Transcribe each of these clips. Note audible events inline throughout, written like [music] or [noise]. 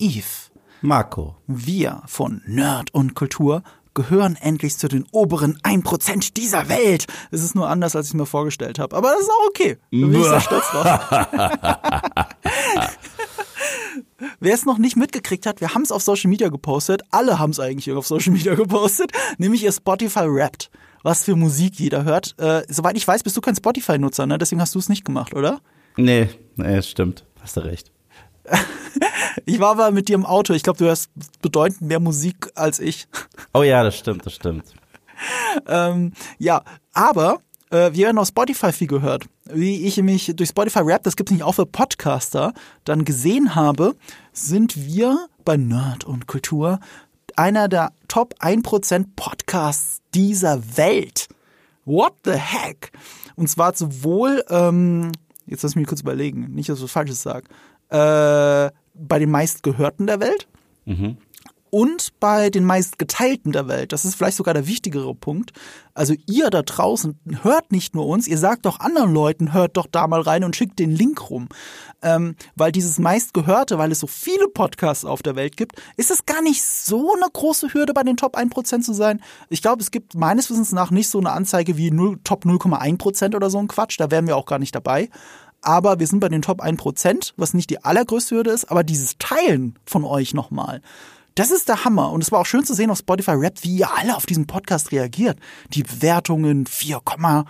Yves. Marco. Wir von Nerd und Kultur gehören endlich zu den oberen 1% dieser Welt. Es ist nur anders, als ich mir vorgestellt habe. Aber das ist auch okay. Da bin ich sehr stolz drauf. [laughs] Wer es noch nicht mitgekriegt hat, wir haben es auf Social Media gepostet. Alle haben es eigentlich auf Social Media gepostet. Nämlich ihr Spotify rappt. Was für Musik jeder hört. Äh, soweit ich weiß, bist du kein Spotify-Nutzer, ne? Deswegen hast du es nicht gemacht, oder? Nee, nee, stimmt. Hast du recht. [laughs] Ich war aber mit dir im Auto. Ich glaube, du hörst bedeutend mehr Musik als ich. Oh ja, das stimmt, das stimmt. ähm, ja, aber äh, wir werden auf Spotify viel gehört. Wie ich mich durch Spotify Rap, das gibt es nicht auch für Podcaster, dann gesehen habe, sind wir bei Nerd und Kultur einer der Top 1% Podcasts dieser Welt. What the heck? Und zwar sowohl, ähm, jetzt lass mich kurz überlegen, nicht, dass ich was Falsches sage, äh, bei den meistgehörten der Welt Mhm. und bei den meistgeteilten der Welt. Das ist vielleicht sogar der wichtigere Punkt. Also ihr da draußen hört nicht nur uns, ihr sagt doch anderen Leuten, hört doch da mal rein und schickt den Link rum. Ähm, weil dieses meistgehörte, weil es so viele Podcasts auf der Welt gibt, ist es gar nicht so eine große Hürde, bei den Top 1% zu sein. Ich glaube, es gibt meines Wissens nach nicht so eine Anzeige wie 0, Top 0,1% oder so ein Quatsch. Da wären wir auch gar nicht dabei aber wir sind bei den Top 1%, was nicht die allergrößte Hürde ist, aber dieses Teilen von euch nochmal. Das ist der Hammer. Und es war auch schön zu sehen auf Spotify Rap, wie ihr alle auf diesen Podcast reagiert. Die Bewertungen 4,8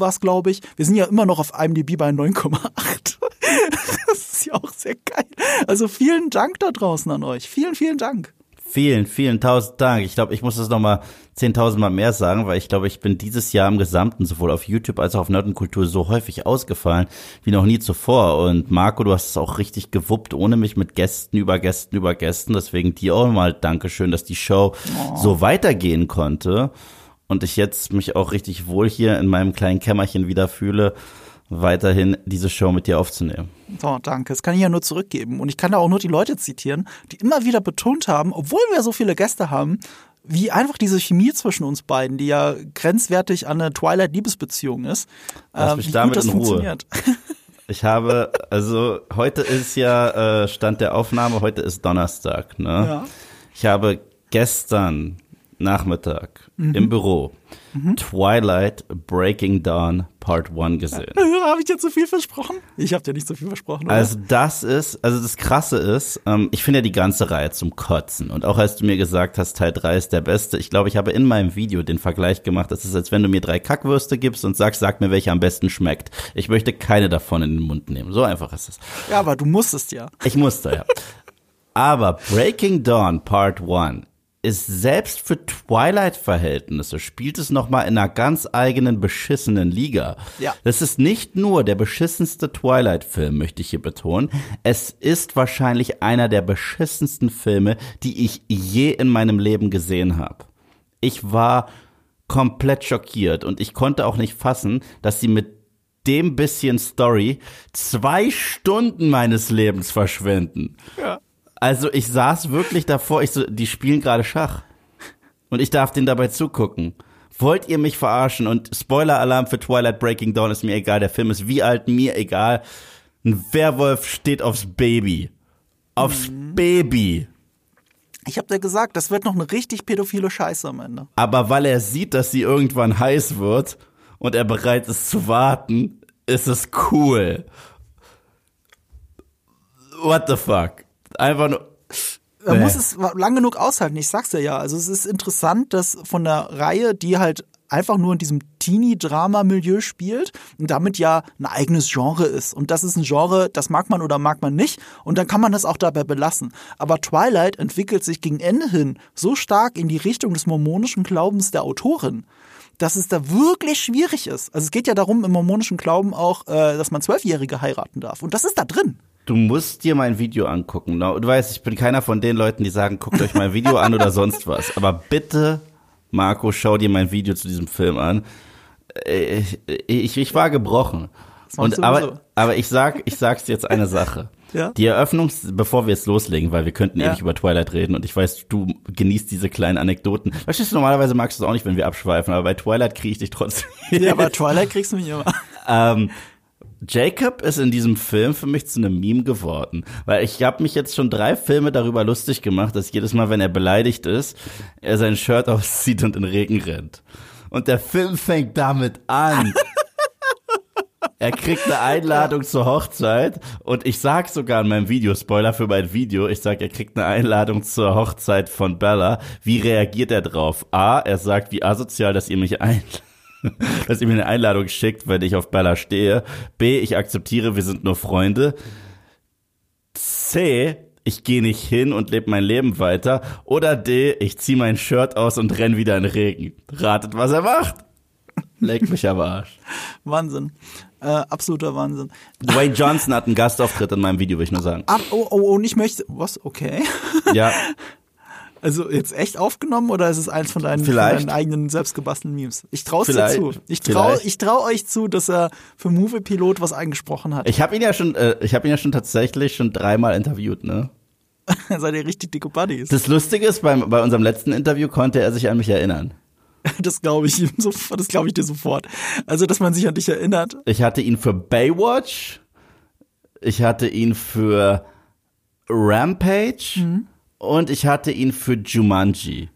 war es, glaube ich. Wir sind ja immer noch auf IMDb bei 9,8. [laughs] das ist ja auch sehr geil. Also vielen Dank da draußen an euch. Vielen, vielen Dank. Vielen, vielen tausend Dank. Ich glaube, ich muss das nochmal zehntausendmal mehr sagen, weil ich glaube, ich bin dieses Jahr im Gesamten sowohl auf YouTube als auch auf Nerdenkultur so häufig ausgefallen wie noch nie zuvor. Und Marco, du hast es auch richtig gewuppt, ohne mich mit Gästen über Gästen über Gästen. Deswegen dir auch mal Dankeschön, dass die Show so weitergehen konnte. Und ich jetzt mich auch richtig wohl hier in meinem kleinen Kämmerchen wieder fühle, weiterhin diese Show mit dir aufzunehmen. So, danke. Das kann ich ja nur zurückgeben. Und ich kann da auch nur die Leute zitieren, die immer wieder betont haben, obwohl wir so viele Gäste haben, wie einfach diese Chemie zwischen uns beiden, die ja grenzwertig an eine Twilight-Liebesbeziehung ist, Lass äh, mich wie damit gut das in Ruhe. funktioniert. [laughs] Ich habe, also heute ist ja äh, Stand der Aufnahme, heute ist Donnerstag, ne? Ja. Ich habe gestern Nachmittag Mhm. im Büro Twilight Breaking Dawn Part 1 gesehen. habe ich dir zu viel versprochen? Ich habe dir nicht zu viel versprochen. Oder? Also das ist, also das Krasse ist, ähm, ich finde ja die ganze Reihe zum Kotzen. Und auch als du mir gesagt hast, Teil 3 ist der beste, ich glaube, ich habe in meinem Video den Vergleich gemacht, das ist, als wenn du mir drei Kackwürste gibst und sagst, sag mir, welche am besten schmeckt. Ich möchte keine davon in den Mund nehmen. So einfach ist es. ja, aber du musstest ja. Ich musste, ja. [laughs] Aber Breaking Dawn Part 1 ist selbst für Twilight-Verhältnisse, spielt es nochmal in einer ganz eigenen beschissenen Liga. Ja. Das ist nicht nur der beschissenste Twilight-Film, möchte ich hier betonen. Es ist wahrscheinlich einer der beschissensten Filme, die ich je in meinem Leben gesehen habe. Ich war komplett schockiert und ich konnte auch nicht fassen, dass sie mit dem bisschen Story zwei Stunden meines Lebens verschwenden. Ja. Also ich saß wirklich davor, ich so, die spielen gerade Schach. Und ich darf denen dabei zugucken. Wollt ihr mich verarschen? Und Spoiler-Alarm für Twilight Breaking Dawn ist mir egal. Der Film ist wie alt, mir egal. Ein Werwolf steht aufs Baby. Aufs Baby. Ich habe dir gesagt, das wird noch eine richtig pädophile Scheiße am Ende. Aber weil er sieht, dass sie irgendwann heiß wird und er bereit ist zu warten, ist es cool. What the fuck? Einfach nur. Man Nee. muss es lang genug aushalten, ich sag's dir ja. Also es ist interessant, dass von der Reihe, die halt einfach nur in diesem Teenie-Drama-Milieu spielt und damit ja ein eigenes Genre ist. Und das ist ein Genre, das mag man oder mag man nicht. Und dann kann man das auch dabei belassen. Aber Twilight entwickelt sich gegen Ende hin so stark in die Richtung des mormonischen Glaubens der Autorin, dass es da wirklich schwierig ist. Also es geht ja darum, im mormonischen Glauben auch, äh, dass man Zwölfjährige heiraten darf. Und das ist da drin. Du musst dir mein Video angucken. Du weißt, ich bin keiner von den Leuten, die sagen, guckt euch mein Video an oder sonst was. Aber bitte, Marco, schau dir mein Video zu diesem Film an. Ich, ich, ich war gebrochen. Und, aber, sowieso. aber ich sag, ich sag's dir jetzt eine Sache. [laughs] Ja. Die Eröffnungs, bevor wir jetzt loslegen, weil wir könnten Ja. ewig über Twilight reden und ich weiß, du genießt diese kleinen Anekdoten. Verstehst du, normalerweise magst du es auch nicht, wenn wir abschweifen, aber bei Twilight kriege ich dich trotzdem. Ja, aber Twilight kriegst du mich immer. [laughs] Ähm, Jacob ist in diesem Film für mich zu einem Meme geworden, weil ich habe mich jetzt schon drei Filme darüber lustig gemacht, dass jedes Mal, wenn er beleidigt ist, er sein Shirt [laughs] auszieht und in den Regen rennt. Und der Film fängt damit an. [laughs] Er kriegt eine Einladung zur Hochzeit und ich sag sogar in meinem Video, Spoiler für mein Video, ich sag, er kriegt eine Einladung zur Hochzeit von Bella. Wie reagiert er drauf? A, er sagt, wie asozial, dass ihr mich ein [laughs] dass ihr mir eine Einladung schickt, wenn ich auf Bella stehe. B, ich akzeptiere, wir sind nur Freunde. C, ich gehe nicht hin und lebe mein Leben weiter. Oder D, ich ziehe mein Shirt aus und renn wieder in den Regen. Ratet, was er macht. Leck mich am Arsch. [laughs] Wahnsinn. Äh, absoluter Wahnsinn. Dwayne [laughs] Johnson hat einen Gastauftritt in meinem Video, will ich nur sagen. Ab, oh, oh, und ich möchte. Was? Okay. Ja, Also jetzt echt aufgenommen oder ist es eins von deinen, von deinen eigenen selbstgebastelten Memes? Ich traue es dir zu. Ich traue trau euch zu, dass er für Movie Pilot was eingesprochen hat. ich habe ihn ja schon, äh, ich habe ihn ja schon tatsächlich schon dreimal interviewt, ne? [laughs] Seid ihr richtig dicke Buddies? Das Lustige ist, beim, bei unserem letzten Interview konnte er sich an mich erinnern. [laughs] Das glaube ich ihm sofort. Das glaube ich dir sofort. Also, dass man sich an dich erinnert. Ich hatte ihn für Baywatch, ich hatte ihn für Rampage Mhm. Und ich hatte ihn für Jumanji.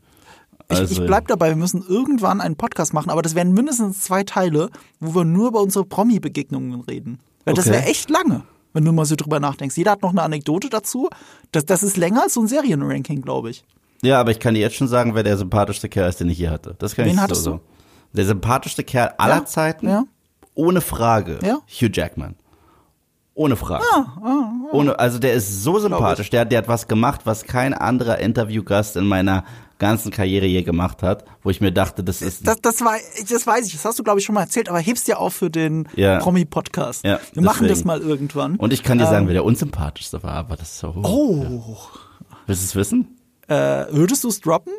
Ich, Also- ich bleib dabei, wir müssen irgendwann einen Podcast machen, aber das wären mindestens zwei Teile, wo wir nur über unsere Promi-Begegnungen reden. Weil das Okay. wäre echt lange, wenn du mal so drüber nachdenkst. Jeder hat noch eine Anekdote dazu. Das, das ist länger als so ein Serienranking, glaube ich. Ja, aber ich kann dir jetzt schon sagen, wer der sympathischste Kerl ist, den ich hier hatte. Das kann Wen ich hattest so, so. Der sympathischste Kerl aller Ja, Zeiten, ja. ohne Frage, Ja. Hugh Jackman. Ohne Frage. Ah, Ohne, also der ist so sympathisch. Der, der hat was gemacht, was kein anderer Interviewgast in meiner ganzen Karriere je gemacht hat, wo ich mir dachte, das ist Das, das, war, das weiß ich, das hast du, glaube ich, schon mal erzählt, aber hebst dir auf für den Ja. Promi-Podcast. Ja, wir machen das deswegen. mal irgendwann. Und ich kann dir sagen, wer der unsympathischste war, aber das ist so. oh, Willst du es wissen? äh, würdest du es droppen?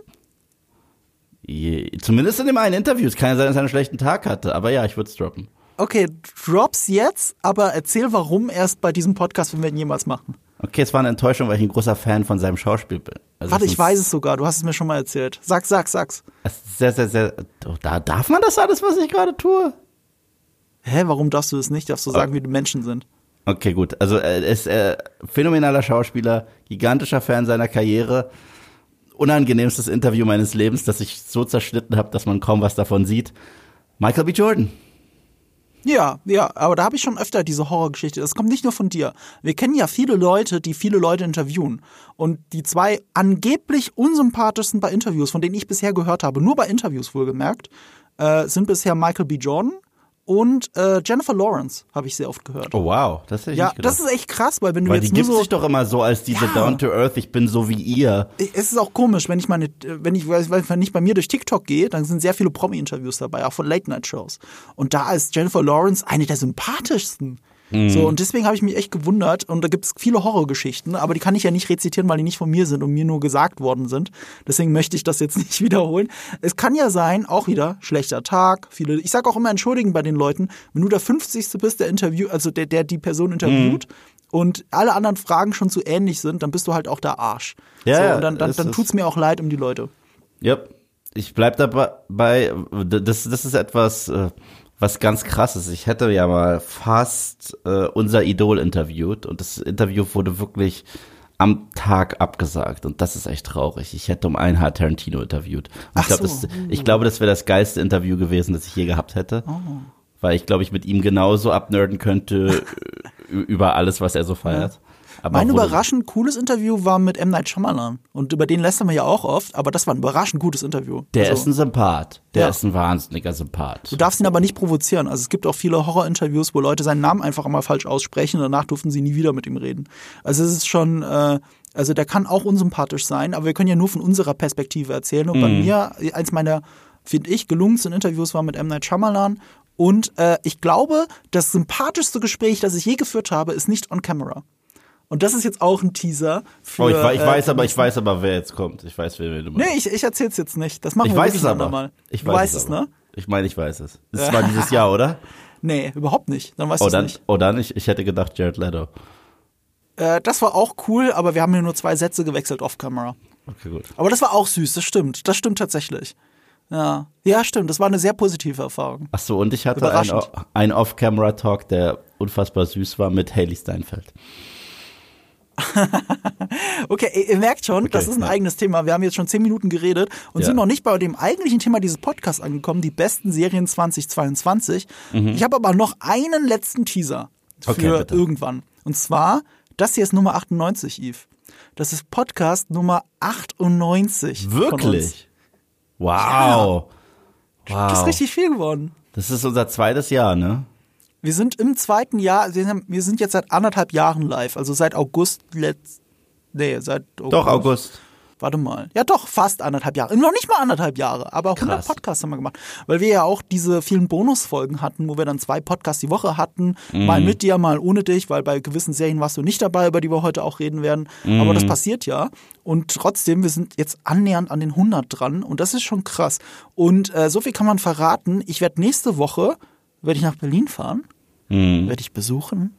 Je, zumindest in dem einen Interview. Es kann ja sein, dass er einen schlechten Tag hatte, aber ja, ich würde es droppen. Okay, drops jetzt, aber erzähl, warum erst bei diesem Podcast, wenn wir ihn jemals machen. Okay, es war eine Enttäuschung, weil ich ein großer Fan von seinem Schauspiel bin. Also Warte, ich weiß es sogar, du hast es mir schon mal erzählt. Sag, sag, sag's. Sehr, sehr, sehr. Oh, da darf man das alles, was ich gerade tue? Hä, warum darfst du es nicht? Darfst du sagen, wie die Menschen sind? Okay, gut. Also er ist äh, phänomenaler Schauspieler, gigantischer Fan seiner Karriere. Unangenehmstes Interview meines Lebens, das ich so zerschnitten habe, dass man kaum was davon sieht. Michael B. Jordan. Ja, ja, aber da habe ich schon öfter diese Horrorgeschichte. Das kommt nicht nur von dir. Wir kennen ja viele Leute, die viele Leute interviewen. Und die zwei angeblich unsympathischsten bei Interviews, von denen ich bisher gehört habe, nur bei Interviews wohlgemerkt, äh, sind bisher Michael B. Jordan und äh, Jennifer Lawrence, habe ich sehr oft gehört. Oh wow, das hätte ich ja, nicht gedacht. das ist echt krass, weil wenn du Weil die jetzt nur gibt so sich doch immer so als diese Ja. Down to Earth, ich bin so wie ihr. es ist auch komisch, wenn ich meine, wenn ich, weil wenn ich bei mir durch TikTok gehe, dann sind sehr viele Promi-Interviews dabei, auch von Late-Night-Shows. Und da ist Jennifer Lawrence eine der sympathischsten. So, und deswegen habe ich mich echt gewundert. Und da gibt es viele Horrorgeschichten, aber die kann ich ja nicht rezitieren, weil die nicht von mir sind und mir nur gesagt worden sind. Deswegen möchte ich das jetzt [laughs] nicht wiederholen. Es kann ja sein, auch wieder, schlechter Tag, viele, ich sage auch immer entschuldigen bei den Leuten, wenn du der 50. bist, der Interview, also der, der die Person interviewt, und alle anderen Fragen schon zu ähnlich sind, dann bist du halt auch der Arsch. Ja, so, und dann, dann, es dann tut's mir auch leid um die Leute. Ja, ich bleib dabei, das, das ist etwas, äh, was ganz krass ist. Ich hätte ja mal fast äh, unser Idol interviewt und das Interview wurde wirklich am Tag abgesagt und das ist echt traurig. Ich hätte um ein Haar Tarantino interviewt. Und ich, glaub, so. das, ich glaube, das wäre das geilste Interview gewesen, das ich je gehabt hätte. Weil ich glaube, ich mit ihm genauso abnerden könnte [laughs] über alles, was er so feiert. Aber Mein überraschend cooles Interview war mit M. Night Shyamalan. Und über den lästern wir ja auch oft, aber das war ein überraschend gutes Interview. Der Also, ist ein Sympath. Der Ja. ist ein wahnsinniger Sympath. Du darfst ihn aber nicht provozieren. Also es gibt auch viele Horror-Interviews, wo Leute seinen Namen einfach immer falsch aussprechen und danach durften sie nie wieder mit ihm reden. Also es ist schon, äh, also der kann auch unsympathisch sein, aber wir können ja nur von unserer Perspektive erzählen. Und bei mir, eins meiner, finde ich, gelungensten Interviews war mit M. Night Shyamalan. Und äh, ich glaube, das sympathischste Gespräch, das ich je geführt habe, ist nicht on camera. Und das ist jetzt auch ein Teaser für. Oh, ich, ich äh, weiß aber, ich weiß aber, wer jetzt kommt. Ich weiß, wer du meinst. Nee, ich, ich erzähl's jetzt nicht. Das machen ich wir weiß es aber. andermal. Ich du weiß weißt es, aber. ne? Ich meine, ich weiß es. Es war dieses Jahr, oder? [laughs] Nee, überhaupt nicht. Dann weißt Oh, du nicht. oh, dann ich, ich hätte gedacht Jared Leto. Äh, das war auch cool, aber wir haben hier nur zwei Sätze gewechselt off-camera. Okay, gut. Aber das war auch süß, das stimmt. Das stimmt tatsächlich. Ja. Ja, stimmt. Das war eine sehr positive Erfahrung. Ach so, und ich hatte einen, einen Off-Camera-Talk, der unfassbar süß war mit Haley Steinfeld. [laughs] Okay, ihr merkt schon, das ist ein ja. eigenes Thema. Wir haben jetzt schon zehn Minuten geredet und Ja. sind noch nicht bei dem eigentlichen Thema dieses Podcasts angekommen, die besten Serien 2022. Ich habe aber noch einen letzten Teaser für Mhm. Okay, irgendwann. Und zwar, das hier ist Nummer 98, Yves. Das ist Podcast Nummer 98. Von uns. Wirklich? Wow. Wow. Das ist richtig viel geworden. Das ist unser zweites Jahr, ne? Wir sind im zweiten Jahr, wir haben- wir sind jetzt seit anderthalb Jahren live, also seit August letzt, nee, seit August. Doch, August. Warte mal. Ja, doch, fast anderthalb Jahre. Noch nicht mal anderthalb Jahre, aber 100 Krass. Podcasts haben wir gemacht. Weil wir ja auch diese vielen Bonusfolgen hatten, wo wir dann zwei Podcasts die Woche hatten. Mal Mhm. mit dir, mal ohne dich, weil bei gewissen Serien warst du nicht dabei, über die wir heute auch reden werden. Aber Mhm. das passiert ja. Und trotzdem, wir sind jetzt annähernd an den 100 dran. Und das ist schon krass. Und äh, so viel kann man verraten. Ich werde nächste Woche, werde ich nach Berlin fahren, werde ich besuchen.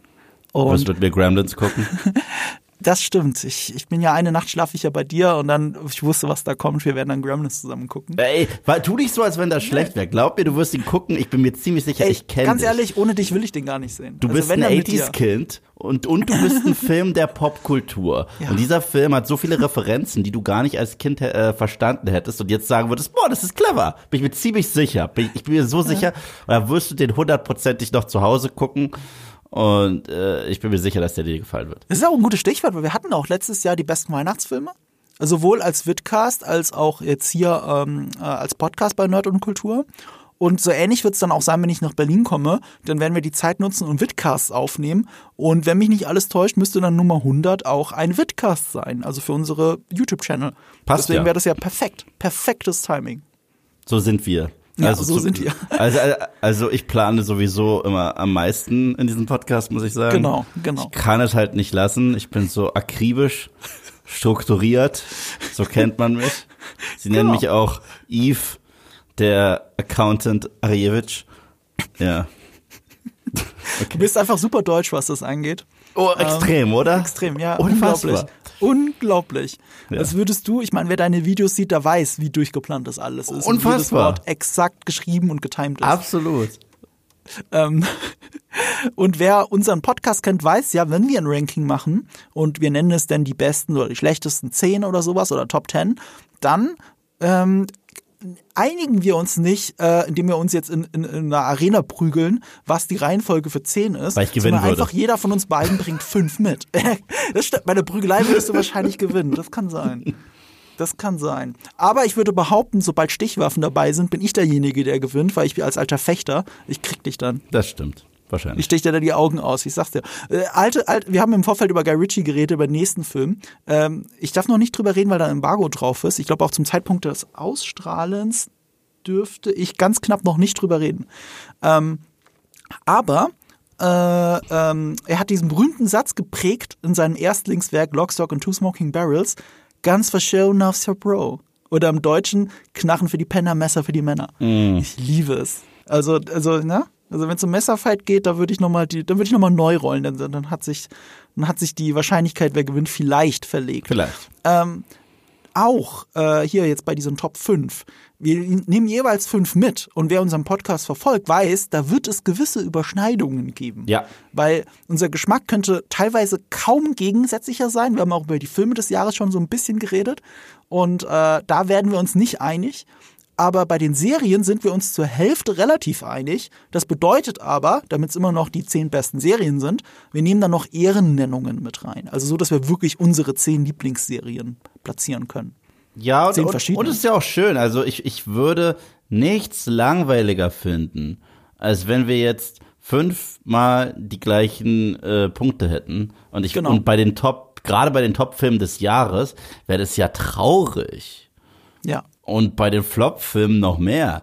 Und Was wird mir Gremlins gucken? [laughs] das stimmt. Ich, ich bin ja eine Nacht schlafe ich ja bei dir und dann, ich wusste, was da kommt. Wir werden dann Gremlins zusammen gucken. Ey, wa- tu nicht so, als wenn das schlecht wäre. Glaub mir, du wirst ihn gucken. Ich bin mir ziemlich sicher, Ey, ich kenne ganz dich. ehrlich, ohne dich will ich den gar nicht sehen. Du Also bist wenn, ein dann mit dir. 80s-Kind und, und du bist ein [laughs] Film der Popkultur. Ja. Und dieser Film hat so viele Referenzen, die du gar nicht als Kind äh, verstanden hättest und jetzt sagen würdest, boah, das ist clever. Bin ich mir ziemlich sicher. Bin, ich bin mir so sicher. Und dann wirst du den hundertprozentig noch zu Hause gucken. Und äh, ich bin mir sicher, dass der dir gefallen wird. Das ist auch ein gutes Stichwort, weil wir hatten auch letztes Jahr die besten Weihnachtsfilme. Also sowohl als Vidcast als auch jetzt hier ähm, äh, als Podcast bei Nerd und Kultur. Und so ähnlich wird es dann auch sein, wenn ich nach Berlin komme. Dann werden wir die Zeit nutzen und Vidcasts aufnehmen. Und wenn mich nicht alles täuscht, müsste dann Nummer 100 auch ein Vidcast sein. Also für unsere YouTube-Channel. Passt Deswegen ja. wäre das ja perfekt. Perfektes Timing. So sind wir. Ja, so sind wir. Also, also ich plane sowieso immer am meisten in diesem Podcast, muss ich sagen. Genau, genau. Ich kann es halt nicht lassen. Ich bin so akribisch, strukturiert. So kennt man mich. Sie nennen Genau. mich auch Yves, der Accountant Arjewitsch. Ja. Du bist einfach super deutsch, was das angeht. Oh, extrem, oder? Extrem, ja. Unfassbar. Unglaublich. Unglaublich. Ja. Als würdest du, ich meine, wer deine Videos sieht, der weiß, wie durchgeplant das alles ist. Und jedes Unfassbar. Wort exakt geschrieben und getimt ist. Absolut. Ähm, [laughs] und wer unseren Podcast kennt, weiß ja, wenn wir ein Ranking machen und wir nennen es dann die besten oder die schlechtesten 10 oder sowas oder Top 10, dann ähm, einigen wir uns nicht, äh, indem wir uns jetzt in, in, in einer Arena prügeln, was die Reihenfolge für 10 ist. Weil ich gewinnen sondern würde. einfach jeder von uns beiden bringt fünf mit. [laughs] das stimmt, bei der Prügelei würdest du wahrscheinlich gewinnen. Das kann sein. Das kann sein. Aber ich würde behaupten, sobald Stichwaffen dabei sind, bin ich derjenige, der gewinnt, weil ich als alter Fechter, ich krieg dich dann. Das stimmt. Ich Wahrscheinlich. stich dir da die Augen aus, ich sag's dir. Äh, alte, alte, wir haben im Vorfeld über Guy Ritchie geredet, über den nächsten Film. Ähm, ich darf noch nicht drüber reden, weil da ein Embargo drauf ist. Ich glaube, auch zum Zeitpunkt des Ausstrahlens dürfte ich ganz knapp noch nicht drüber reden. Ähm, aber äh, ähm, er hat diesen berühmten Satz geprägt in seinem Erstlingswerk Lock, Stock and Two Smoking Barrels. Guns for show, knives for bro. Oder im Deutschen Knarren für die Penner, Messer für die Männer. Ich liebe es. Also, also, ne? Also wenn es um Messerfight geht, da würde ich nochmal die, dann würde ich nochmal neu rollen, dann, dann hat sich, dann hat sich die Wahrscheinlichkeit, wer gewinnt, vielleicht verlegt. Vielleicht. Ähm, auch äh, hier jetzt bei diesen Top 5. Wir nehmen jeweils fünf mit und wer unseren Podcast verfolgt, weiß, da wird es gewisse Überschneidungen geben. Ja. Weil unser Geschmack könnte teilweise kaum gegensätzlicher sein. Wir haben auch über die Filme des Jahres schon so ein bisschen geredet und äh, da werden wir uns nicht einig. Aber bei den Serien sind wir uns zur Hälfte relativ einig. Das bedeutet aber, damit es immer noch die zehn besten Serien sind, wir nehmen dann noch Ehrennennungen mit rein. Also so, dass wir wirklich unsere zehn Lieblingsserien platzieren können. Ja, und, und, und es ist ja auch schön. Also ich, ich würde nichts langweiliger finden, als wenn wir jetzt fünfmal die gleichen äh, Punkte hätten. Und ich Genau. und bei den Top, gerade bei den Top-Filmen des Jahres, wäre das ja traurig. Ja. Und bei den Flop-Filmen noch mehr.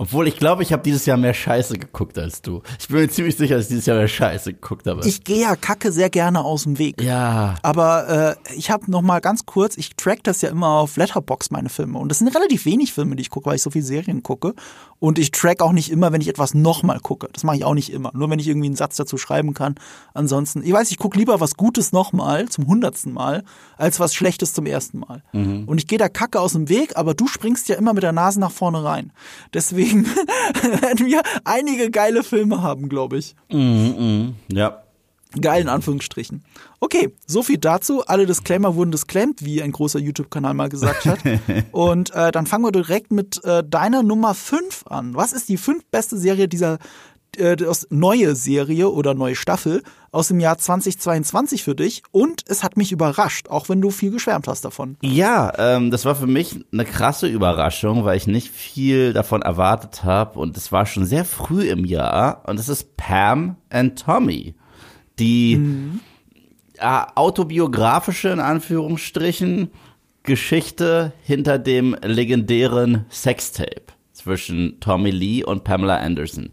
Obwohl, ich glaube, ich habe dieses Jahr mehr Scheiße geguckt als du. Ich bin mir ziemlich sicher, dass ich dieses Jahr mehr Scheiße geguckt habe. Ich gehe ja Kacke sehr gerne aus dem Weg. ja. Aber äh, ich habe noch mal ganz kurz, ich track das ja immer auf Letterbox meine Filme und das sind relativ wenig Filme, die ich gucke, weil ich so viel Serien gucke und ich track auch nicht immer, wenn ich etwas noch mal gucke. Das mache ich auch nicht immer, nur wenn ich irgendwie einen Satz dazu schreiben kann. Ansonsten, ich weiß, ich gucke lieber was Gutes noch mal zum hundertsten Mal als was Schlechtes zum ersten Mal. Und ich gehe da Kacke aus dem Weg, aber du springst ja immer mit der Nase nach vorne rein. Deswegen [laughs] werden wir einige geile Filme haben, glaube ich. Ja. Geil in Anführungsstrichen. Okay, so viel dazu. Alle Disclaimer wurden disclaimed, wie ein großer YouTube-Kanal mal gesagt hat. [laughs] Und äh, dann fangen wir direkt mit äh, deiner Nummer 5 an. Was ist die fünf beste Serie dieser äh, das neue Serie oder neue Staffel aus dem Jahr 2022 für dich? Und es hat mich überrascht, auch wenn du viel geschwärmt hast davon. Ja, ähm, das war für mich eine krasse Überraschung, weil ich nicht viel davon erwartet habe. Und es war schon sehr früh im Jahr. Und es ist Pam and Tommy. Die äh, autobiografische, in Anführungsstrichen, Geschichte hinter dem legendären Sextape zwischen Tommy Lee und Pamela Anderson.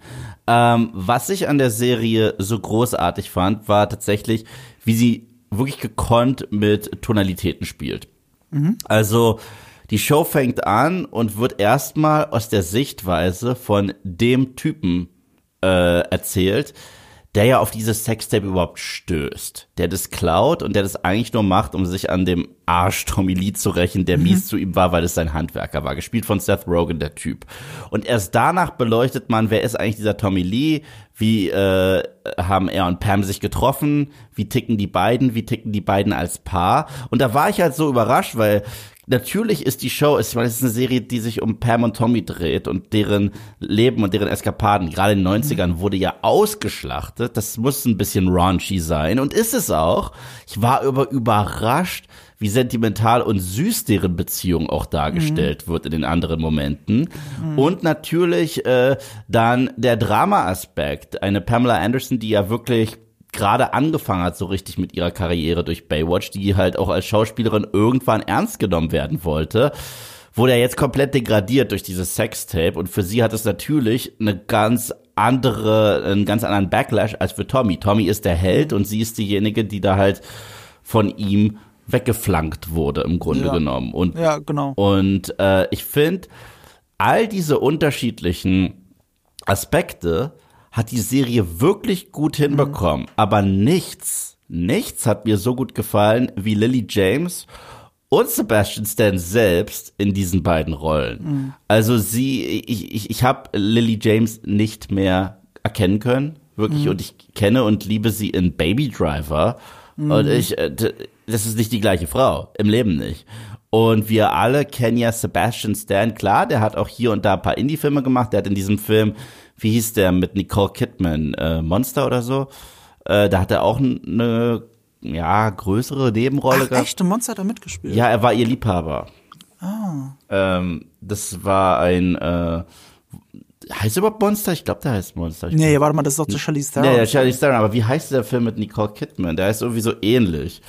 Ähm, was ich an der Serie so großartig fand, war tatsächlich, wie sie wirklich gekonnt mit Tonalitäten spielt. Also die Show fängt an und wird erstmal aus der Sichtweise von dem Typen äh, erzählt, der ja auf dieses Sextape überhaupt stößt. Der das klaut und der das eigentlich nur macht, um sich an dem Arsch Tommy Lee zu rächen, der mies zu ihm war, weil es sein Handwerker war. Gespielt von Seth Rogen, der Typ. Und erst danach beleuchtet man, wer ist eigentlich dieser Tommy Lee? Wie äh, haben er und Pam sich getroffen? Wie ticken die beiden? Wie ticken die beiden als Paar? Und da war ich halt so überrascht, weil natürlich ist die Show, ich meine, es ist eine Serie, die sich um Pam und Tommy dreht und deren Leben und deren Eskapaden. Gerade in den 90ern wurde ja ausgeschlachtet. Das muss ein bisschen raunchy sein und ist es auch. Ich war aber überrascht, wie sentimental und süß deren Beziehung auch dargestellt wird in den anderen Momenten. Und natürlich äh, dann der Drama-Aspekt. Eine Pamela Anderson, die ja wirklich gerade angefangen hat, so richtig mit ihrer Karriere durch Baywatch, die halt auch als Schauspielerin irgendwann ernst genommen werden wollte, wurde ja jetzt komplett degradiert durch dieses Sextape und für sie hat es natürlich eine ganz andere, einen ganz anderen Backlash als für Tommy. Tommy ist der Held und sie ist diejenige, die da halt von ihm weggeflankt wurde im Grunde Ja. genommen. Und Ja, genau. und äh, ich finde, all diese unterschiedlichen Aspekte hat die Serie wirklich gut hinbekommen. Aber nichts, nichts hat mir so gut gefallen wie Lily James und Sebastian Stan selbst in diesen beiden Rollen. Also sie, ich, ich, ich habe Lily James nicht mehr erkennen können, wirklich. Und ich kenne und liebe sie in Baby Driver. Und ich, äh, das ist nicht die gleiche Frau, im Leben nicht. Und wir alle kennen ja Sebastian Stan, klar, der hat auch hier und da ein paar Indie-Filme gemacht. Der hat in diesem Film, wie hieß der, mit Nicole Kidman, äh, Monster oder so, äh, da hat er auch eine, ja, größere Nebenrolle Ach, gehabt. echte Monster hat da mitgespielt. Ja, er war ihr Liebhaber. Ähm, das war ein, äh, heißt er überhaupt Monster? Ich glaube, der heißt Monster. Ich Nee, warte mal, das ist doch der Charlize Theron. Nee, der Charlie Theron, aber wie heißt der Film mit Nicole Kidman? Der ist irgendwie so ähnlich.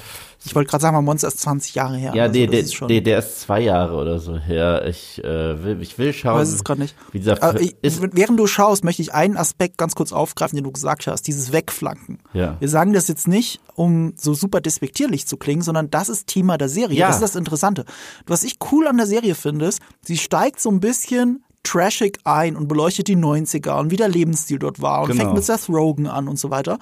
Ich wollte gerade sagen, mal Monster ist 20 Jahre her. Ja, Also, der, der, ist schon- der, ist zwei Jahre oder so her. Ich äh, will, ich will schauen. weiß es gerade nicht. Wie dieser Film ich, während du schaust, möchte ich einen Aspekt ganz kurz aufgreifen, den du gesagt hast, dieses Wegflanken. Ja. Wir sagen das jetzt nicht, um so super despektierlich zu klingen, sondern das ist Thema der Serie. Ja. Das ist das Interessante. Was ich cool an der Serie finde, ist, sie steigt so ein bisschen trashig ein und beleuchtet die 90er und wie der Lebensstil dort war und Genau. fängt mit Seth Rogen an und so weiter.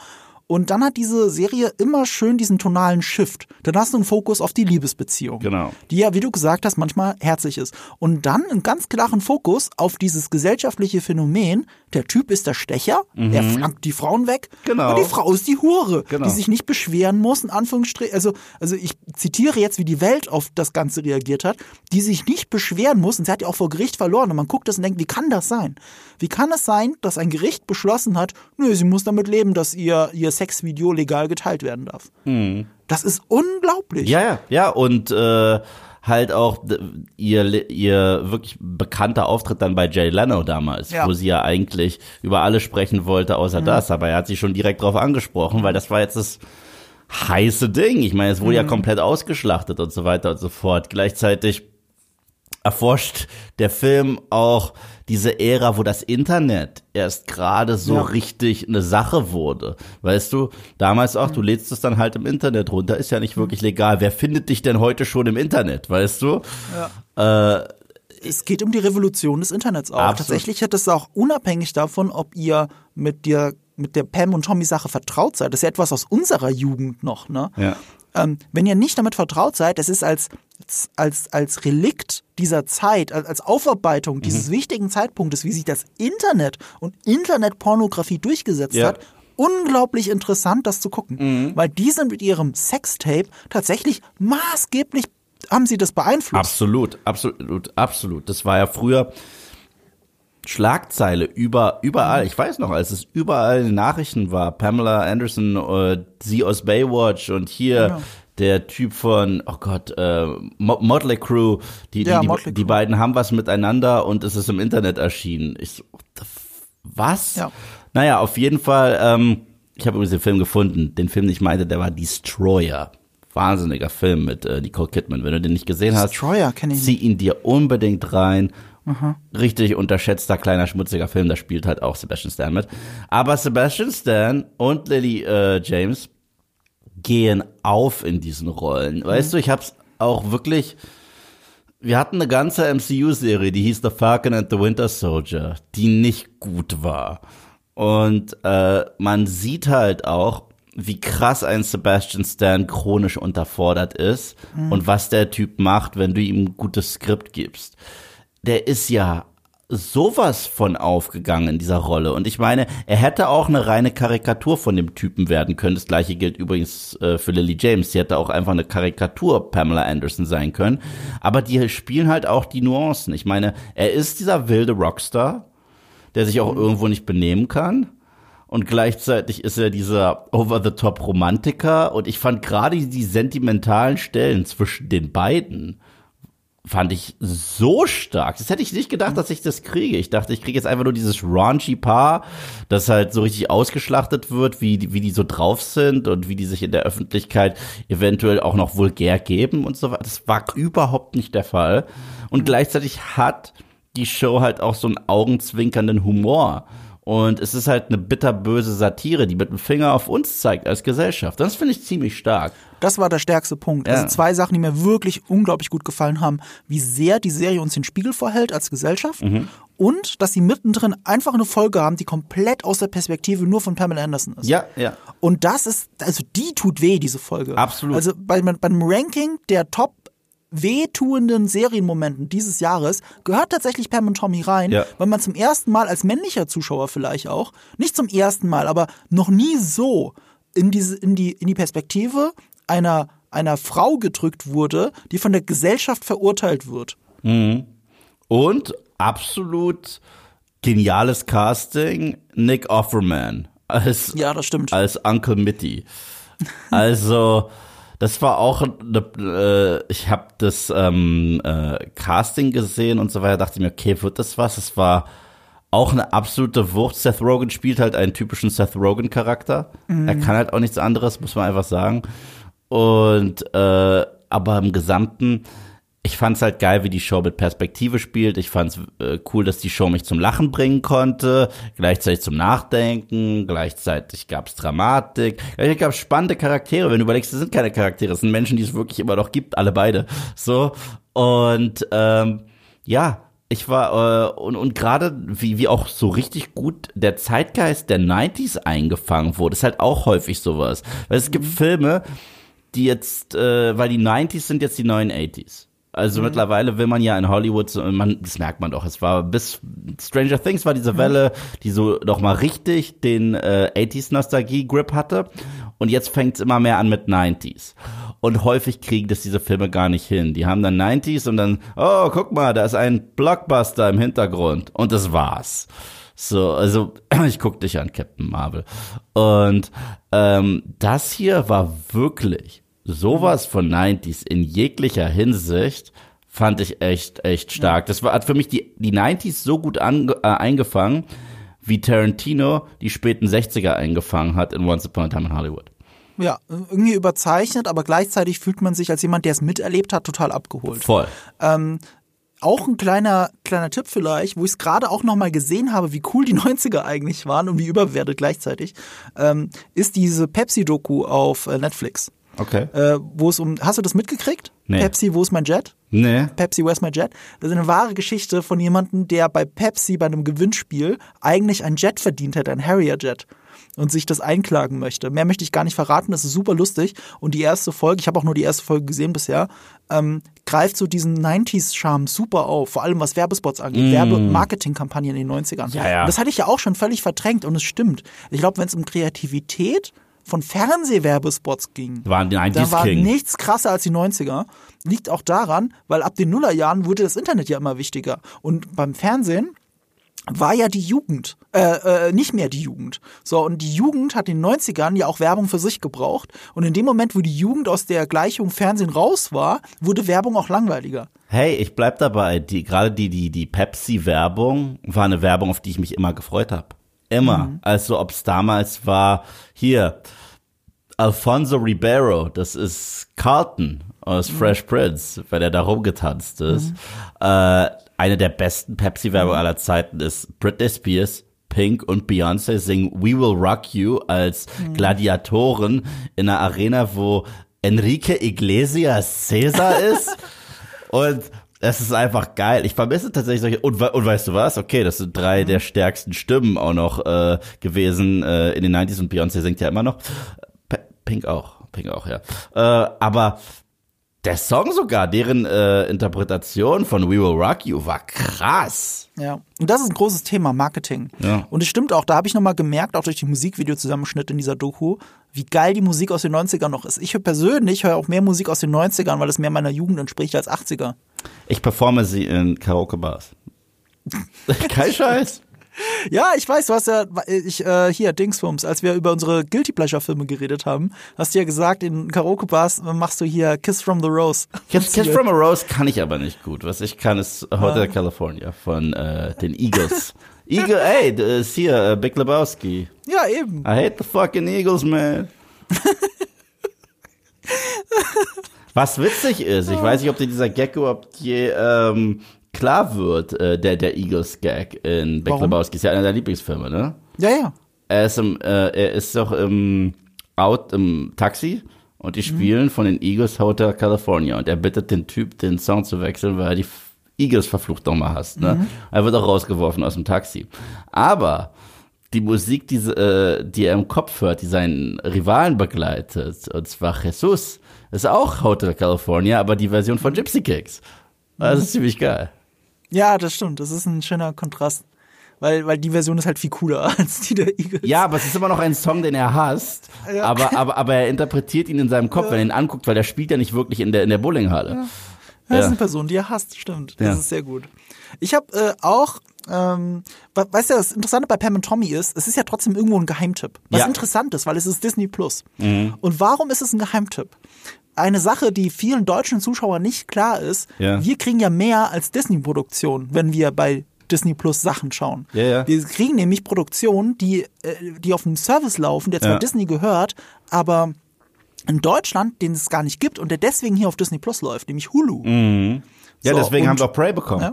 Und dann hat diese Serie immer schön diesen tonalen Shift. Dann hast du einen Fokus auf die Liebesbeziehung. Genau. Die ja, wie du gesagt hast, manchmal herzlich ist. Und dann einen ganz klaren Fokus auf dieses gesellschaftliche Phänomen. Der Typ ist der Stecher, er flankt die Frauen weg. Mhm. Genau. Und die Frau ist die Hure, Genau. die sich nicht beschweren muss, in Anführungsstrichen. Also, also ich zitiere jetzt, wie die Welt auf das Ganze reagiert hat, die sich nicht beschweren muss. Und sie hat ja auch vor Gericht verloren. Und man guckt das und denkt, wie kann das sein? Wie kann es sein, dass ein Gericht beschlossen hat, nö, sie muss damit leben, dass ihr, ihr Sexvideo legal geteilt werden darf? Das ist unglaublich. Mhm. Ja, ja, ja. Und äh, halt auch ihr, ihr wirklich bekannter Auftritt dann bei Jay Leno damals, Ja. wo sie ja eigentlich über alles sprechen wollte, außer das. Aber er hat sie schon direkt drauf angesprochen, weil das war jetzt das heiße Ding. Ich meine, es wurde ja komplett ausgeschlachtet und so weiter und so fort. Gleichzeitig erforscht der Film auch diese Ära, wo das Internet erst gerade so Ja. richtig eine Sache wurde. Weißt du, damals auch, du lädst es dann halt im Internet runter, ist ja nicht wirklich legal. Wer findet dich denn heute schon im Internet, weißt du? Äh, Es geht um die Revolution des Internets auch. Absolut. Tatsächlich hat es auch unabhängig davon, ob ihr mit dir mit der Pam und Tommy Sache vertraut seid. Das ist ja etwas aus unserer Jugend noch, ne? ja. Ähm, wenn ihr nicht damit vertraut seid, es ist als, als, als Relikt dieser Zeit, als, Aufarbeitung dieses wichtigen Zeitpunktes, wie sich das Internet und Internetpornografie durchgesetzt Ja. hat, unglaublich interessant, das zu gucken. Weil die sind mit ihrem Sextape tatsächlich maßgeblich, haben sie das beeinflusst. Absolut, absolut, absolut. Das war ja früher Schlagzeile über, überall. Ich weiß noch, als es überall in den Nachrichten war, Pamela Anderson, äh, sie aus Baywatch und hier Genau. der Typ von, oh Gott, äh, Mo- Motley Crue, die, die, Ja, die, die beiden haben was miteinander und es ist im Internet erschienen. Ich so, was? Ja. Naja, auf jeden Fall, ähm, ich habe übrigens den Film gefunden. Den Film, den ich meinte, der war Destroyer. Wahnsinniger Film mit äh, Nicole Kidman. Wenn du den nicht gesehen hast, Destroyer ich zieh ihn dir unbedingt rein. Richtig unterschätzter kleiner schmutziger Film, da spielt halt auch Sebastian Stan mit. Aber Sebastian Stan und Lily äh, James gehen auf in diesen Rollen. Weißt du, ich hab's auch wirklich. Wir hatten eine ganze MCU-Serie, die hieß The Falcon and the Winter Soldier, die nicht gut war. Und äh, man sieht halt auch, wie krass ein Sebastian Stan chronisch unterfordert ist und was der Typ macht, wenn du ihm ein gutes Skript gibst. Der ist ja sowas von aufgegangen in dieser Rolle. Und ich meine, er hätte auch eine reine Karikatur von dem Typen werden können. Das gleiche gilt übrigens äh, für Lily James. Sie hätte auch einfach eine Karikatur Pamela Anderson sein können. Aber die spielen halt auch die Nuancen. Ich meine, er ist dieser wilde Rockstar, der sich auch irgendwo nicht benehmen kann. Und gleichzeitig ist er dieser Over-the-Top-Romantiker. Und ich fand gerade die sentimentalen Stellen zwischen den beiden fand ich so stark. Das hätte ich nicht gedacht, dass ich das kriege. Ich dachte, ich kriege jetzt einfach nur dieses raunchy Paar, das halt so richtig ausgeschlachtet wird, wie die, wie die so drauf sind und wie die sich in der Öffentlichkeit eventuell auch noch vulgär geben und so weiter. Das war überhaupt nicht der Fall. Und gleichzeitig hat die Show halt auch so einen augenzwinkernden Humor. Und es ist halt eine bitterböse Satire, die mit dem Finger auf uns zeigt als Gesellschaft. Das finde ich ziemlich stark. Das war der stärkste Punkt. Ja. Also zwei Sachen, die mir wirklich unglaublich gut gefallen haben, wie sehr die Serie uns den Spiegel vorhält als Gesellschaft Mhm. und dass sie mittendrin einfach eine Folge haben, die komplett aus der Perspektive nur von Pamela Anderson ist. Ja, ja. Und das ist, also die tut weh, diese Folge. Absolut. Also bei, beim Ranking der top wehtuenden Serienmomenten dieses Jahres gehört tatsächlich Pam und Tommy rein, Ja. weil man zum ersten Mal als männlicher Zuschauer vielleicht auch, nicht zum ersten Mal, aber noch nie so in diese, in die, in die Perspektive einer, einer Frau gedrückt wurde, die von der Gesellschaft verurteilt wird. Und absolut geniales Casting, Nick Offerman als, Ja, das stimmt. als Uncle Mitty. Also, das war auch, eine, äh, ich habe das ähm, äh, Casting gesehen und so weiter, dachte mir, okay, wird das was? Es war auch eine absolute Wucht. Seth Rogen spielt halt einen typischen Seth Rogen-Charakter. Er kann halt auch nichts anderes, muss man einfach sagen. Und äh, aber im Gesamten, ich fand's halt geil, wie die Show mit Perspektive spielt. Ich fand's äh, cool, dass die Show mich zum Lachen bringen konnte, gleichzeitig zum Nachdenken, gleichzeitig gab's Dramatik, gleichzeitig gab's spannende Charaktere. Wenn du überlegst, das sind keine Charaktere, es sind Menschen, die es wirklich immer noch gibt, alle beide. So und ähm, ja, ich war äh, und und gerade wie wie auch so richtig gut der Zeitgeist der 90s eingefangen wurde, ist halt auch häufig sowas. Weil es gibt Filme, die jetzt, äh, weil die 90s sind jetzt die neuen 80s. Also mittlerweile will man ja in Hollywood, man, das merkt man doch, es war bis Stranger Things war diese Welle, die so noch mal richtig den äh, 80s Nostalgie-Grip hatte. Und jetzt fängt es immer mehr an mit 90s. Und häufig kriegen das diese Filme gar nicht hin. Die haben dann 90s und dann, oh, guck mal, da ist ein Blockbuster im Hintergrund. Und das war's. So, also [clears throat] ich guck dich an, Captain Marvel. Und ähm, das hier war wirklich sowas von 90s in jeglicher Hinsicht fand ich echt, echt stark. Das war, hat für mich die, die 90s so gut ange, äh, eingefangen, wie Tarantino die späten 60er eingefangen hat in Once Upon a Time in Hollywood. Ja, irgendwie überzeichnet, aber gleichzeitig fühlt man sich als jemand, der es miterlebt hat, total abgeholt. Voll. auch ein kleiner, kleiner Tipp vielleicht, wo ich es gerade auch nochmal gesehen habe, wie cool die 90er eigentlich waren und wie überbewertet gleichzeitig, ähm, ist diese Pepsi-Doku auf äh, Netflix. Okay. Äh, wo es um, hast du das mitgekriegt? Nee. Pepsi, wo ist mein Jet? Nee. Pepsi, Where's My Jet? Das ist eine wahre Geschichte von jemandem, der bei Pepsi bei einem Gewinnspiel eigentlich ein Jet verdient hätte, ein Harrier Jet und sich das einklagen möchte. Mehr möchte ich gar nicht verraten, das ist super lustig. Und die erste Folge, ich habe auch nur die erste Folge gesehen bisher, ähm, greift so diesen 90s-Charme super auf, vor allem was Werbespots angeht, mm. Werbe-Marketing-Kampagnen in den 90ern. Ja, ja. Und das hatte ich ja auch schon völlig verdrängt und es stimmt. Ich glaube, wenn es um Kreativität von Fernsehwerbespots ging, Waren die 90s da war King. nichts krasser als die 90er. Liegt auch daran, weil ab den Nullerjahren wurde das Internet ja immer wichtiger. Und beim Fernsehen war ja die Jugend, äh, äh, nicht mehr die Jugend. So, und die Jugend hat in den 90ern ja auch Werbung für sich gebraucht. Und in dem Moment, wo die Jugend aus der Gleichung Fernsehen raus war, wurde Werbung auch langweiliger. Hey, ich bleib dabei. Die, gerade die, die, die Pepsi-Werbung war eine Werbung, auf die ich mich immer gefreut habe. Immer. Also, ob's damals war, hier, Alfonso Ribeiro, das ist Carlton aus Fresh Prince, weil er da rumgetanzt ist. Äh, eine der besten Pepsi-Werbung aller Zeiten ist Britney Spears, Pink und Beyoncé singen We Will Rock You als Gladiatoren in einer Arena, wo Enrique Iglesias Caesar ist. [laughs] Und es ist einfach geil. Ich vermisse tatsächlich solche. Und, und weißt du was? Okay, das sind drei der stärksten Stimmen auch noch äh, gewesen äh, in den 90s und Beyoncé singt ja immer noch. P Pink auch. Pink auch, ja. Äh, aber der Song sogar, deren äh, Interpretation von We Will Rock You war krass. Ja, und das ist ein großes Thema, Marketing. Ja. Und es stimmt auch, da habe ich nochmal gemerkt, auch durch die Musikvideozusammenschnitt in dieser Doku, wie geil die Musik aus den 90ern noch ist. Ich höre persönlich höre auch mehr Musik aus den 90ern, weil es mehr meiner Jugend entspricht als 80er. Ich performe sie in Karaoke-Bars. [laughs] Kein Scheiß. Ja, ich weiß, du hast ja, ich, äh, hier, Dingsbums, als wir über unsere Guilty Pleasure-Filme geredet haben, hast du ja gesagt, in Karaoke-Bars machst du hier Kiss from the Rose. Kiss, Kiss from a Rose kann ich aber nicht gut. Was ich kann, ist Hotel California von äh, den Eagles. Eagle, [laughs] ey, das ist hier äh, Big Lebowski. Ja, eben. I hate the fucking Eagles, man. [laughs] Was witzig ist, ich weiß nicht, ob dir dieser Gag überhaupt je ähm, klar wird, äh, der, der Eagles-Gag in Big Warum? Lebowski. Ist ja einer deiner Lieblingsfilme, ne? Ja, ja. Er ist, im, äh, er ist doch im, Out, im Taxi und die Mhm. spielen von den Eagles Hotel California und er bittet den Typ, den Song zu wechseln, weil er die Eagles verflucht nochmal hasst. Ne? Mhm. Er wird auch rausgeworfen aus dem Taxi. Aber die Musik, die, äh, die er im Kopf hört, die seinen Rivalen begleitet, und zwar Jesus, ist auch Hotel California, aber die Version von Gypsy Kicks. Das Mhm. ist ziemlich geil. Ja, das stimmt. Das ist ein schöner Kontrast. Weil, weil die Version ist halt viel cooler [laughs] als die der Eagles. Ja, aber es ist immer noch ein Song, den er hasst. Ja. Aber, aber, aber er interpretiert ihn in seinem Kopf, wenn er ihn anguckt, weil er spielt ja nicht wirklich in der, in der Bowlinghalle. Das ist Ja. eine Person, die er hasst, stimmt. Das Ja. ist sehr gut. Ich habe äh, auch, ähm, we- weißt du, das Interessante bei Pam und Tommy ist, es ist ja trotzdem irgendwo ein Geheimtipp. Was Ja. Mhm. interessant ist, weil es ist Disney Plus. Und warum ist es ein Geheimtipp? Eine Sache, die vielen deutschen Zuschauern nicht klar ist, Ja. wir kriegen ja mehr als Disney-Produktion, wenn wir bei Disney Plus Sachen schauen. Ja, ja. Wir kriegen nämlich Produktionen, die, äh, die auf einem Service laufen, der zwar Ja. Disney gehört, aber in Deutschland, den es gar nicht gibt und der deswegen hier auf Disney Plus läuft, nämlich Hulu. Ja, So, deswegen und- haben wir auch Prey bekommen.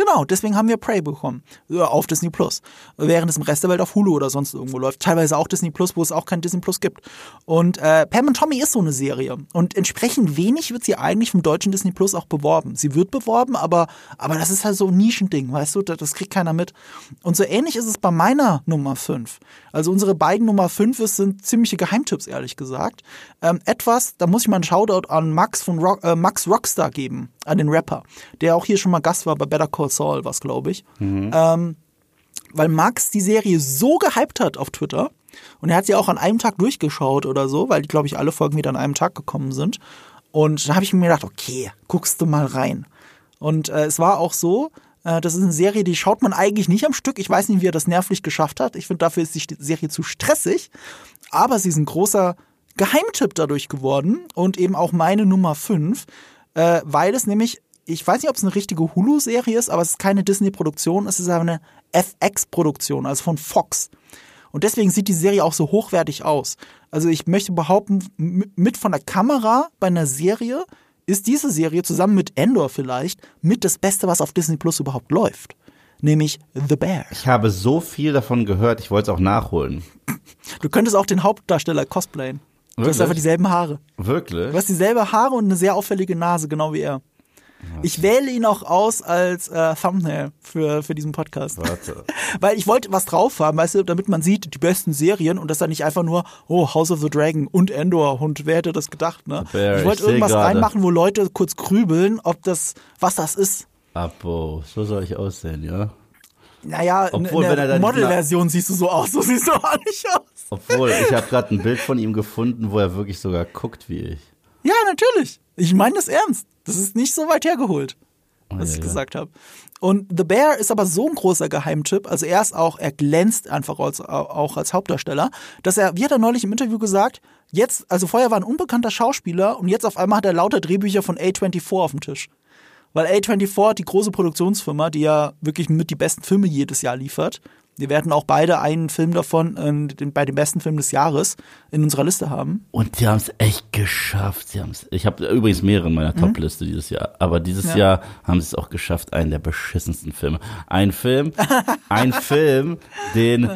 Genau, deswegen haben wir Prey bekommen. Auf Disney Plus. Während es im Rest der Welt auf Hulu oder sonst irgendwo läuft. Teilweise auch Disney Plus, wo es auch kein Disney Plus gibt. Und äh, Pam und Tommy ist so eine Serie. Und entsprechend wenig wird sie eigentlich vom deutschen Disney Plus auch beworben. Sie wird beworben, aber, aber das ist halt so ein Nischending, weißt du? Das, das kriegt keiner mit. Und so ähnlich ist es bei meiner Nummer 5. Also unsere beiden Nummer 5 sind ziemliche Geheimtipps, ehrlich gesagt. Ähm, etwas, da muss ich mal einen Shoutout an Max von Rock, äh, Max Rockstar geben, an den Rapper, der auch hier schon mal Gast war bei Better Call Saul, was glaube ich. Ähm, weil Max die Serie so gehypt hat auf Twitter und er hat sie auch an einem Tag durchgeschaut oder so, weil, glaube ich, alle Folgen wieder an einem Tag gekommen sind. Und da habe ich mir gedacht, okay, guckst du mal rein. Und äh, es war auch so, das ist eine Serie, die schaut man eigentlich nicht am Stück. Ich weiß nicht, wie er das nervlich geschafft hat. Ich finde, dafür ist die Serie zu stressig. Aber sie ist ein großer Geheimtipp dadurch geworden und eben auch meine Nummer 5, äh, weil es nämlich, ich weiß nicht, ob es eine richtige Hulu-Serie ist, aber es ist keine Disney-Produktion, es ist eine FX-Produktion, also von Fox. Und deswegen sieht die Serie auch so hochwertig aus. Also ich möchte behaupten, mit von der Kamera bei einer Serie ist diese Serie zusammen mit Endor vielleicht mit das Beste, was auf Disney Plus überhaupt läuft. Nämlich The Bear. Ich habe so viel davon gehört, ich wollte es auch nachholen. Du könntest auch den Hauptdarsteller cosplayen. Du hast Wirklich? einfach dieselben Haare. Wirklich? Du hast dieselbe Haare und eine sehr auffällige Nase, genau wie er. Ich wähle ihn auch aus als äh, Thumbnail für, für diesen Podcast. Warte. [laughs] Weil ich wollte was drauf haben, weißt du, damit man sieht, die besten Serien und das dann nicht einfach nur, oh, House of the Dragon und Endor und wer hätte das gedacht, ne? Bear, ich wollte irgendwas gerade. reinmachen, wo Leute kurz grübeln, ob das, was das ist. Abo, so soll ich aussehen, ja? Naja, in, Obwohl, in er der Modelversion siehst du so aus, [laughs] so siehst du auch nicht aus. Obwohl, ich habe gerade ein Bild von ihm gefunden, wo er wirklich sogar guckt wie ich. Ja, natürlich. Ich meine das ernst. Das ist nicht so weit hergeholt, was ja, ich gesagt habe. Und The Bear ist aber so ein großer Geheimtipp, also er ist auch, er glänzt einfach als, auch als Hauptdarsteller, dass er, wie hat er neulich im Interview gesagt, jetzt, also vorher war ein unbekannter Schauspieler und jetzt auf einmal hat er lauter Drehbücher von A24 auf dem Tisch. Weil A24, die große Produktionsfirma, die ja wirklich mit die besten Filme jedes Jahr liefert, wir werden auch beide einen Film davon äh, den, bei dem besten Film des Jahres in unserer Liste haben. Und die haben es echt geschafft. Sie haben's, ich habe übrigens mehrere in meiner Top-Liste dieses Jahr. Aber dieses Ja. Jahr haben sie es auch geschafft, einen der beschissensten Filme. Ein Film, ein [laughs] Film, den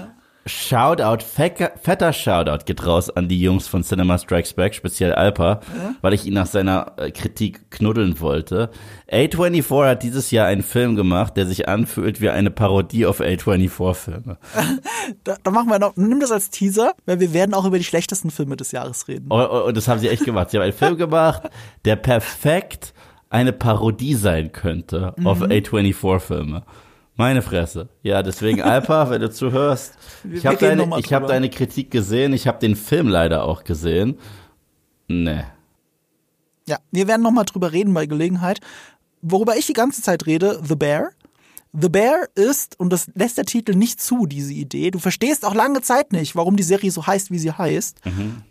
Shoutout, fecker, fetter Shoutout geht raus an die Jungs von Cinema Strikes Back, speziell Alpa, weil ich ihn nach seiner äh, Kritik knuddeln wollte. A24 hat dieses Jahr einen Film gemacht, der sich anfühlt wie eine Parodie auf A24-Filme. [laughs] Da, da machen wir noch, nimm das als Teaser, weil wir werden auch über die schlechtesten Filme des Jahres reden. Und, und und das haben sie echt gemacht. Sie haben einen Film gemacht, der perfekt eine Parodie sein könnte auf Mhm. A24-Filme. Meine Fresse. Ja, deswegen Alpa, wenn du zuhörst. Ich habe deine, ich hab deine Kritik gesehen. Ich habe den Film leider auch gesehen. Nee. Ja, wir werden noch mal drüber reden bei Gelegenheit. Worüber ich die ganze Zeit rede, The Bear. The Bear ist, und das lässt der Titel nicht zu, diese Idee, du verstehst auch lange Zeit nicht, warum die Serie so heißt, wie sie heißt,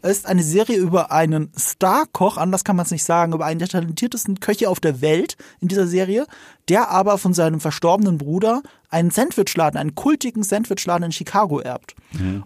ist eine Serie über einen Star-Koch, anders kann man es nicht sagen, über einen der talentiertesten Köche auf der Welt in dieser Serie, der aber von seinem verstorbenen Bruder einen Sandwichladen, einen kultigen Sandwichladen in Chicago erbt.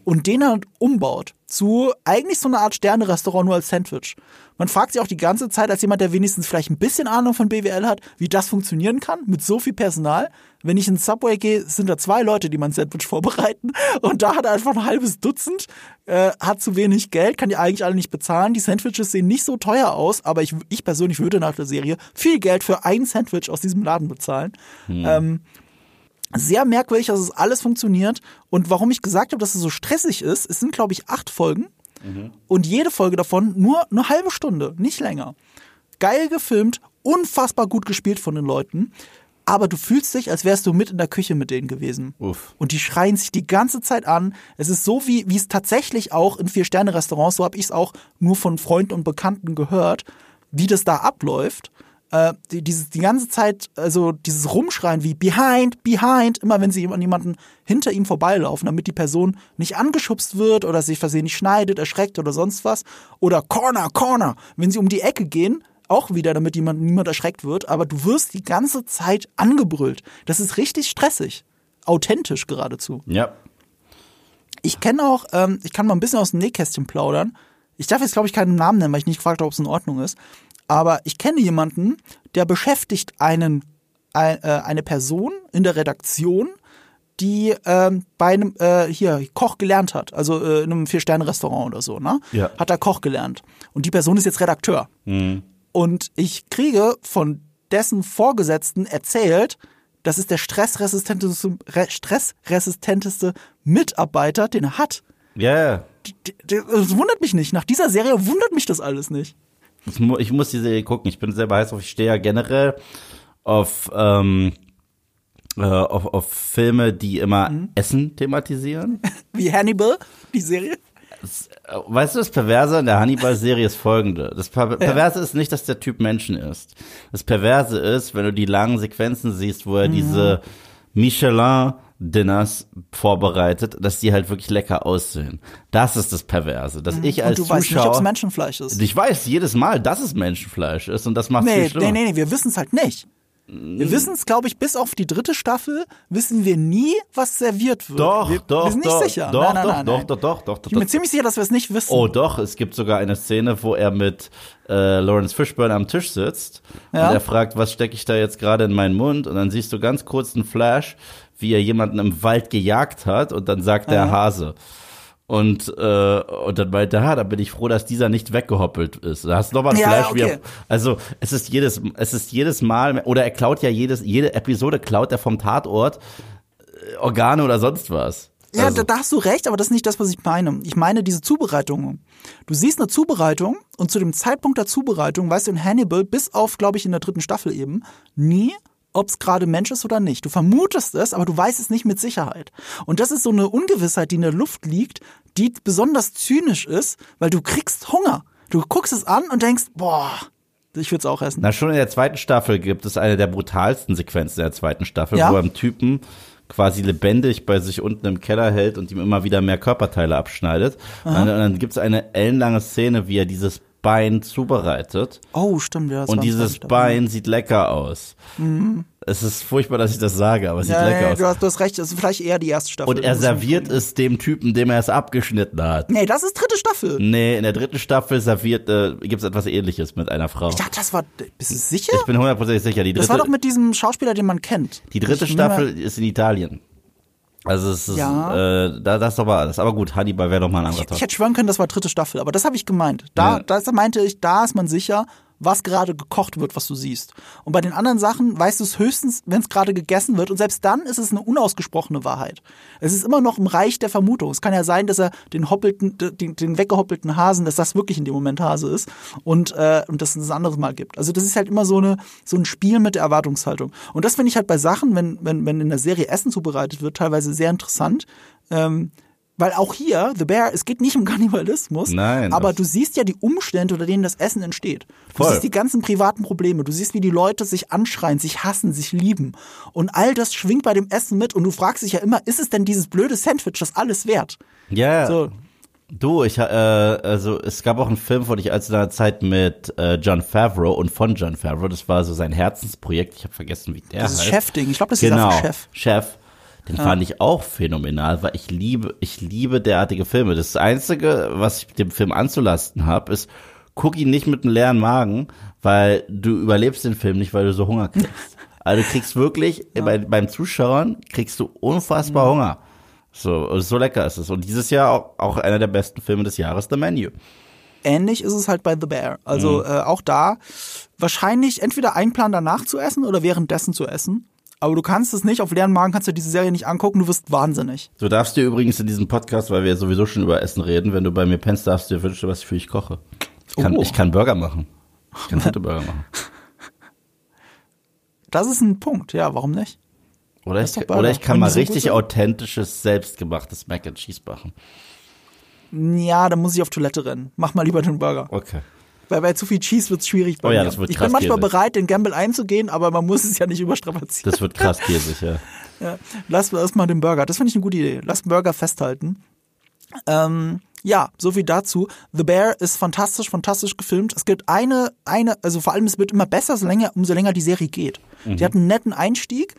Und den er umbaut zu eigentlich so einer Art Sterne-Restaurant nur als Sandwich. Man fragt sich auch die ganze Zeit, als jemand, der wenigstens vielleicht ein bisschen Ahnung von BWL hat, wie das funktionieren kann mit so viel Personal. Wenn ich ins Subway gehe, sind da zwei Leute, die mein Sandwich vorbereiten [laughs] und da hat er einfach ein halbes Dutzend, äh, hat zu wenig Geld, kann die eigentlich alle nicht bezahlen. Die Sandwiches sehen nicht so teuer aus, aber ich, ich persönlich würde nach der Serie viel Geld für ein Sandwich aus diesem Laden bezahlen. Ähm, sehr merkwürdig, dass es alles funktioniert. Und warum ich gesagt habe, dass es so stressig ist, es sind, glaube ich, acht Folgen. Und jede Folge davon nur eine halbe Stunde, nicht länger. Geil gefilmt, unfassbar gut gespielt von den Leuten. Aber du fühlst dich, als wärst du mit in der Küche mit denen gewesen. Uff. Und die schreien sich die ganze Zeit an. Es ist so, wie, wie es tatsächlich auch in Vier-Sterne-Restaurants, so habe ich es auch nur von Freunden und Bekannten gehört, wie das da abläuft. Äh, die, dieses, die ganze Zeit, also dieses Rumschreien wie behind, behind, immer wenn sie an jemanden hinter ihm vorbeilaufen, damit die Person nicht angeschubst wird oder sich versehentlich schneidet, erschreckt oder sonst was. Oder Corner, Corner, wenn sie um die Ecke gehen, auch wieder, damit jemand, niemand erschreckt wird, aber du wirst die ganze Zeit angebrüllt. Das ist richtig stressig. Authentisch geradezu. Ja. Ich kenne auch, ähm, ich kann mal ein bisschen aus dem Nähkästchen plaudern. Ich darf jetzt, glaube ich, keinen Namen nennen, weil ich nicht gefragt habe, ob es in Ordnung ist. Aber ich kenne jemanden, der beschäftigt einen, ein, äh, eine Person in der Redaktion, die ähm, bei einem äh, hier Koch gelernt hat, also äh, in einem Vier-Sterne-Restaurant oder so, ne? Ja. Hat er Koch gelernt. Und die Person ist jetzt Redakteur. Mhm. Und ich kriege von dessen Vorgesetzten erzählt, das ist der stressresistenteste, re- stressresistenteste Mitarbeiter, den er hat. Ja, d- Das wundert mich nicht. Nach dieser Serie wundert mich das alles nicht. Ich, mu ich muss die Serie gucken. Ich bin selber heiß auf. Ich stehe ja generell auf, ähm, äh, auf, auf Filme, die immer Mhm. Essen thematisieren. [laughs] Wie Hannibal, die Serie. Äh, Weißt du, das Perverse an der Hannibal-Serie ist folgende. Das Per [laughs] Perverse ist nicht, dass der Typ Menschen ist. Das Perverse ist, wenn du die langen Sequenzen siehst, wo Mhm. er diese Michelin-Dinners vorbereitet, dass die halt wirklich lecker aussehen. Das ist das Perverse. Dass ich als Mhm. Und du weißt nicht, ob es Zuschauer... Menschenfleisch ist. ich weiß jedes Mal, dass es Menschenfleisch ist und das macht Nee, viel schlimmer. nee, nee, nee, wir wissen es halt nicht. Wir wissen es, glaube ich, bis auf die dritte Staffel wissen wir nie, was serviert wird. Doch, wir, doch, wir sind nicht doch, sicher. Doch, nein, nein, doch, nein, doch, doch, doch, doch, Ich bin mir ziemlich sicher, dass wir es nicht wissen. Oh doch, es gibt sogar eine Szene, wo er mit äh, Lawrence Fishburne am Tisch sitzt Ja. und er fragt, was stecke ich da jetzt gerade in meinen Mund? Und dann siehst du ganz kurz einen Flash, wie er jemanden im Wald gejagt hat und dann sagt der Hase. Und, äh, und dann meinte er, da bin ich froh, dass dieser nicht weggehoppelt ist. Da hast du nochmal einen Ja, Flash. Okay. also es ist jedes, es ist jedes Mal, oder er klaut ja jedes, jede Episode klaut er vom Tatort äh, Organe oder sonst was. Ja, also, da, da hast du recht, aber das ist nicht das, was ich meine. Ich meine diese Zubereitung. Du siehst eine Zubereitung und zu dem Zeitpunkt der Zubereitung weißt du in Hannibal, bis auf, glaube ich, in der dritten Staffel eben, nie, ob es gerade Mensch ist oder nicht. Du vermutest es, aber du weißt es nicht mit Sicherheit. Und das ist so eine Ungewissheit, die in der Luft liegt, die besonders zynisch ist, weil du kriegst Hunger. Du guckst es an und denkst, boah, ich würde es auch essen. Na, schon in der zweiten Staffel gibt es eine der brutalsten Sequenzen der zweiten Staffel, Ja? wo er einen Typen quasi lebendig bei sich unten im Keller hält und ihm immer wieder mehr Körperteile abschneidet. Und dann, und dann gibt es eine ellenlange Szene, wie er dieses Bein zubereitet. Oh, stimmt, ja. Und dieses. Bein sieht lecker aus. Es ist furchtbar, dass ich das sage, aber es sieht Ja, lecker ja, aus. du, hast, du hast recht, das ist vielleicht eher die erste Staffel. Und er serviert es dem Typen, dem er es abgeschnitten hat. Nee, das ist dritte Staffel. Nee, in der dritten Staffel serviert, äh, gibt es etwas ähnliches mit einer Frau. Ich dachte, das war. Bist du sicher? Ich bin hundertprozentig sicher. Die das war dritte, doch mit diesem Schauspieler, den man kennt. Die dritte Staffel ist in Italien. Also es ist, Ja. äh, da, das ist aber alles. Aber gut, Hannibal wäre doch mal ein anderer Ich Tag. hätte schwören können, das war dritte Staffel, aber das habe ich gemeint. Da, Ja. da meinte ich, da ist man sicher, was gerade gekocht wird, was du siehst. Und bei den anderen Sachen weißt du es höchstens, wenn es gerade gegessen wird. Und selbst dann ist es eine unausgesprochene Wahrheit. Es ist immer noch im Reich der Vermutung. Es kann ja sein, dass er den hoppelten, den, den weggehoppelten Hasen, dass das wirklich in dem Moment Hase ist und, äh, und dass es ein anderes Mal gibt. Also das ist halt immer so eine so ein Spiel mit der Erwartungshaltung. Und das finde ich halt bei Sachen, wenn, wenn, wenn in der Serie Essen zubereitet wird, teilweise sehr interessant. Ähm, weil auch hier, The Bear, es geht nicht um Kannibalismus, Nein, aber das- du siehst ja die Umstände, unter denen das Essen entsteht. Du Voll. siehst die ganzen privaten Probleme, du siehst, wie die Leute sich anschreien, sich hassen, sich lieben. Und all das schwingt bei dem Essen mit und du fragst dich ja immer, ist es denn dieses blöde Sandwich das alles wert? Ja, So, du, ich, äh, also es gab auch einen Film vor nicht allzu langer Zeit mit äh, John Favreau und von John Favreau. Das war so sein Herzensprojekt. Ich habe vergessen, wie der das ist heißt. Chefding. Ich glaube, das ist genau, dieser Chef. Chef. Den fand ich auch phänomenal, weil ich liebe, ich liebe derartige Filme. Das Einzige, was ich dem Film anzulasten habe, ist, guck ihn nicht mit einem leeren Magen, weil du überlebst den Film nicht, weil du so Hunger kriegst. [laughs] Also du kriegst wirklich, bei, beim Zuschauen kriegst du unfassbar Mhm. Hunger. So, so lecker ist es. Und dieses Jahr auch, auch einer der besten Filme des Jahres, The Menu. Ähnlich ist es halt bei The Bear. Also äh, auch da wahrscheinlich entweder einplanen danach zu essen oder währenddessen zu essen. Aber du kannst es nicht, auf leeren Magen kannst du diese Serie nicht angucken, du wirst wahnsinnig. Du darfst dir übrigens in diesem Podcast, weil wir sowieso schon über Essen reden, wenn du bei mir pennst, darfst du dir wünschen, was ich für dich koche. Ich kann, Oh. ich kann Burger machen. Ich kann gute Burger machen. [laughs] Das ist ein Punkt, ja, warum nicht? Oder ich, oder ich kann mal richtig sind. authentisches, selbstgemachtes Mac and Cheese machen. Ja, dann muss ich auf Toilette rennen. Mach mal lieber den Burger. Okay. Weil bei zu viel Cheese wird's schwierig bei Oh ja, mir. das wird ich krass bin manchmal käsig. bereit, den Gamble einzugehen, aber man muss es ja nicht überstrapazieren. Das wird krass käsig, ja. [laughs] Ja. Lass erstmal den Burger. Das finde ich eine gute Idee. Lass den Burger festhalten. Ähm, ja, so viel dazu. The Bear ist fantastisch, fantastisch gefilmt. Es gibt eine, eine, also vor allem es wird immer besser, so länger, umso länger die Serie geht. Die hat einen netten Einstieg.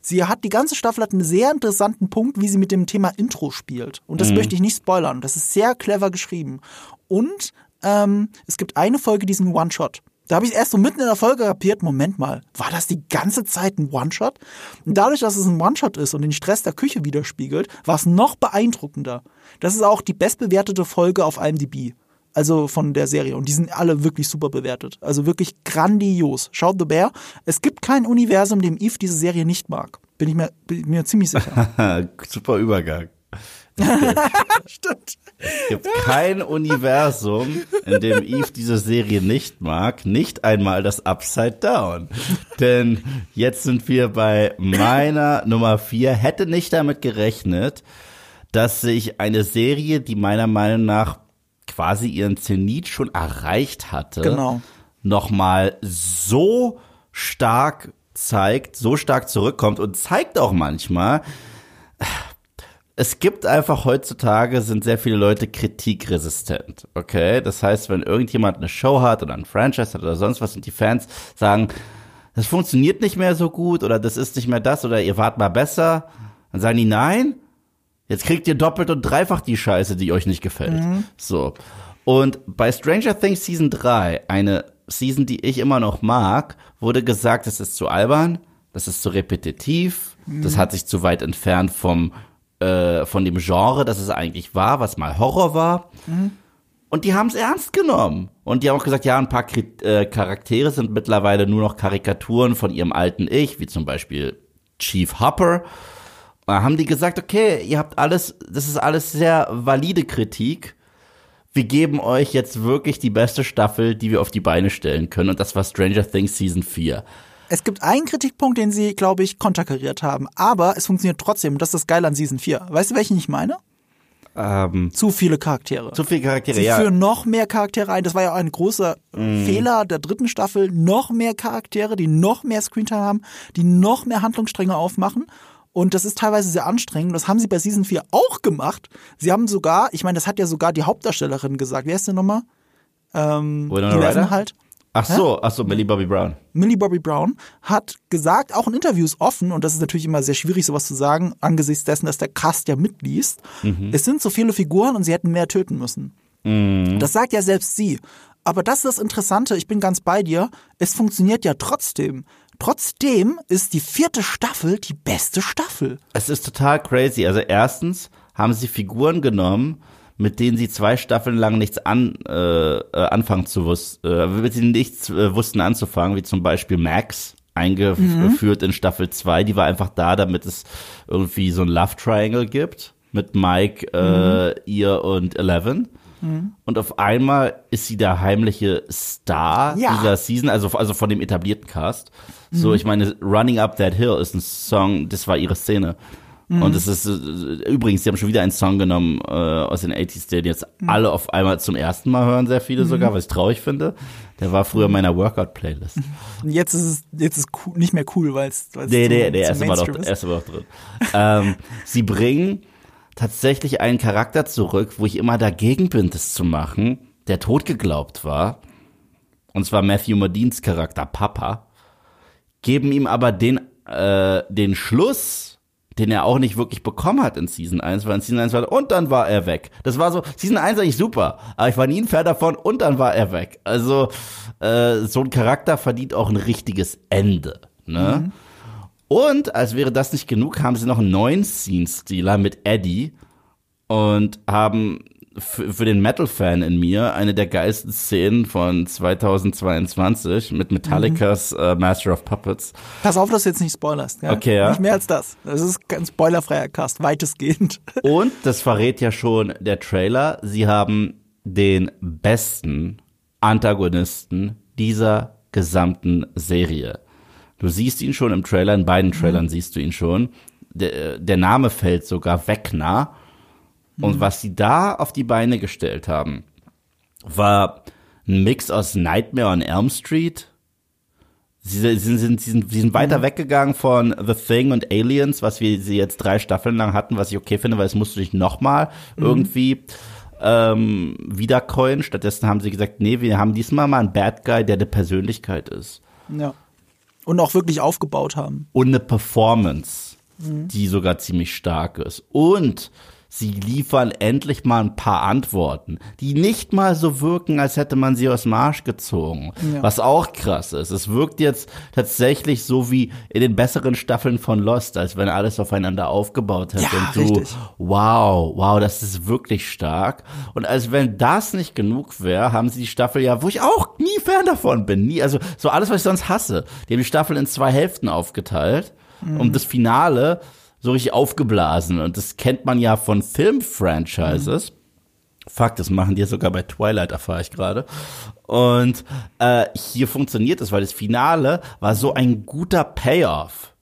Sie hat die ganze Staffel hat einen sehr interessanten Punkt, wie sie mit dem Thema Intro spielt. Und das möchte ich nicht spoilern. Das ist sehr clever geschrieben. Und ähm, es gibt eine Folge, die ist ein One-Shot. Da habe ich erst so mitten in der Folge kapiert, Moment mal, war das die ganze Zeit ein One-Shot? Und dadurch, dass es ein One-Shot ist und den Stress der Küche widerspiegelt, war es noch beeindruckender. Das ist auch die bestbewertete Folge auf IMDb. Also von der Serie. Und die sind alle wirklich super bewertet. Also wirklich grandios. Schaut The Bear. Es gibt kein Universum, dem Eve diese Serie nicht mag. Bin ich mir, bin ich mir ziemlich sicher. [laughs] Super Übergang. [laughs] Stimmt. Es gibt kein Universum, in dem Eve diese Serie nicht mag, nicht einmal das Upside Down. Denn jetzt sind wir bei meiner Nummer vier. Hätte nicht damit gerechnet, dass sich eine Serie, die meiner Meinung nach quasi ihren Zenit schon erreicht hatte, Genau. nochmal so stark zeigt, so stark zurückkommt und zeigt auch manchmal, es gibt einfach heutzutage sind sehr viele Leute kritikresistent, okay? Das heißt, wenn irgendjemand eine Show hat oder ein Franchise hat oder sonst was und die Fans sagen, das funktioniert nicht mehr so gut oder das ist nicht mehr das oder ihr wart mal besser. Dann sagen die, nein, jetzt kriegt ihr doppelt und dreifach die Scheiße, die euch nicht gefällt. Mhm. So. Und bei Stranger Things Season 3, eine Season, die ich immer noch mag, wurde gesagt, es ist zu albern, das ist zu repetitiv, mhm. das hat sich zu weit entfernt vom äh, von dem Genre, das es eigentlich war, was mal Horror war. Mhm. Und die haben es ernst genommen. Und die haben auch gesagt, ja, ein paar äh, Charaktere sind mittlerweile nur noch Karikaturen von ihrem alten Ich, wie zum Beispiel Chief Hopper. Da haben die gesagt, okay, ihr habt alles, das ist alles sehr valide Kritik. Wir geben euch jetzt wirklich die beste Staffel, die wir auf die Beine stellen können. Und das war Stranger Things Season 4. Es gibt einen Kritikpunkt, den sie, glaube ich, konterkariert haben. Aber es funktioniert trotzdem. Und das ist das Geile an Season 4. Weißt du, welchen ich meine? Ähm, zu viele Charaktere. Zu viele Charaktere, Sie ja. führen noch mehr Charaktere ein. Das war ja ein großer mm. Fehler der dritten Staffel. Noch mehr Charaktere, die noch mehr Screentime haben, die noch mehr Handlungsstränge aufmachen. Und das ist teilweise sehr anstrengend. Das haben sie bei Season 4 auch gemacht. Sie haben sogar, ich meine, das hat ja sogar die Hauptdarstellerin gesagt. Wer ist denn nochmal? Ähm, Eleven halt. Ach so, ach so, Millie Bobby Brown. Millie Bobby Brown hat gesagt, auch in Interviews offen, und das ist natürlich immer sehr schwierig, sowas zu sagen, angesichts dessen, dass der Cast ja mitliest. Mhm. Es sind so viele Figuren und sie hätten mehr töten müssen. Mhm. Das sagt ja selbst sie. Aber das ist das Interessante, ich bin ganz bei dir, es funktioniert ja trotzdem. Trotzdem ist die vierte Staffel die beste Staffel. Es ist total crazy. Also erstens haben sie Figuren genommen, mit denen sie zwei Staffeln lang nichts an, äh, äh anfangen zu wussten, äh, mit denen nichts äh, wussten anzufangen, wie zum Beispiel Max eingeführt mhm. in Staffel 2. Die war einfach da, damit es irgendwie so ein Love Triangle gibt mit Mike, äh, mhm. ihr und Eleven. Mhm. Und auf einmal ist sie der heimliche Star ja. dieser Season, also, also von dem etablierten Cast. So, mhm. ich meine, Running Up That Hill ist ein Song, das war ihre Szene. Mhm. Und es ist äh, übrigens, sie haben schon wieder einen Song genommen äh, aus den 80s, den jetzt mhm. alle auf einmal zum ersten Mal hören, sehr viele mhm. sogar, was ich traurig finde. Der war früher in meiner Workout-Playlist. Jetzt ist es jetzt ist cool, nicht mehr cool, weil es Nee, nee, ist immer noch, ist. ist immer noch drin. ähm, [laughs] sie bringen tatsächlich einen Charakter zurück, wo ich immer dagegen bin, das zu machen, der tot geglaubt war. Und zwar Matthew Modines Charakter Papa. Geben ihm aber den, äh, den Schluss den er auch nicht wirklich bekommen hat in Season 1, weil in Season 1 war und dann war er weg. Das war so, Season 1 eigentlich super, aber ich war nie ein Fan davon und dann war er weg. Also äh, so ein Charakter verdient auch ein richtiges Ende. Ne? Mhm. Und als wäre das nicht genug, haben sie noch einen neuen Scene-Stealer mit Eddie und haben für den Metal-Fan in mir eine der geilsten Szenen von 2022 mit Metallicas mhm. äh, Master of Puppets. Pass auf, dass du jetzt nicht spoilerst. Gell? Okay, ja. Nicht mehr als das. Das ist kein spoilerfreier Cast, weitestgehend. [laughs] Und das verrät ja schon der Trailer. Sie haben den besten Antagonisten dieser gesamten Serie. Du siehst ihn schon im Trailer, in beiden Trailern mhm. siehst du ihn schon. Der, der Name fällt sogar Wegner. Und mhm. was sie da auf die Beine gestellt haben, war ein Mix aus Nightmare on Elm Street. Sie sind, sie sind, sie sind, sie sind weiter mhm. weggegangen von The Thing und Aliens, was wir sie jetzt drei Staffeln lang hatten, was ich okay finde, weil es musste nicht nochmal mhm. irgendwie ähm, wiedercoin. Stattdessen haben sie gesagt, nee, wir haben diesmal mal einen Bad Guy, der eine Persönlichkeit ist. Ja. Und auch wirklich aufgebaut haben. Und eine Performance, mhm. die sogar ziemlich stark ist. Und Sie liefern endlich mal ein paar Antworten, die nicht mal so wirken, als hätte man sie aus Marsch gezogen. Ja. Was auch krass ist. Es wirkt jetzt tatsächlich so wie in den besseren Staffeln von Lost, als wenn alles aufeinander aufgebaut hätte. Ja, und du, richtig. wow, wow, das ist wirklich stark. Und als wenn das nicht genug wäre, haben sie die Staffel ja, wo ich auch nie Fan davon bin. Nie, also so alles, was ich sonst hasse. Die haben die Staffel in zwei Hälften aufgeteilt. Mhm. Und das Finale so richtig aufgeblasen. Und das kennt man ja von Filmfranchises. Mhm. Fakt, das machen die sogar bei Twilight, erfahre ich gerade. Und äh, hier funktioniert es, weil das Finale war so ein guter Payoff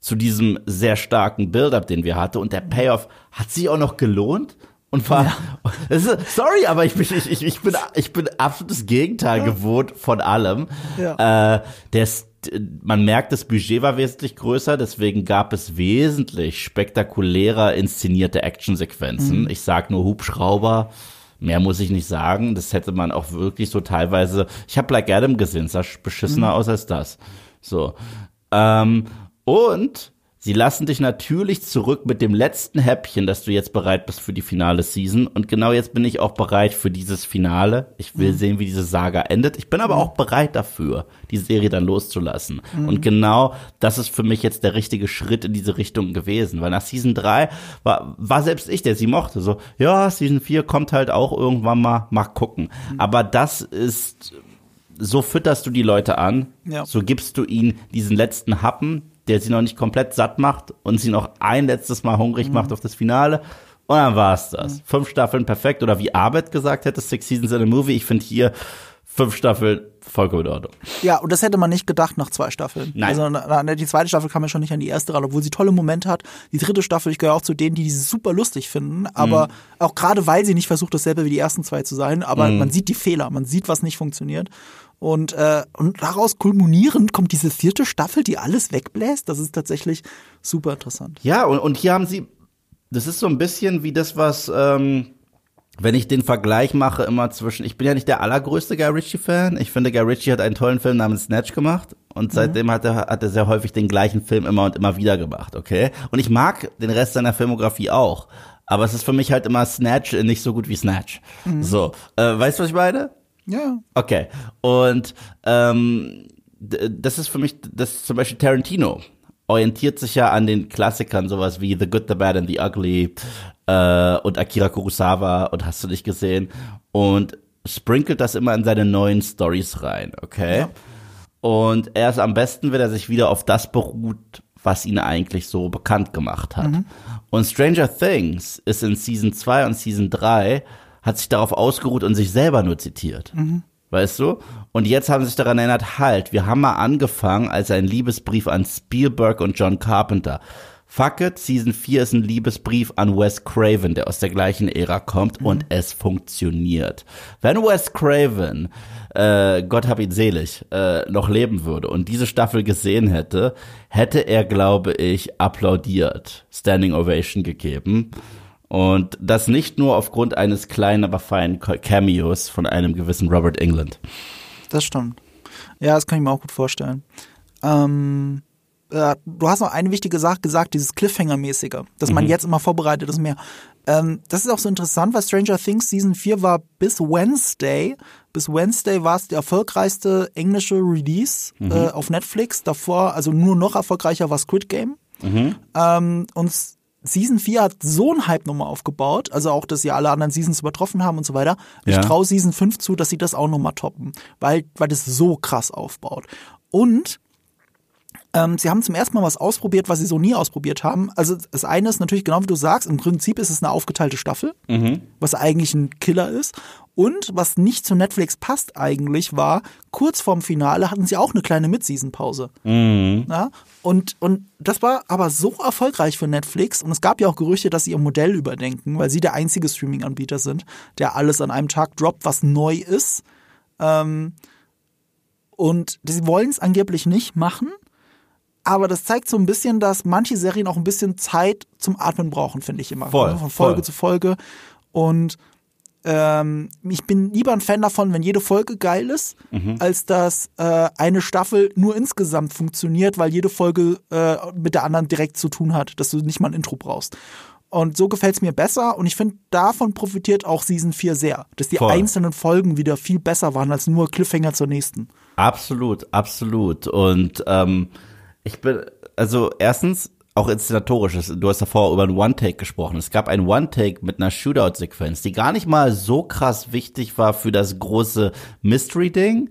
zu diesem sehr starken Build-up, den wir hatten. Und der Payoff hat sich auch noch gelohnt und war. Ja. [laughs] Ist, sorry, aber ich bin, ich, ich, bin, ich bin absolutes Gegenteil ja. gewohnt von allem. Ja. Äh, der, man merkt, das Budget war wesentlich größer, deswegen gab es wesentlich spektakulärer inszenierte Actionsequenzen. Mhm. Ich sag nur Hubschrauber. Mehr muss ich nicht sagen. Das hätte man auch wirklich so teilweise. Ich habe Black Adam gesehen, sah beschissener mhm. aus als das. So. Ähm, und sie lassen dich natürlich zurück mit dem letzten Häppchen, dass du jetzt bereit bist für die finale Season. Und genau jetzt bin ich auch bereit für dieses Finale. Ich will mhm. sehen, wie diese Saga endet. Ich bin aber mhm. auch bereit dafür, die Serie dann loszulassen. Mhm. Und genau das ist für mich jetzt der richtige Schritt in diese Richtung gewesen. Weil nach Season 3 war, war selbst ich, der sie mochte, so, ja, Season 4 kommt halt auch irgendwann mal, mal gucken. Mhm. Aber das ist so fütterst du die Leute an, ja. so gibst du ihnen diesen letzten Happen, der sie noch nicht komplett satt macht und sie noch ein letztes Mal hungrig mhm. macht auf das Finale. Und dann war's das. Mhm. Fünf Staffeln perfekt. Oder wie Arbeit gesagt hätte, Six Seasons in a Movie. Ich finde hier fünf Staffeln vollkommen in Ordnung. Ja, und das hätte man nicht gedacht nach zwei Staffeln. Nein. Also die zweite Staffel kam ja schon nicht an die erste ran, obwohl sie tolle Momente hat. Die dritte Staffel, ich gehöre auch zu denen, die diese super lustig finden, aber mhm. auch gerade weil sie nicht versucht, dasselbe wie die ersten zwei zu sein, aber mhm. man sieht die Fehler, man sieht, was nicht funktioniert. Und, äh, und daraus kulminierend kommt diese vierte Staffel, die alles wegbläst. Das ist tatsächlich super interessant. Ja, und, und hier haben sie, das ist so ein bisschen wie das, was, ähm, wenn ich den Vergleich mache immer zwischen, ich bin ja nicht der allergrößte Guy Ritchie-Fan. Ich finde, Guy Ritchie hat einen tollen Film namens Snatch gemacht. Und mhm. seitdem mhm. hat, er, hat er sehr häufig den gleichen Film immer und immer wieder gemacht, okay? Und ich mag den Rest seiner Filmografie auch. Aber es ist für mich halt immer Snatch nicht so gut wie Snatch. Mhm. So, äh, weißt du, was ich meine? Ja. Okay. Und ähm, das ist für mich, das ist zum Beispiel Tarantino orientiert sich ja an den Klassikern, sowas wie The Good, The Bad and The Ugly äh, und Akira Kurosawa und hast du nicht gesehen und sprinkelt das immer in seine neuen Stories rein, okay? Ja. Und er ist am besten, wenn er sich wieder auf das beruht, was ihn eigentlich so bekannt gemacht hat. Mhm. Und Stranger Things ist in Season 2 und Season 3 hat sich darauf ausgeruht und sich selber nur zitiert. Mhm. Weißt du? Und jetzt haben sie sich daran erinnert, halt, wir haben mal angefangen als ein Liebesbrief an Spielberg und John Carpenter. Fuck it, Season 4 ist ein Liebesbrief an Wes Craven, der aus der gleichen Ära kommt mhm. und es funktioniert. Wenn Wes Craven, äh, Gott hab ihn selig, äh, noch leben würde und diese Staffel gesehen hätte, hätte er, glaube ich, applaudiert, Standing Ovation gegeben. Und das nicht nur aufgrund eines kleinen, aber feinen Cameos von einem gewissen Robert England. Das stimmt. Ja, das kann ich mir auch gut vorstellen. Ähm, äh, du hast noch eine wichtige Sache gesagt, dieses Cliffhanger-mäßige, dass man mhm. jetzt immer vorbereitet ist mehr. Ähm, das ist auch so interessant, weil Stranger Things Season 4 war bis Wednesday. Bis Wednesday war es der erfolgreichste englische Release mhm. äh, auf Netflix. Davor, also nur noch erfolgreicher war Squid Game. Mhm. Ähm, und Season 4 hat so einen Hype nochmal aufgebaut, also auch, dass sie alle anderen Seasons übertroffen haben und so weiter. Ja. Ich traue Season 5 zu, dass sie das auch nochmal toppen, weil, weil das so krass aufbaut. Und ähm, sie haben zum ersten Mal was ausprobiert, was sie so nie ausprobiert haben. Also das eine ist natürlich genau wie du sagst, im Prinzip ist es eine aufgeteilte Staffel, mhm. was eigentlich ein Killer ist. Und was nicht zu Netflix passt eigentlich war, kurz vorm Finale hatten sie auch eine kleine Mid-Season-Pause. Mhm. Ja? Und, und das war aber so erfolgreich für Netflix. Und es gab ja auch Gerüchte, dass sie ihr Modell überdenken, weil sie der einzige Streaming-Anbieter sind, der alles an einem Tag droppt, was neu ist. Ähm, und sie wollen es angeblich nicht machen. Aber das zeigt so ein bisschen, dass manche Serien auch ein bisschen Zeit zum Atmen brauchen, finde ich immer. Voll, Von Folge voll. zu Folge. Und ähm, ich bin lieber ein Fan davon, wenn jede Folge geil ist, mhm. als dass äh, eine Staffel nur insgesamt funktioniert, weil jede Folge äh, mit der anderen direkt zu tun hat, dass du nicht mal ein Intro brauchst. Und so gefällt es mir besser und ich finde, davon profitiert auch Season 4 sehr, dass die Voll. einzelnen Folgen wieder viel besser waren als nur Cliffhanger zur nächsten. Absolut, absolut. Und ähm, ich bin, also erstens, auch inszenatorisch. Du hast davor über ein One-Take gesprochen. Es gab ein One-Take mit einer Shootout-Sequenz, die gar nicht mal so krass wichtig war für das große Mystery-Ding,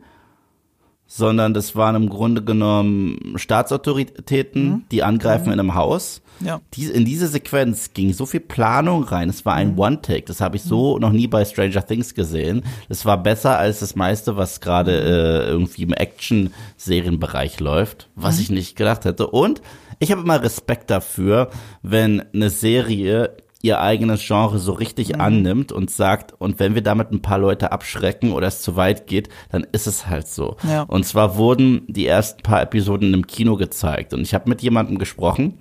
sondern das waren im Grunde genommen Staatsautoritäten, mhm. die angreifen mhm. in einem Haus. Ja. Die, in diese Sequenz ging so viel Planung rein. Es war ein mhm. One-Take. Das habe ich so mhm. noch nie bei Stranger Things gesehen. Das war besser als das meiste, was gerade äh, irgendwie im Action-Serienbereich läuft, was mhm. ich nicht gedacht hätte. Und ich habe immer Respekt dafür, wenn eine Serie ihr eigenes Genre so richtig mhm. annimmt und sagt, und wenn wir damit ein paar Leute abschrecken oder es zu weit geht, dann ist es halt so. Ja. Und zwar wurden die ersten paar Episoden im Kino gezeigt und ich habe mit jemandem gesprochen,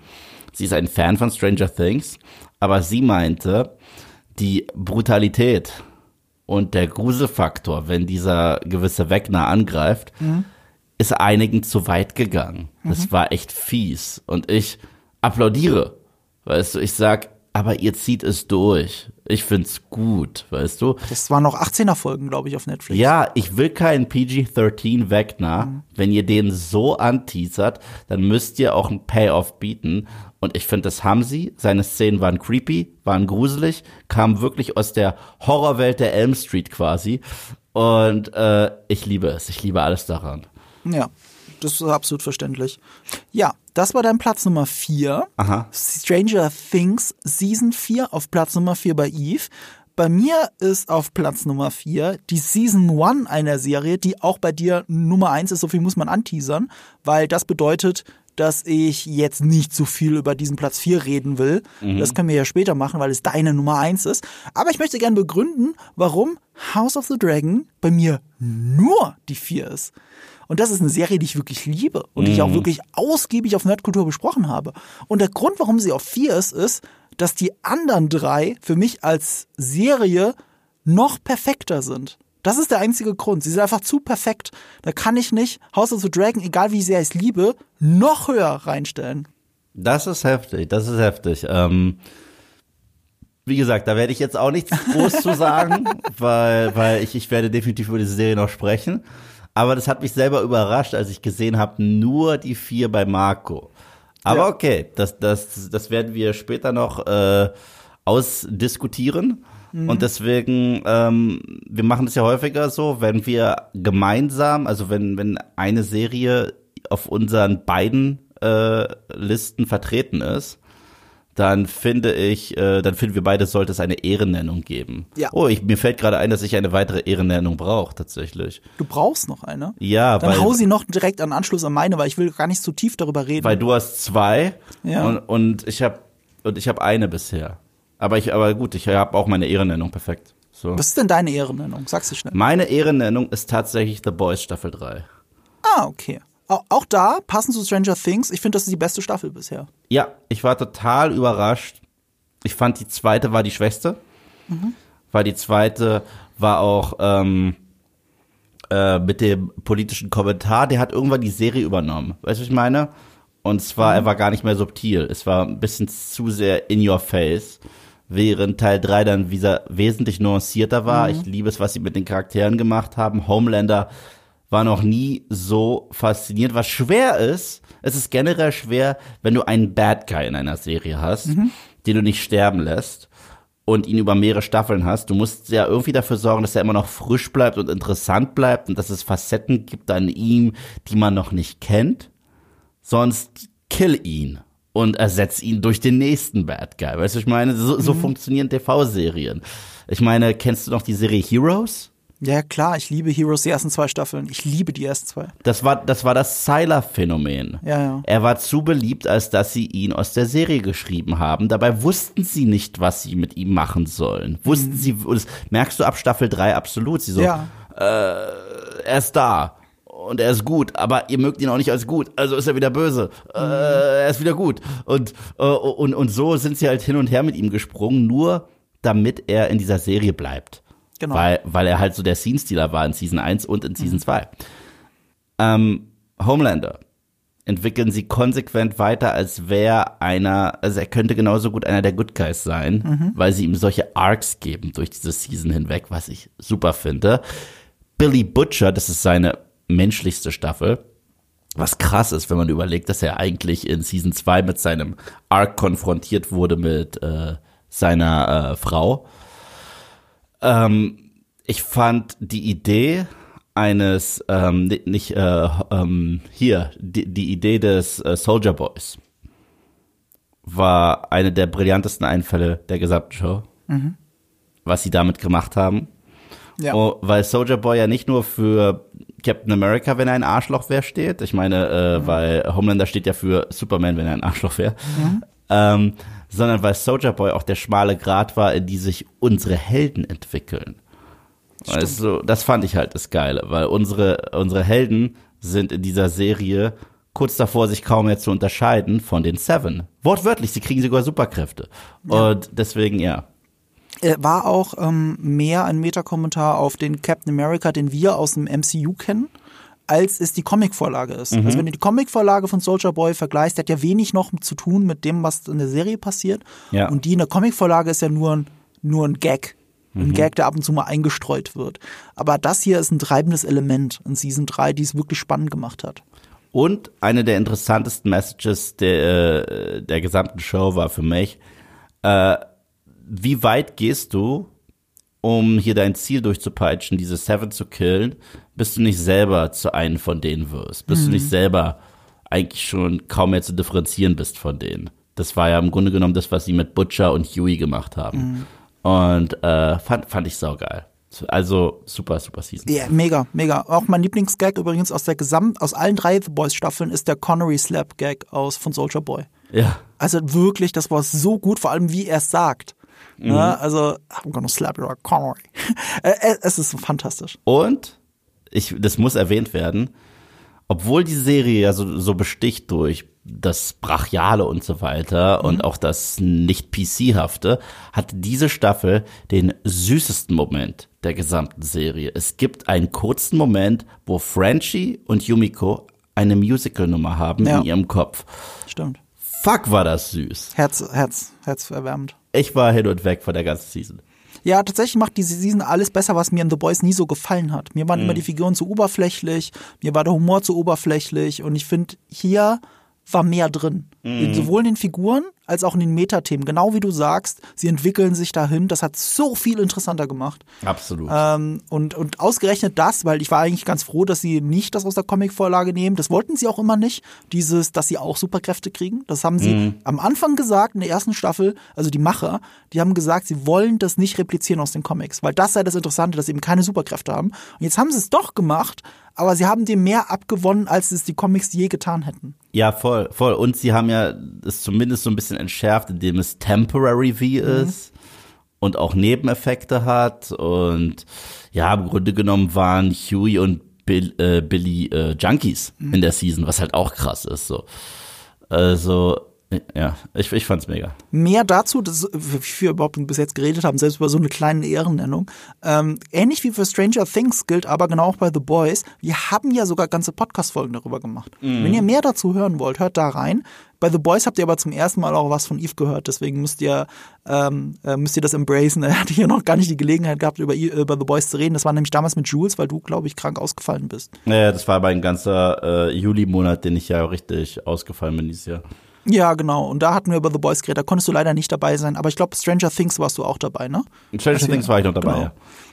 sie ist ein Fan von Stranger Things, aber sie meinte, die Brutalität und der Gruselfaktor, wenn dieser gewisse Wegner angreift, mhm ist einigen zu weit gegangen. Das war echt fies. Und ich applaudiere. Weißt du, ich sag, aber ihr zieht es durch. Ich find's gut, weißt du? Das waren noch 18er Folgen, glaube ich, auf Netflix. Ja, ich will keinen PG-13 Wegner. Wenn ihr den so anteasert, dann müsst ihr auch einen Payoff bieten. Und ich finde, das haben sie. Seine Szenen waren creepy, waren gruselig, kamen wirklich aus der Horrorwelt der Elm Street quasi. Und äh, ich liebe es. Ich liebe alles daran. Ja, das ist absolut verständlich. Ja, das war dein Platz Nummer 4. Aha. Stranger Things Season 4 auf Platz Nummer 4 bei Eve. Bei mir ist auf Platz Nummer 4 die Season 1 einer Serie, die auch bei dir Nummer 1 ist, so viel muss man anteasern, weil das bedeutet, dass ich jetzt nicht so viel über diesen Platz 4 reden will. Das können wir ja später machen, weil es deine Nummer 1 ist. Aber ich möchte gerne begründen, warum House of the Dragon bei mir nur die 4 ist. Und das ist eine Serie, die ich wirklich liebe und die ich auch wirklich ausgiebig auf Nerdkultur besprochen habe. Und der Grund, warum sie auf 4 ist, ist, dass die anderen drei für mich als Serie noch perfekter sind. Das ist der einzige Grund. Sie sind einfach zu perfekt. Da kann ich nicht House of the Dragon, egal wie sehr ich es liebe, noch höher reinstellen. Das ist heftig, das ist heftig. Ähm, wie gesagt, da werde ich jetzt auch nichts groß zu sagen, [laughs] weil, weil ich, ich werde definitiv über diese Serie noch sprechen. Aber das hat mich selber überrascht, als ich gesehen habe, nur die vier bei Marco. Aber Ja. okay, das, das, das werden wir später noch äh, ausdiskutieren. Und deswegen, ähm, wir machen es ja häufiger so, wenn wir gemeinsam, also wenn, wenn eine Serie auf unseren beiden äh, Listen vertreten ist, dann finde ich, äh, dann finden wir beide, sollte es eine Ehrennennung geben. Ja. Oh, ich, mir fällt gerade ein, dass ich eine weitere Ehrennennung brauche, tatsächlich. Du brauchst noch eine. Ja, Dann weil, hau sie noch direkt an Anschluss an meine, weil ich will gar nicht so tief darüber reden. weil du hast zwei Ja. und, und ich habe und ich habe eine bisher. Aber ich, aber gut, ich habe auch meine Ehrennennung perfekt. So. Was ist denn deine Ehrennennung? Sag's dir schnell. Meine Ehrennennung ist tatsächlich The Boys Staffel 3. Ah, okay. Au- Auch da, passend zu Stranger Things, ich finde, das ist die beste Staffel bisher. Ja, ich war total überrascht. Ich fand die zweite war die schwächste, weil die zweite war auch ähm, äh, mit dem politischen Kommentar, der hat irgendwann die Serie übernommen. Weißt du, was ich meine? Und zwar, er war gar nicht mehr subtil. Es war ein bisschen zu sehr in your face. Während Teil 3 dann wesentlich nuancierter war. Ich liebe es, was sie mit den Charakteren gemacht haben. Homelander war noch nie so faszinierend. Was schwer ist, es ist generell schwer, wenn du einen Bad Guy in einer Serie hast, den du nicht sterben lässt und ihn über mehrere Staffeln hast. Du musst ja irgendwie dafür sorgen, dass er immer noch frisch bleibt und interessant bleibt und dass es Facetten gibt an ihm, die man noch nicht kennt. Sonst kill ihn und ersetz ihn durch den nächsten Bad Guy. Weißt du, ich meine, so, so funktionieren TV-Serien. Ich meine, kennst du noch die Serie Heroes? Ja, klar, ich liebe Heroes, die ersten zwei Staffeln. Ich liebe die ersten zwei. Das war das, war das Sylar-Phänomen. Ja, ja. Er war zu beliebt, als dass sie ihn aus der Serie geschrieben haben. Dabei wussten sie nicht, was sie mit ihm machen sollen. Wussten sie, und das merkst du ab Staffel 3 absolut. Sie so, Ja. er ist da. Und er ist gut, aber ihr mögt ihn auch nicht als gut, also ist er wieder böse. Äh, er ist wieder gut. Und, äh, und, und so sind sie halt hin und her mit ihm gesprungen, nur damit er in dieser Serie bleibt. Genau. Weil, weil er halt so der Scene-Stealer war in Season 1 und in Season 2. Ähm, Homelander entwickeln sie konsequent weiter, als wäre einer, also er könnte genauso gut einer der Good Guys sein, weil sie ihm solche Arcs geben durch diese Season hinweg, was ich super finde. Billy Butcher, das ist seine menschlichste Staffel, was krass ist, wenn man überlegt, dass er eigentlich in Season 2 mit seinem Arc konfrontiert wurde mit äh, seiner äh, Frau. Ähm, ich fand die Idee eines, ähm, ni- nicht, äh, ähm, hier, die, die Idee des äh, Soldier Boys war eine der brillantesten Einfälle der gesamten Show. Was sie damit gemacht haben. Ja. Oh, weil Soldier Boy ja nicht nur für Captain America, wenn er ein Arschloch wäre, steht. Ich meine, äh, weil Homelander steht ja für Superman, wenn er ein Arschloch wäre. Ähm, sondern weil Soldier Boy auch der schmale Grat war, in die sich unsere Helden entwickeln. Also, das fand ich halt das Geile, weil unsere, unsere Helden sind in dieser Serie kurz davor, sich kaum mehr zu unterscheiden von den Seven. Wortwörtlich, sie kriegen sogar Superkräfte. Und deswegen, ja. War auch ähm, mehr ein Metakommentar auf den Captain America, den wir aus dem MCU kennen. Als es die Comicvorlage ist. Mhm. Also wenn du die Comicvorlage von Soldier Boy vergleichst, der hat ja wenig noch zu tun mit dem, was in der Serie passiert. Ja. Und die in der Comicvorlage ist ja nur ein, nur ein Gag. Ein Mhm. Gag, der ab und zu mal eingestreut wird. Aber das hier ist ein treibendes Element in Season 3, die es wirklich spannend gemacht hat. Und eine der interessantesten Messages der, äh, der gesamten Show war für mich, äh, wie weit gehst du, um hier dein Ziel durchzupeitschen, diese Seven zu killen, bis du nicht selber zu einem von denen wirst, bis du nicht selber eigentlich schon kaum mehr zu differenzieren bist von denen. Das war ja im Grunde genommen das, was sie mit Butcher und Huey gemacht haben. Und äh, fand, fand ich saugeil. Also super, super Season. Ja, mega, mega. Auch mein Lieblingsgag übrigens aus der Gesamt, aus allen drei The Boys Staffeln ist der Connery Slap Gag aus von Soldier Boy. Ja. Also wirklich, das war so gut, vor allem wie er es sagt. Ne? Also, I'm gonna slap you, Connery. [laughs] Es ist fantastisch. Und, ich, das muss erwähnt werden, obwohl die Serie ja so, so besticht durch das Brachiale und so weiter und auch das nicht PC-hafte, hat diese Staffel den süßesten Moment der gesamten Serie. Es gibt einen kurzen Moment, wo Frenchie und Yumiko eine Musical-Nummer haben Ja. in ihrem Kopf. Stimmt. Fuck, war das süß. Herz, Herz, herzerwärmend. Ich war hin und weg von der ganzen Season. Ja, tatsächlich macht diese Season alles besser, was mir in The Boys nie so gefallen hat. Mir waren immer die Figuren zu oberflächlich, mir war der Humor zu oberflächlich und ich finde, hier war mehr drin. In, sowohl in den Figuren als auch in den Metathemen. Genau wie du sagst, sie entwickeln sich dahin. Das hat so viel interessanter gemacht. Absolut. Ähm, und, und ausgerechnet das, weil ich war eigentlich ganz froh, dass sie nicht das aus der Comicvorlage nehmen. Das wollten sie auch immer nicht. Dieses, dass sie auch Superkräfte kriegen. Das haben sie am Anfang gesagt, in der ersten Staffel, also die Macher, die haben gesagt, sie wollen das nicht replizieren aus den Comics, weil das sei das Interessante, dass sie eben keine Superkräfte haben. Und jetzt haben sie es doch gemacht, aber sie haben dem mehr abgewonnen, als es die Comics je getan hätten. Ja, voll, voll. Und sie haben ja es zumindest so ein bisschen entschärft, indem es temporary V ist und auch Nebeneffekte hat. Und ja, im Grunde genommen waren Huey und Bill, äh, Billy äh, Junkies in der Season, was halt auch krass ist. So. Also, ja, ich, ich fand's mega. Mehr dazu, das, wie wir überhaupt bis jetzt geredet haben, selbst über so eine kleine Ehrennennung. Ähm, ähnlich wie für Stranger Things gilt aber genau auch bei The Boys. Wir haben ja sogar ganze Podcast-Folgen darüber gemacht. Wenn ihr mehr dazu hören wollt, hört da rein. Bei The Boys habt ihr aber zum ersten Mal auch was von Eve gehört, deswegen müsst ihr, ähm, äh, müsst ihr das embracen. [laughs] Er hatte hier noch gar nicht die Gelegenheit gehabt, über, über The Boys zu reden. Das war nämlich damals mit Jules, weil du, glaube ich, krank ausgefallen bist. Ja, das war aber ein ganzer äh, Juli-Monat, den ich ja richtig ausgefallen bin dieses Jahr. Ja, genau. Und da hatten wir über The Boys geredet. Da konntest du leider nicht dabei sein. Aber ich glaube, Stranger Things warst du auch dabei, ne? Stranger Also, Things war ich noch dabei, genau. ja.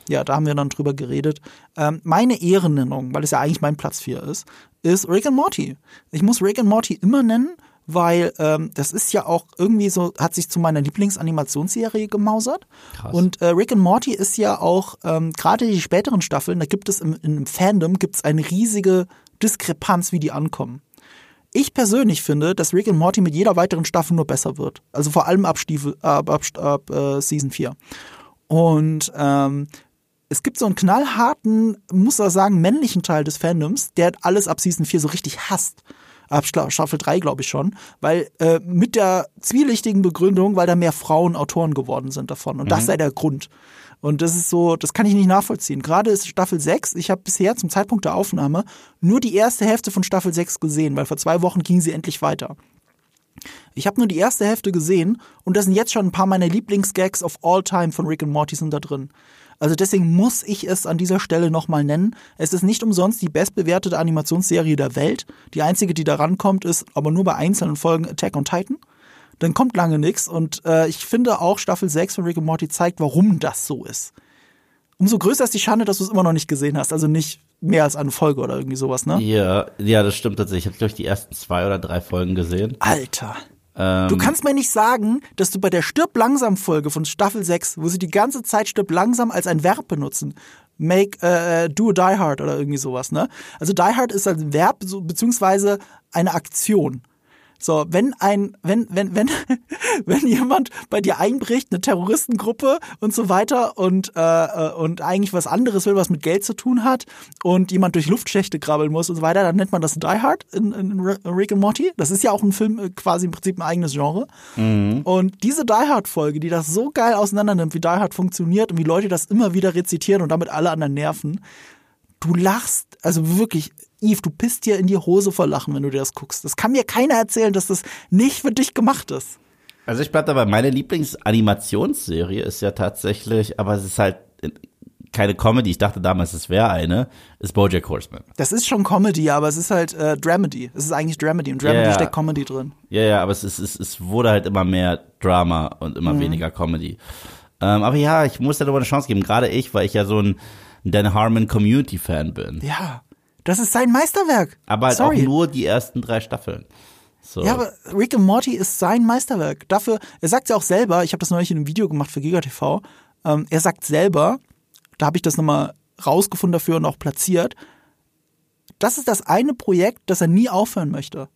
Ja, da haben wir dann drüber geredet. Ähm, meine Ehrennennung, weil es ja eigentlich mein Platz 4 ist, ist Rick and Morty. Ich muss Rick and Morty immer nennen, weil ähm, das ist ja auch irgendwie so, hat sich zu meiner Lieblingsanimationsserie gemausert. Krass. Und äh, Rick and Morty ist ja auch, ähm, gerade die späteren Staffeln, da gibt es im, im Fandom gibt's eine riesige Diskrepanz, wie die ankommen. Ich persönlich finde, dass Rick and Morty mit jeder weiteren Staffel nur besser wird. Also vor allem ab, Stiefel, ab, ab, ab äh, Season 4. Und ähm, es gibt so einen knallharten, muss man sagen, männlichen Teil des Fandoms, der alles ab Season 4 so richtig hasst. Ab Staffel 3, glaube ich schon. Weil äh, mit der zwielichtigen Begründung, weil da mehr Frauen Autoren geworden sind davon. Und das sei der Grund. Und das ist so, das kann ich nicht nachvollziehen. Gerade ist Staffel 6, ich habe bisher zum Zeitpunkt der Aufnahme nur die erste Hälfte von Staffel 6 gesehen, weil vor zwei Wochen ging sie endlich weiter. Ich habe nur die erste Hälfte gesehen und da sind jetzt schon ein paar meiner Lieblingsgags of all time von Rick and Morty sind da drin. Also deswegen muss ich es an dieser Stelle nochmal nennen. Es ist nicht umsonst die bestbewertete Animationsserie der Welt. Die einzige, die da rankommt, ist aber nur bei einzelnen Folgen Attack on Titan. Dann kommt lange nichts und äh, ich finde auch Staffel 6 von Rick and Morty zeigt, warum das so ist. Umso größer ist die Schande, dass du es immer noch nicht gesehen hast. Also nicht mehr als eine Folge oder irgendwie sowas, ne? Ja, ja, das stimmt tatsächlich. Ich habe, glaube ich, die ersten zwei oder drei Folgen gesehen. Alter. Ähm, Du kannst mir nicht sagen, dass du bei der Stirb langsam Folge von Staffel 6, wo sie die ganze Zeit Stirb langsam als ein Verb benutzen, make, äh, do a die hard oder irgendwie sowas, ne? Also die hard ist ein Verb, so, beziehungsweise eine Aktion. So, wenn ein, wenn, wenn, wenn, [laughs] wenn jemand bei dir einbricht, eine Terroristengruppe und so weiter und, äh, äh, und eigentlich was anderes will, was mit Geld zu tun hat und jemand durch Luftschächte krabbeln muss und so weiter, dann nennt man das Die Hard in, in Rick and Morty. Das ist ja auch ein Film, äh, quasi im Prinzip ein eigenes Genre. Und diese Die Hard-Folge, die das so geil auseinander nimmt, wie Die Hard funktioniert und wie Leute das immer wieder rezitieren und damit alle anderen nerven, du lachst, also wirklich, Eve, du pisst dir in die Hose vor Lachen, wenn du dir das guckst. Das kann mir keiner erzählen, dass das nicht für dich gemacht ist. Also ich bleib dabei, meine Lieblingsanimationsserie ist ja tatsächlich, aber es ist halt keine Comedy, ich dachte damals, es wäre eine, ist Bojack Horseman. Das ist schon Comedy, aber es ist halt äh, Dramedy. Es ist eigentlich Dramedy und Dramedy Ja, ja. steckt Comedy drin. Ja, ja, aber es, ist, es, es wurde halt immer mehr Drama und immer weniger Comedy. Ähm, aber ja, ich muss da eine Chance geben, gerade ich, weil ich ja so ein Dan Harmon Community Fan bin. Ja, das ist sein Meisterwerk. Aber halt Sorry. auch nur die ersten drei Staffeln. So. Ja, aber Rick and Morty ist sein Meisterwerk. Dafür, er sagt ja auch selber, ich habe das neulich in einem Video gemacht für GigaTV, ähm, er sagt selber, da habe ich das nochmal rausgefunden dafür und auch platziert, das ist das eine Projekt, das er nie aufhören möchte.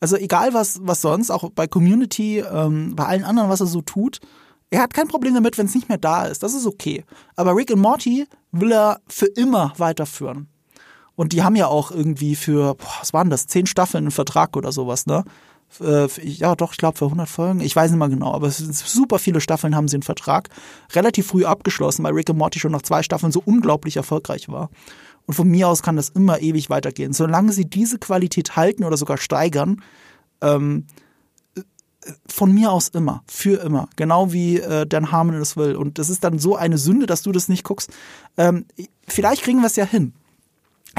Also egal was, was sonst, auch bei Community, ähm, bei allen anderen, was er so tut, er hat kein Problem damit, wenn es nicht mehr da ist. Das ist okay. Aber Rick and Morty will er für immer weiterführen. Und die haben ja auch irgendwie für, boah, was waren das, zehn Staffeln einen Vertrag oder sowas, ne? Äh, Ja, doch, ich glaube für 100 Folgen. Ich weiß nicht mal genau, aber es sind super viele Staffeln haben sie einen Vertrag. Relativ früh abgeschlossen, weil Rick and Morty schon nach zwei Staffeln so unglaublich erfolgreich war. Und von mir aus kann das immer ewig weitergehen. Solange sie diese Qualität halten oder sogar steigern, ähm, äh, von mir aus immer, für immer. Genau wie äh, Dan Harmon es will. Und das ist dann so eine Sünde, dass du das nicht guckst. Ähm, vielleicht kriegen wir es ja hin.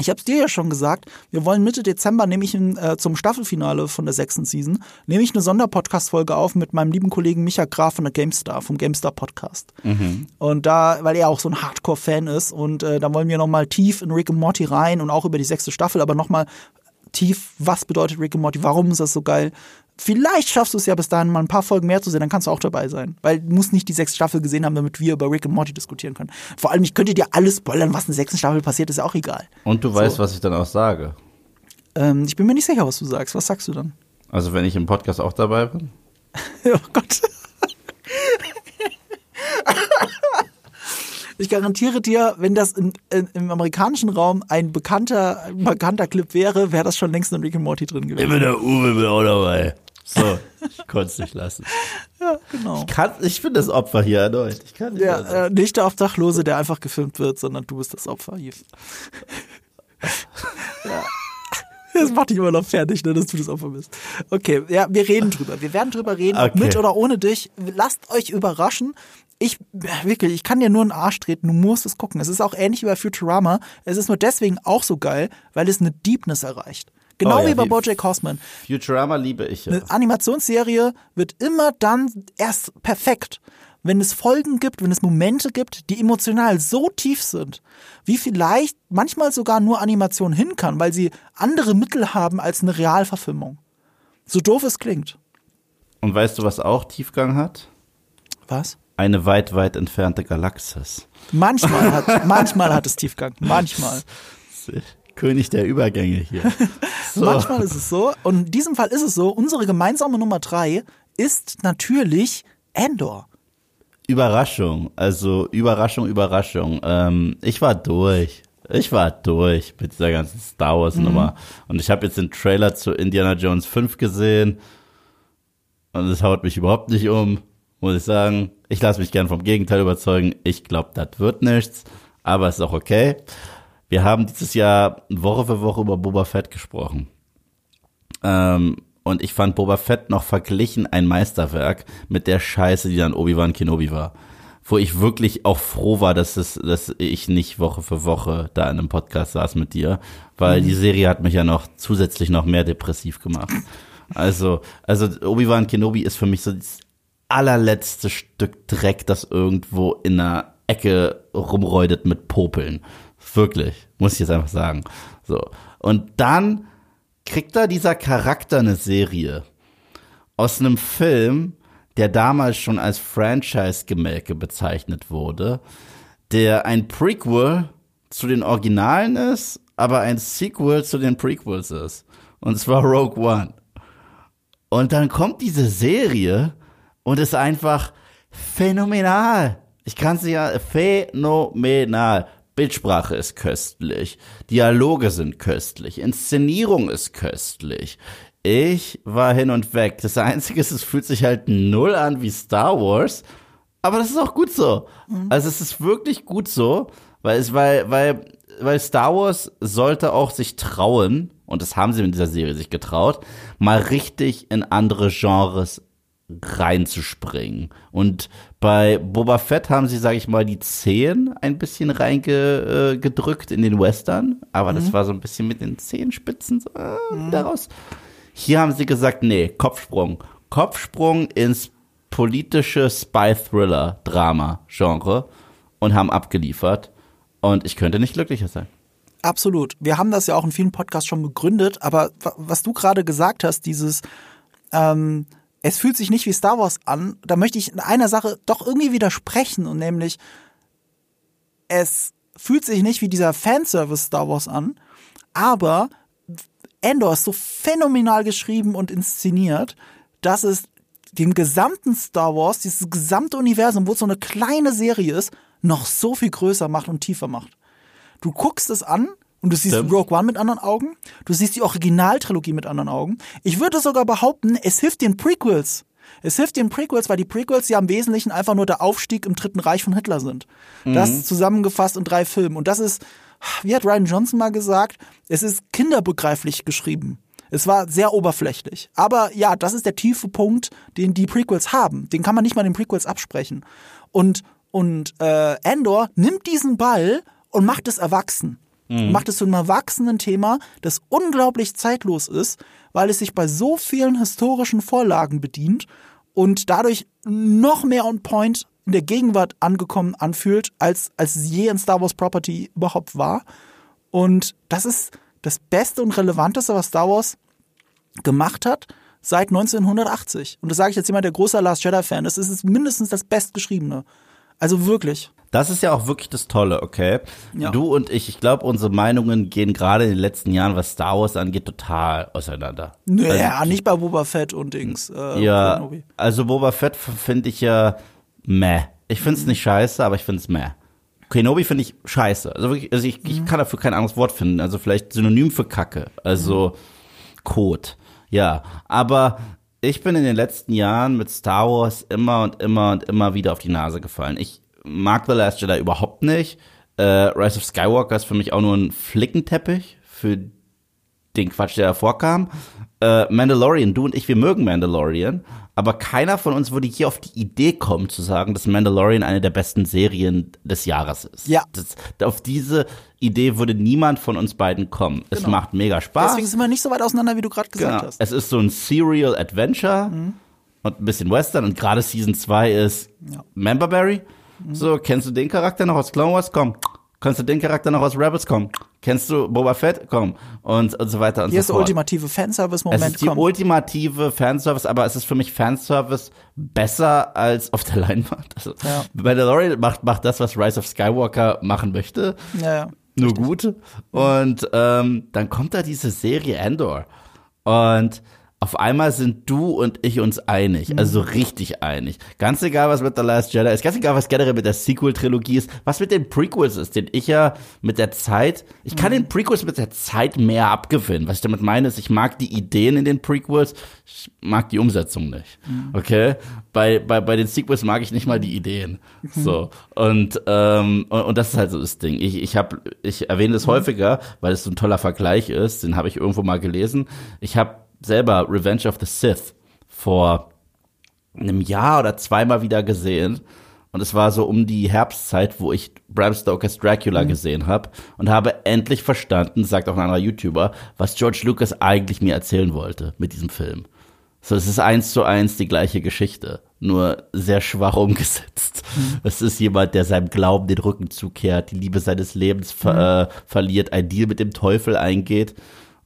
Ich habe es dir ja schon gesagt, wir wollen Mitte Dezember, nehme ich äh, zum Staffelfinale von der sechsten Season, nehme ich eine Sonderpodcast-Folge auf mit meinem lieben Kollegen Micha Graf von der GameStar, vom GameStar Podcast. Und da, weil er auch so ein Hardcore-Fan ist und äh, da wollen wir nochmal tief in Rick and Morty rein und auch über die sechste Staffel, aber nochmal tief, was bedeutet Rick and Morty, warum ist das so geil? Vielleicht schaffst du es ja bis dahin mal ein paar Folgen mehr zu sehen, dann kannst du auch dabei sein. Weil du musst nicht die sechste Staffel gesehen haben, damit wir über Rick and Morty diskutieren können. Vor allem, ich könnte dir alles spoilern, was in der sechsten Staffel passiert, ist ja auch egal. Und du weißt, was ich dann auch sage. Ähm, ich bin mir nicht sicher, was du sagst. Was sagst du dann? Also wenn ich im Podcast auch dabei bin. [laughs] oh Gott. Ich garantiere dir, wenn das in, im amerikanischen Raum ein bekannter, ein bekannter Clip wäre, wäre das schon längst in Rick and Morty drin gewesen. Immer der Uwe bin auch dabei. So, ich konnte es nicht lassen. Ja, genau. Ich, kann, ich bin das Opfer hier erneut. Ich kann nicht. Ja, äh, nicht der Obdachlose, der einfach gefilmt wird, sondern du bist das Opfer, Yves. [laughs] ja. Das macht dich immer noch fertig, ne, dass du das Opfer bist. Okay, ja, wir reden drüber. Wir werden drüber reden, Okay. mit oder ohne dich. Lasst euch überraschen. Ich, wirklich, ich kann dir nur einen Arsch treten. Du musst es gucken. Es ist auch ähnlich wie bei Futurama. Es ist nur deswegen auch so geil, weil es eine Deepness erreicht. Genau Oh ja, wie bei Bojack Horseman. Futurama liebe ich ja. Eine Animationsserie wird immer dann erst perfekt, wenn es Folgen gibt, wenn es Momente gibt, die emotional so tief sind, wie vielleicht manchmal sogar nur Animation hin kann, weil sie andere Mittel haben als eine Realverfilmung. So doof es klingt. Und weißt du, was auch Tiefgang hat? Was? Eine weit, weit entfernte Galaxis. Manchmal hat, manchmal hat es Tiefgang. Manchmal. [laughs] König der Übergänge hier. So. [laughs] Manchmal ist es so. Und in diesem Fall ist es so. Unsere gemeinsame Nummer drei ist natürlich Endor. Überraschung, also Überraschung, Überraschung. Ähm, ich war durch. Ich war durch mit dieser ganzen Star Wars Nummer. Und ich habe jetzt den Trailer zu Indiana Jones 5 gesehen. Und es haut mich überhaupt nicht um, muss ich sagen. Ich lasse mich gern vom Gegenteil überzeugen. Ich glaube, das wird nichts. Aber ist auch okay. Wir haben dieses Jahr Woche für Woche über Boba Fett gesprochen. Ähm, und ich fand Boba Fett noch verglichen ein Meisterwerk mit der Scheiße, die dann Obi-Wan Kenobi war. Wo ich wirklich auch froh war, dass, es, dass ich nicht Woche für Woche da in einem Podcast saß mit dir, weil die Serie hat mich ja noch zusätzlich noch mehr depressiv gemacht. Also, also Obi-Wan Kenobi ist für mich so das allerletzte Stück Dreck, das irgendwo in einer Ecke rumräudet mit Popeln. Wirklich, muss ich jetzt einfach sagen. So. Und dann kriegt da dieser Charakter eine Serie aus einem Film, der damals schon als Franchise-Gemälke bezeichnet wurde, der ein Prequel zu den Originalen ist, aber ein Sequel zu den Prequels ist. Und zwar Rogue One. Und dann kommt diese Serie und ist einfach phänomenal. Ich kann sie ja phänomenal. Bildsprache ist köstlich, Dialoge sind köstlich, Inszenierung ist köstlich. Ich war hin und weg. Das Einzige ist, es fühlt sich halt null an wie Star Wars, aber das ist auch gut so. Also es ist wirklich gut so, weil es, weil, weil weil Star Wars sollte auch sich trauen, und das haben sie in dieser Serie sich getraut, mal richtig in andere Genres reinzuspringen. Und bei Boba Fett haben sie, sage ich mal, die Zehen ein bisschen reingedrückt in den Western, aber mhm. das war so ein bisschen mit den Zehenspitzen so, äh, mhm. daraus. Hier haben sie gesagt, nee, Kopfsprung. Kopfsprung ins politische Spy-Thriller-Drama-Genre und haben abgeliefert. Und ich könnte nicht glücklicher sein. Absolut. Wir haben das ja auch in vielen Podcasts schon begründet, aber was du gerade gesagt hast, dieses ähm, es fühlt sich nicht wie Star Wars an, da möchte ich in einer Sache doch irgendwie widersprechen und nämlich es fühlt sich nicht wie dieser Fanservice Star Wars an, aber Endor ist so phänomenal geschrieben und inszeniert, dass es dem gesamten Star Wars, dieses gesamte Universum, wo es so eine kleine Serie ist, noch so viel größer macht und tiefer macht. Du guckst es an und du siehst Stimmt. Rogue One mit anderen Augen, du siehst die Originaltrilogie mit anderen Augen. Ich würde sogar behaupten, es hilft den Prequels. Es hilft den Prequels, weil die Prequels ja im Wesentlichen einfach nur der Aufstieg im Dritten Reich von Hitler sind. Mhm. Das zusammengefasst in drei Filmen. Und das ist, wie hat Ryan Johnson mal gesagt, es ist kinderbegreiflich geschrieben. Es war sehr oberflächlich. Aber ja, das ist der tiefe Punkt, den die Prequels haben. Den kann man nicht mal den Prequels absprechen. Und, und äh, Endor nimmt diesen Ball und macht es erwachsen mhm. macht es zu einem erwachsenen Thema, das unglaublich zeitlos ist, weil es sich bei so vielen historischen Vorlagen bedient und dadurch noch mehr on point in der Gegenwart angekommen anfühlt, als, als es je in Star Wars Property überhaupt war. Und das ist das Beste und Relevanteste, was Star Wars gemacht hat seit 1980. Und das sage ich jetzt jemand, der großer Last Jedi-Fan ist. Es ist mindestens das Bestgeschriebene. Also wirklich. Das ist ja auch wirklich das Tolle, okay? Ja. Du und ich, ich glaube, unsere Meinungen gehen gerade in den letzten Jahren, was Star Wars angeht, total auseinander. Naja, also, nicht bei Boba Fett und Dings. Äh, ja, also Boba Fett finde ich ja meh. Ich finde es nicht scheiße, aber ich finde es meh. Kenobi finde ich scheiße. Also wirklich, also ich, ich mhm. kann dafür kein anderes Wort finden. Also vielleicht Synonym für Kacke. Also mhm. Kot. Ja, aber ich bin in den letzten Jahren mit Star Wars immer und immer und immer wieder auf die Nase gefallen. Ich mag The Last Jedi überhaupt nicht. Äh, Rise of Skywalker ist für mich auch nur ein Flickenteppich für den Quatsch, der davor kam. Äh, Mandalorian, du und ich, wir mögen Mandalorian, aber keiner von uns würde hier auf die Idee kommen zu sagen, dass Mandalorian eine der besten Serien des Jahres ist. Ja. Das, auf diese Idee würde niemand von uns beiden kommen. Genau. Es macht mega Spaß. Deswegen sind wir nicht so weit auseinander, wie du gerade gesagt genau. hast. Es ist so ein Serial Adventure mhm. und ein bisschen Western und gerade Season 2 ist ja. Memberberry. So, kennst du den Charakter noch aus Clone Wars? Komm. Kennst du den Charakter noch aus Rebels? Komm. Kennst du Boba Fett? Komm. Und, und so weiter und Hier so fort. Hier ist der ultimative Fanservice-Moment. Es ist die komm. ultimative Fanservice, aber es ist für mich Fanservice besser als auf der Leinwand. Also, ja. Mandalorian macht, macht das, was Rise of Skywalker machen möchte. Ja, ja. Nur Richtig. gut. Und ähm, dann kommt da diese Serie Endor. Und auf einmal sind du und ich uns einig, mhm. also richtig einig. Ganz egal, was mit The Last Jedi ist, ganz egal, was generell mit der Sequel-Trilogie ist, was mit den Prequels ist, den ich ja mit der Zeit, ich kann mhm. den Prequels mit der Zeit mehr abgewinnen. Was ich damit meine, ist, ich mag die Ideen in den Prequels, ich mag die Umsetzung nicht. Mhm. Okay? Bei, bei, bei den Sequels mag ich nicht mal die Ideen. Mhm. So. Und, ähm, und, und, das ist halt so das Ding. Ich, ich, hab, ich erwähne das häufiger, weil es so ein toller Vergleich ist, den habe ich irgendwo mal gelesen. Ich habe selber Revenge of the Sith vor einem Jahr oder zweimal wieder gesehen. Und es war so um die Herbstzeit, wo ich Bram Stokers Dracula mhm. gesehen habe und habe endlich verstanden, sagt auch ein anderer YouTuber, was George Lucas eigentlich mir erzählen wollte mit diesem Film. So, es ist eins zu eins die gleiche Geschichte, nur sehr schwach umgesetzt. Mhm. Es ist jemand, der seinem Glauben den Rücken zukehrt, die Liebe seines Lebens ver mhm. äh, verliert, ein Deal mit dem Teufel eingeht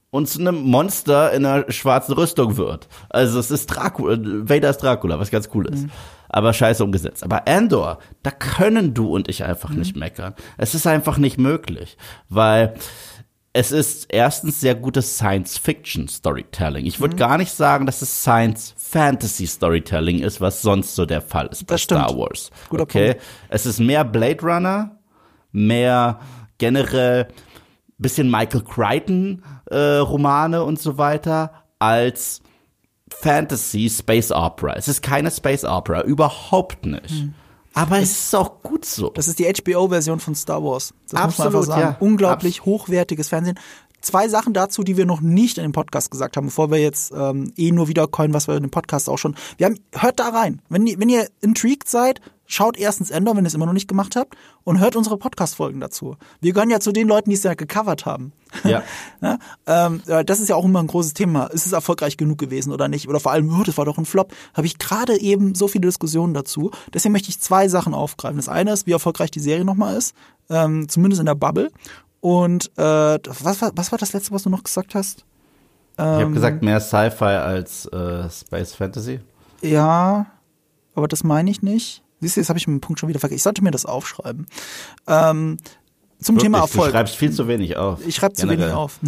und zu einem Monster in einer schwarzen Rüstung wird. Also es ist Dracula, Vader ist Dracula, was ganz cool ist. Mhm. Aber scheiße umgesetzt. Aber Andor, da können du und ich einfach mhm. nicht meckern. Es ist einfach nicht möglich, weil es ist erstens sehr gutes Science-Fiction-Storytelling. Ich würde mhm. gar nicht sagen, dass es Science-Fantasy-Storytelling ist, was sonst so der Fall ist bei das Star Wars. Guter okay, Punkt. es ist mehr Blade Runner, mehr generell bisschen Michael Crichton äh, Romane und so weiter als Fantasy Space Opera. Es ist keine Space Opera, überhaupt nicht. Hm. Aber es ist auch gut so. Das ist die HBO-Version von Star Wars. Das muss man Absolut, einfach sagen. ja. Unglaublich hochwertiges Fernsehen. Zwei Sachen dazu, die wir noch nicht in dem Podcast gesagt haben, bevor wir jetzt ähm, eh nur wiedercoin, was wir in dem Podcast auch schon. Wir haben, hört da rein. Wenn, ihr- wenn ihr intrigued seid, schaut erstens Ender, wenn ihr es immer noch nicht gemacht habt, und hört unsere Podcast-Folgen dazu. Wir gehören ja zu den Leuten, die es ja gecovert haben. Ja. [laughs] Ja, ähm, äh, das ist ja auch immer ein großes Thema. Ist es erfolgreich genug gewesen oder nicht? Oder vor allem, oh, das war doch ein Flop. Habe ich gerade eben so viele Diskussionen dazu. Deswegen möchte ich zwei Sachen aufgreifen. Das eine ist, wie erfolgreich die Serie nochmal ist, ähm, zumindest in der Bubble. Und äh, was, war, was war das letzte, was du noch gesagt hast? Ich habe gesagt, mehr Sci-Fi als äh, Space Fantasy. Ja, aber das meine ich nicht. Siehst du, jetzt habe ich dem Punkt schon wieder vergessen. Ich sollte mir das aufschreiben. Ähm, zum Thema Wirklich, Du Erfolg. schreibst viel zu wenig auf. Ich schreibe zu wenig auf.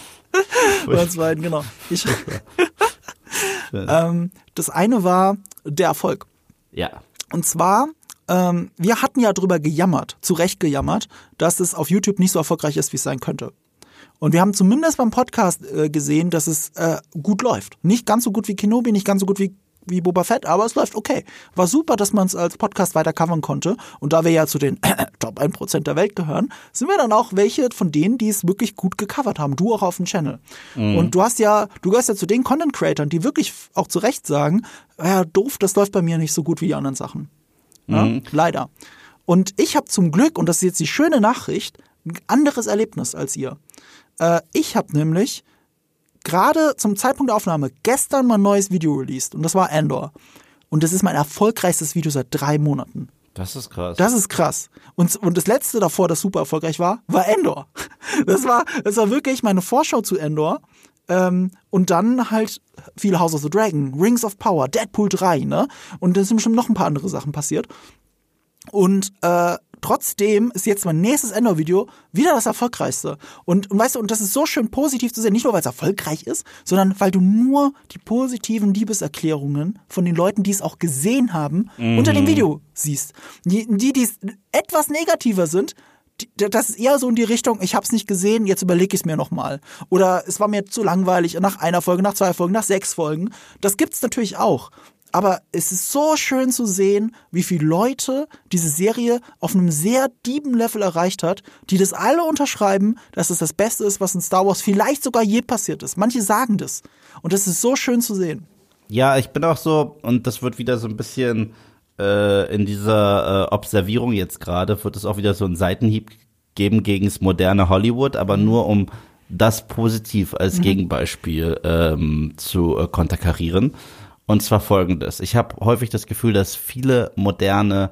[laughs] Oder zweiten, genau. Ich, [laughs] ähm, das eine war der Erfolg. Ja. Und zwar, ähm, wir hatten ja drüber gejammert, zu Recht gejammert, dass es auf YouTube nicht so erfolgreich ist, wie es sein könnte. Und wir haben zumindest beim Podcast äh, gesehen, dass es äh, gut läuft. Nicht ganz so gut wie Kenobi, nicht ganz so gut wie, wie Boba Fett, aber es läuft okay. War super, dass man es als Podcast weiter covern konnte. Und da wir ja zu den [clears throat] Top 1% der Welt gehören, sind wir dann auch welche von denen, die es wirklich gut gecovert haben. Du auch auf dem Channel. Und du hast ja, du gehörst ja zu den Content Creatern, die wirklich auch zu Recht sagen, ja, doof, das läuft bei mir nicht so gut wie die anderen Sachen. Ja, Leider. Und ich habe zum Glück, und das ist jetzt die schöne Nachricht, ein anderes Erlebnis als ihr. Äh, ich habe nämlich gerade zum Zeitpunkt der Aufnahme gestern mein neues Video released und das war Andor. Und das ist mein erfolgreichstes Video seit drei Monaten. Das ist krass. Das ist krass. Und, und das letzte davor, das super erfolgreich war, war Endor. [laughs] Das war, das war wirklich meine Vorschau zu Endor. Ähm, und dann halt viel House of the Dragon, Rings of Power, Deadpool 3, ne? Und da sind schon noch ein paar andere Sachen passiert. Und äh, trotzdem ist jetzt mein nächstes Endor-Video wieder das erfolgreichste. Und, und weißt du, und das ist so schön positiv zu sehen, nicht nur weil es erfolgreich ist, sondern weil du nur die positiven Liebeserklärungen von den Leuten, die es auch gesehen haben, unter dem Video siehst. Die, die, es etwas negativer sind, das ist eher so in die Richtung, ich hab's nicht gesehen, jetzt überlege ich es mir nochmal. Oder es war mir zu langweilig nach einer Folge, nach zwei Folgen, nach sechs Folgen. Das gibt's natürlich auch. Aber es ist so schön zu sehen, wie viele Leute diese Serie auf einem sehr dieben Level erreicht hat, die das alle unterschreiben, dass es das Beste ist, was in Star Wars vielleicht sogar je passiert ist. Manche sagen das. Und das ist so schön zu sehen. Ja, ich bin auch so, und das wird wieder so ein bisschen äh, in dieser äh, Observierung jetzt gerade, wird es auch wieder so einen Seitenhieb geben gegen das moderne Hollywood, aber nur um das positiv als Gegenbeispiel ähm, zu äh, konterkarieren. Und zwar folgendes. Ich habe häufig das Gefühl, dass viele moderne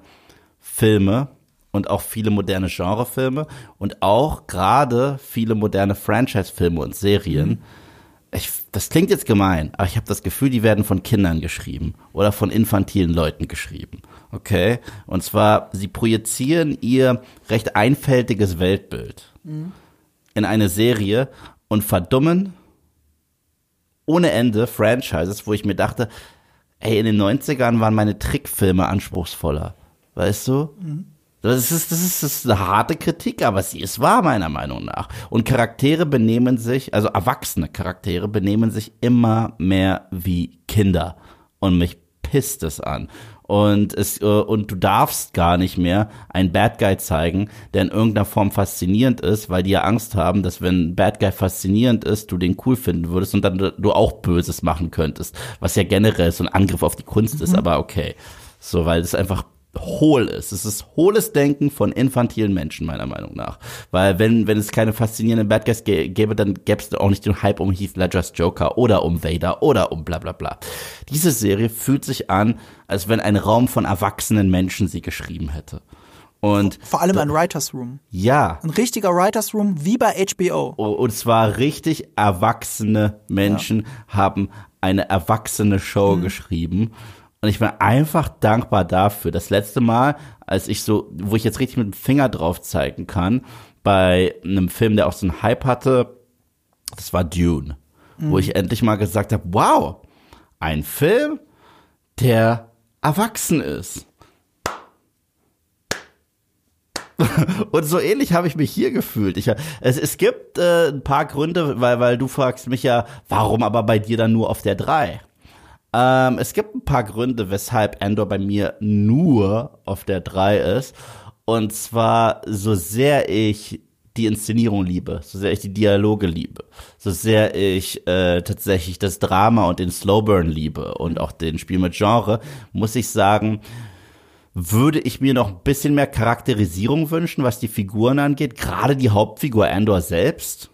Filme und auch viele moderne Genrefilme und auch gerade viele moderne Franchise-Filme und Serien ich, das klingt jetzt gemein, aber ich habe das Gefühl, die werden von Kindern geschrieben oder von infantilen Leuten geschrieben. Okay? Und zwar, sie projizieren ihr recht einfältiges Weltbild in eine Serie und verdummen ohne Ende Franchises, wo ich mir dachte, ey, in den 90ern waren meine Trickfilme anspruchsvoller. Weißt du? Das ist, das, ist, das ist eine harte Kritik, aber sie ist wahr, meiner Meinung nach. Und Charaktere benehmen sich, also erwachsene Charaktere benehmen sich immer mehr wie Kinder. Und mich pisst es an. Und es, äh, und du darfst gar nicht mehr einen Bad Guy zeigen, der in irgendeiner Form faszinierend ist, weil die ja Angst haben, dass wenn ein Bad Guy faszinierend ist, du den cool finden würdest und dann du- du auch Böses machen könntest. Was ja generell so ein Angriff auf die Kunst ist, aber okay. So, weil es einfach hohl ist. Es ist hohles Denken von infantilen Menschen, meiner Meinung nach. Weil wenn, wenn es keine faszinierenden Bad Guys gä- gäbe, dann gäbe es auch nicht den Hype um Heath Ledgers Joker oder um Vader oder um bla bla bla. Diese Serie fühlt sich an, als wenn ein Raum von erwachsenen Menschen sie geschrieben hätte. Und Vor allem ein Writers Room. ja, Ein richtiger Writers Room wie bei HBO. und zwar richtig erwachsene Menschen haben eine erwachsene Show geschrieben. Und ich bin einfach dankbar dafür. Das letzte Mal, als ich so, wo ich jetzt richtig mit dem Finger drauf zeigen kann, bei einem Film, der auch so einen Hype hatte, das war Dune. Wo ich endlich mal gesagt habe, wow, ein Film, der erwachsen ist. [laughs] Und so ähnlich habe ich mich hier gefühlt. Ich, es, es gibt äh, ein paar Gründe, weil, weil du fragst mich ja, warum aber bei dir dann nur auf der 3? Ähm, es gibt ein paar Gründe, weshalb Andor bei mir nur auf der 3 ist. Und zwar, so sehr ich die Inszenierung liebe, so sehr ich die Dialoge liebe, so sehr ich äh, tatsächlich das Drama und den Slowburn liebe und auch den Spiel mit Genre, muss ich sagen, würde ich mir noch ein bisschen mehr Charakterisierung wünschen, was die Figuren angeht, gerade die Hauptfigur Andor selbst.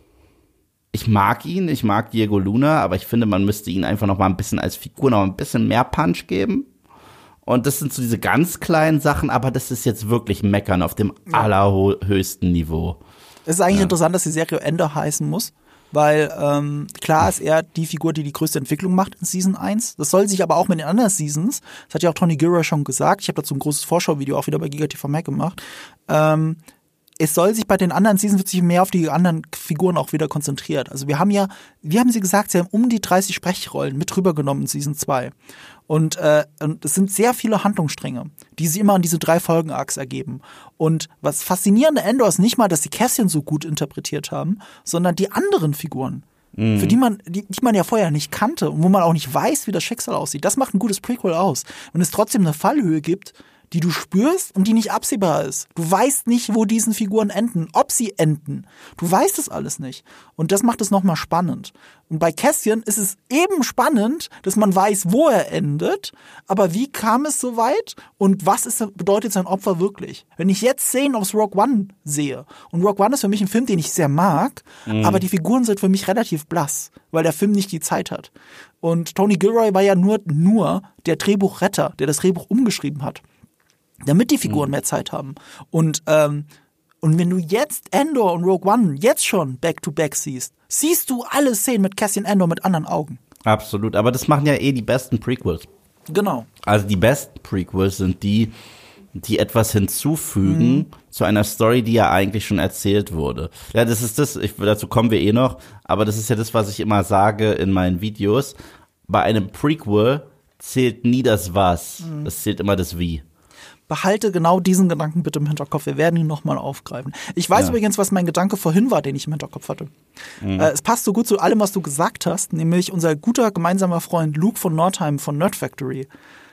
Ich mag ihn, ich mag Diego Luna, aber ich finde, man müsste ihn einfach noch mal ein bisschen als Figur noch ein bisschen mehr Punch geben. Und das sind so diese ganz kleinen Sachen, aber das ist jetzt wirklich Meckern auf dem allerhöchsten Niveau. Es ist eigentlich ja. interessant, dass die Serie Ender heißen muss, weil ähm, klar ist er die Figur, die die größte Entwicklung macht in Season 1. Das soll sich aber auch mit den anderen Seasons, das hat ja auch Tony Gilroy schon gesagt, ich habe dazu ein großes Vorschauvideo auch wieder bei GigaTV Mac gemacht, ähm, es soll sich bei den anderen Seasons wird sich mehr auf die anderen Figuren auch wieder konzentriert. Also wir haben ja, wie haben sie gesagt, sie haben um die 30 Sprechrollen mit rübergenommen in Season 2. Und, äh, und es sind sehr viele Handlungsstränge, die sich immer an diese drei Folgen-Arcs ergeben. Und was faszinierende Endor ist nicht mal, dass sie Cassian so gut interpretiert haben, sondern die anderen Figuren. Mhm. Für die man, die, die man ja vorher nicht kannte und wo man auch nicht weiß, wie das Schicksal aussieht. Das macht ein gutes Prequel aus. Wenn es trotzdem eine Fallhöhe gibt, die du spürst und die nicht absehbar ist. Du weißt nicht, wo diesen Figuren enden, ob sie enden. Du weißt es alles nicht. Und das macht es nochmal spannend. Und bei Cassian ist es eben spannend, dass man weiß, wo er endet, aber wie kam es so weit und was ist, bedeutet sein Opfer wirklich? Wenn ich jetzt Szenen aus Rogue One sehe, und Rogue One ist für mich ein Film, den ich sehr mag, mhm. aber die Figuren sind für mich relativ blass, weil der Film nicht die Zeit hat. Und Tony Gilroy war ja nur, nur der Drehbuchretter, der das Drehbuch umgeschrieben hat damit die Figuren mhm. mehr Zeit haben. Und, ähm, und wenn du jetzt Endor und Rogue One jetzt schon back-to-back -back siehst, siehst du alle Szenen mit Cassian Endor mit anderen Augen. Absolut, aber das machen ja eh die besten Prequels. Genau. Also die besten Prequels sind die, die etwas hinzufügen mhm. zu einer Story, die ja eigentlich schon erzählt wurde. Ja, das ist das, ich, dazu kommen wir eh noch, aber das ist ja das, was ich immer sage in meinen Videos. Bei einem Prequel zählt nie das Was, mhm. es zählt immer das Wie behalte genau diesen Gedanken bitte im Hinterkopf. Wir werden ihn nochmal aufgreifen. Ich weiß ja. übrigens, was mein Gedanke vorhin war, den ich im Hinterkopf hatte. Mhm. Äh, es passt so gut zu allem, was du gesagt hast, nämlich unser guter gemeinsamer Freund Luke von Nordheim von Nerd Factory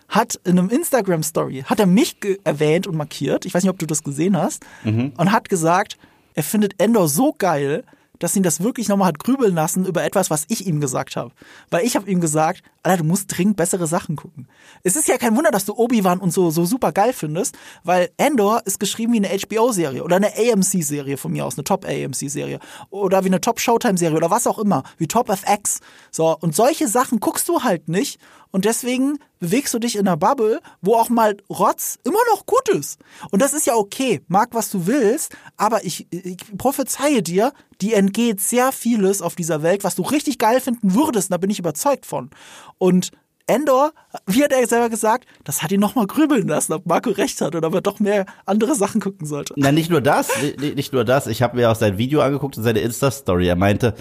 hat in einem Instagram Story, hat er mich erwähnt und markiert, ich weiß nicht, ob du das gesehen hast, mhm. und hat gesagt, er findet Endor so geil, dass ihn das wirklich nochmal hat grübeln lassen über etwas, was ich ihm gesagt habe. Weil ich habe ihm gesagt, Alter, du musst dringend bessere Sachen gucken. Es ist ja kein Wunder, dass du Obi-Wan und so, so super geil findest, weil Endor ist geschrieben wie eine HBO-Serie oder eine AMC-Serie von mir aus, eine Top-AMC-Serie oder wie eine Top-Showtime-Serie oder was auch immer, wie Top FX. So, und solche Sachen guckst du halt nicht und deswegen bewegst du dich in einer Bubble, wo auch mal Rotz immer noch gut ist. Und das ist ja okay, mag was du willst, aber ich, ich prophezeie dir, die entgeht sehr vieles auf dieser Welt, was du richtig geil finden würdest, da bin ich überzeugt von. Und Endor, wie hat er selber gesagt, das hat ihn nochmal grübeln lassen, ob Marco recht hat oder ob er doch mehr andere Sachen gucken sollte. Na, nicht nur das, nicht nur das. Ich habe mir auch sein Video angeguckt und seine Insta-Story. Er meinte,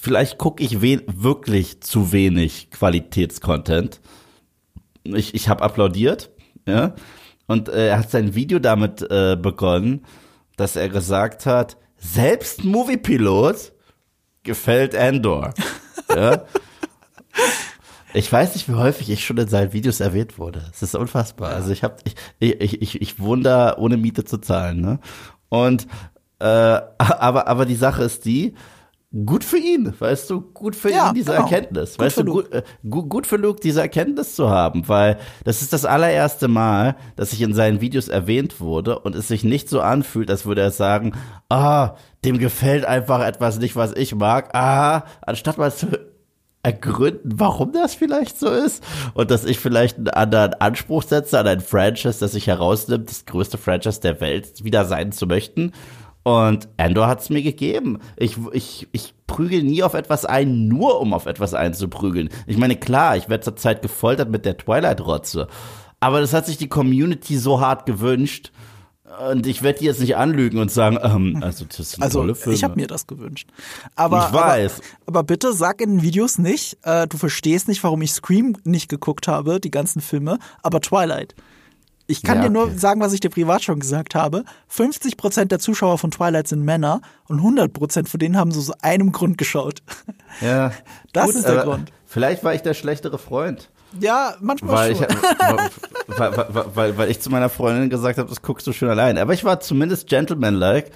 vielleicht gucke ich wirklich zu wenig Qualitätscontent. Ich, ich habe applaudiert, ja. Und äh, er hat sein Video damit äh, begonnen, dass er gesagt hat, selbst Moviepilot gefällt Endor. [laughs] ja. Ich weiß nicht, wie häufig ich schon in seinen Videos erwähnt wurde. Es ist unfassbar. Also ich habe, ich, ich, ich, ich wohne ohne Miete zu zahlen. Ne? Und äh, [laughs] aber aber die Sache ist die, gut für ihn, weißt du, gut für ja, ihn diese genau. Erkenntnis, gut weißt du, gut, äh, gut, gut für Luke diese Erkenntnis zu haben, weil das ist das allererste Mal, dass ich in seinen Videos erwähnt wurde und es sich nicht so anfühlt, als würde er sagen, ah, dem gefällt einfach etwas nicht, was ich mag, ah, anstatt mal zu ergründen, warum das vielleicht so ist und dass ich vielleicht einen anderen Anspruch setze an ein Franchise, das sich herausnimmt, das größte Franchise der Welt wieder sein zu möchten. Und Andor hat es mir gegeben. Ich, ich, ich prügel nie auf etwas ein, nur um auf etwas einzuprügeln. Ich meine, klar, ich werde zurzeit gefoltert mit der Twilight-Rotze. Aber das hat sich die Community so hart gewünscht. Und ich werde die jetzt nicht anlügen und sagen, ähm, also das sind also, tolle Filme. Ich habe mir das gewünscht. Aber, ich weiß. Aber, aber, bitte sag in den Videos nicht, äh, du verstehst nicht, warum ich Scream nicht geguckt habe, die ganzen Filme, aber Twilight. Ich kann ja, dir nur sagen, was ich dir privat schon gesagt habe. 50% der Zuschauer von Twilight sind Männer und 100% von denen haben so, so einem Grund geschaut. [laughs] Ja. Das Gut, ist der Grund. Vielleicht war ich der schlechtere Freund. Ja, manchmal Weil ich, schon. weil, weil, weil, weil ich zu meiner Freundin gesagt habe, das guckst du schön allein. Aber ich war zumindest gentlemanlike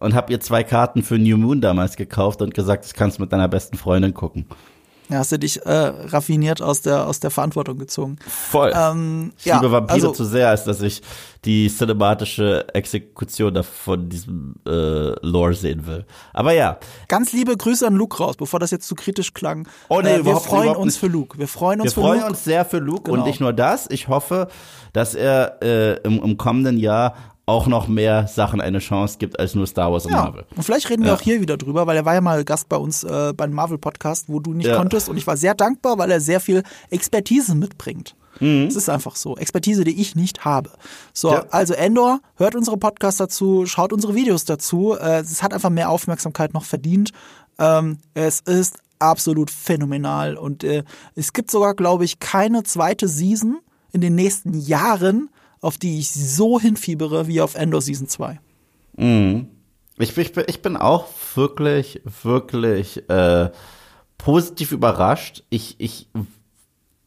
und habe ihr zwei Karten für New Moon damals gekauft und gesagt, das kannst du mit deiner besten Freundin gucken. Ja, hast du dich äh, raffiniert aus der, aus der Verantwortung gezogen. Voll. Ähm, ich ja, liebe Vampire also- zu sehr, als dass ich die cinematische Exekution von diesem äh, Lore sehen will. Aber ja, Ganz liebe Grüße an Luke raus, bevor das jetzt zu kritisch klang. Oh, nee, äh, wir freuen uns für Luke. Wir freuen uns wir für freuen Luke. uns sehr für Luke Genau. und nicht nur das. Ich hoffe, dass er äh, im, im kommenden Jahr auch noch mehr Sachen eine Chance gibt als nur Star Wars und Ja, Marvel. und vielleicht reden wir Ja. auch hier wieder drüber, weil er war ja mal Gast bei uns äh, beim Marvel-Podcast, wo du nicht Ja. konntest. Und ich war sehr dankbar, weil er sehr viel Expertise mitbringt. Mhm. Es ist einfach so. Expertise, die ich nicht habe. So, Ja. also Endor, hört unsere Podcasts dazu, schaut unsere Videos dazu. Äh, es hat einfach mehr Aufmerksamkeit noch verdient. Ähm, es ist absolut phänomenal. Und äh, es gibt sogar, glaube ich, keine zweite Season in den nächsten Jahren, auf die ich so hinfiebere wie auf Endor Season 2. Ich, ich, bin- ich bin auch wirklich, wirklich äh, positiv überrascht. Ich, ich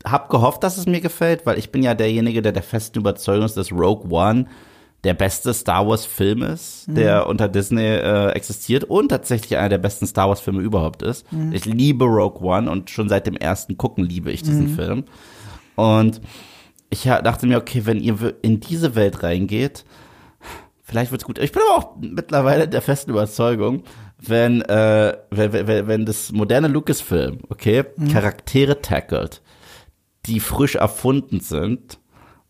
habe gehofft, dass es mir gefällt, weil ich bin ja derjenige, der der festen Überzeugung ist, dass Rogue One der beste Star Wars Film ist, der unter Disney äh, existiert und tatsächlich einer der besten Star Wars Filme überhaupt ist. Ich liebe Rogue One und schon seit dem ersten Gucken liebe ich diesen Film. Und ich dachte mir, okay, wenn ihr in diese Welt reingeht, vielleicht wird's gut. Ich bin aber auch mittlerweile der festen Überzeugung, wenn, äh, wenn, wenn, wenn das moderne Lucasfilm, okay, Charaktere tackelt, die frisch erfunden sind,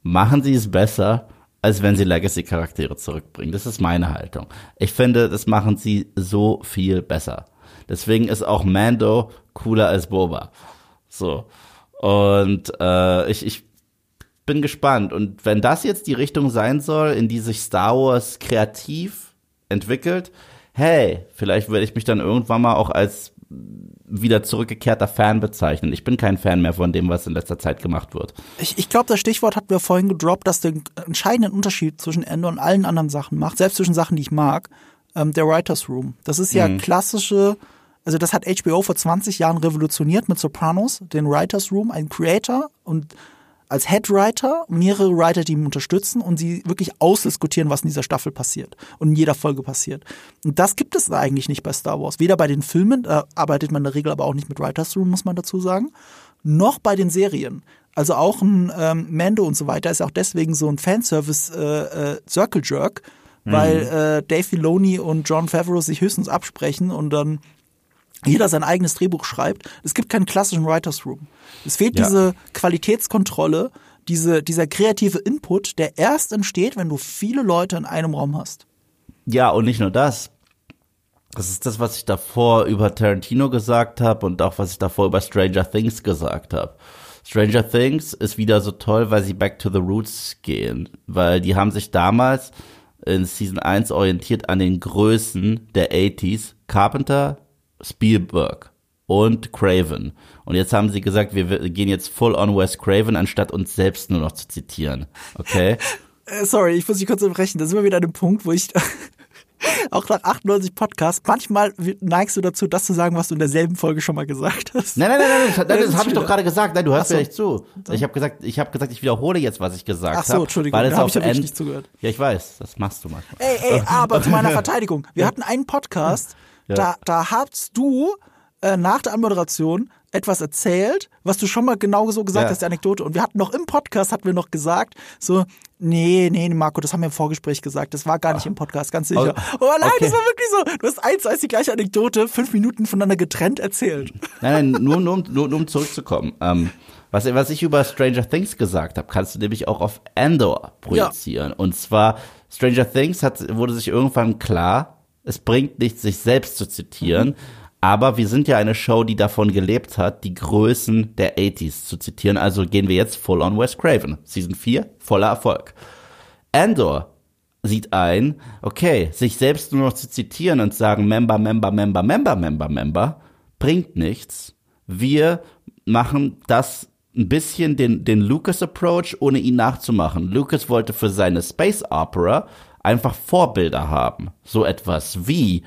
machen sie es besser, als wenn sie Legacy-Charaktere zurückbringen. Das ist meine Haltung. Ich finde, das machen sie so viel besser. Deswegen ist auch Mando cooler als Boba. So. Und äh, ich, ich bin gespannt. Und wenn das jetzt die Richtung sein soll, in die sich Star Wars kreativ entwickelt, hey, vielleicht werde ich mich dann irgendwann mal auch als wieder zurückgekehrter Fan bezeichnen. Ich bin kein Fan mehr von dem, was in letzter Zeit gemacht wird. Ich, ich glaube, das Stichwort hatten wir vorhin gedroppt, dass der entscheidenden Unterschied zwischen Ende und allen anderen Sachen macht, selbst zwischen Sachen, die ich mag, ähm, der Writers Room. Das ist ja klassische, also das hat HBO vor 20 Jahren revolutioniert mit Sopranos, den Writers Room, ein Creator und als Head Writer mehrere Writer, die ihn unterstützen und sie wirklich ausdiskutieren, was in dieser Staffel passiert und in jeder Folge passiert. Und das gibt es eigentlich nicht bei Star Wars. Weder bei den Filmen, da arbeitet man in der Regel aber auch nicht mit Writers Room, muss man dazu sagen, noch bei den Serien. Also auch ein ähm, Mando und so weiter ist auch deswegen so ein Fanservice äh, äh, Circle Jerk, weil äh, Dave Filoni und John Favreau sich höchstens absprechen und dann jeder sein eigenes Drehbuch schreibt. Es gibt keinen klassischen Writers Room. Es fehlt Ja. diese Qualitätskontrolle, diese, dieser kreative Input, der erst entsteht, wenn du viele Leute in einem Raum hast. Ja, und nicht nur das. Das ist das, was ich davor über Tarantino gesagt habe und auch was ich davor über Stranger Things gesagt habe. Stranger Things ist wieder so toll, weil sie back to the roots gehen, weil die haben sich damals in Season 1 orientiert an den Größen der 80s, Carpenter, Spielberg und Craven. Und jetzt haben sie gesagt, wir gehen jetzt full on Wes Craven, anstatt uns selbst nur noch zu zitieren. Okay? [laughs] Äh, sorry, ich muss dich kurz unterbrechen. Da sind wir wieder an dem Punkt, wo ich [laughs] auch nach 98 Podcasts, manchmal neigst du dazu, das zu sagen, was du in derselben Folge schon mal gesagt hast. Nein, nein, nein, nein, das, Das [laughs] das, habe ich doch gerade gesagt. Nein, du hörst Ach so. mir nicht zu. Ich habe gesagt, ich habe gesagt, ich wiederhole jetzt, was ich gesagt Ach habe. so, Entschuldigung, weil es da habe ich End- nicht zugehört. Ja, ich weiß, das machst du manchmal. Ey, ey, aber zu meiner Verteidigung. Wir hatten einen Podcast, Ja. da, da hast du äh, nach der Anmoderation etwas erzählt, was du schon mal genau so gesagt Ja. hast, die Anekdote. Und wir hatten noch im Podcast, hatten wir noch gesagt, so, nee, nee, Marco, das haben wir im Vorgespräch gesagt, das war gar nicht im Podcast, ganz sicher. Oh, Oh, nein, okay. das war wirklich so. Du hast eins zu eins die gleiche Anekdote, fünf Minuten voneinander getrennt erzählt. Nein, nein, nur, nur, um- nur, nur um zurückzukommen. Ähm, was, was ich über Stranger Things gesagt habe, kannst du nämlich auch auf Andor projizieren. Und zwar, Stranger Things hat, wurde sich irgendwann klar, es bringt nichts, sich selbst zu zitieren. Aber wir sind ja eine Show, die davon gelebt hat, die Größen der 80s zu zitieren. Also gehen wir jetzt full on Wes Craven. Season 4, voller Erfolg. Andor sieht ein, okay, sich selbst nur noch zu zitieren und sagen Member, Member, Member, Member, Member, Member, bringt nichts. Wir machen das ein bisschen den, den Lucas-Approach, ohne ihn nachzumachen. Lucas wollte für seine Space Opera einfach Vorbilder haben. So etwas wie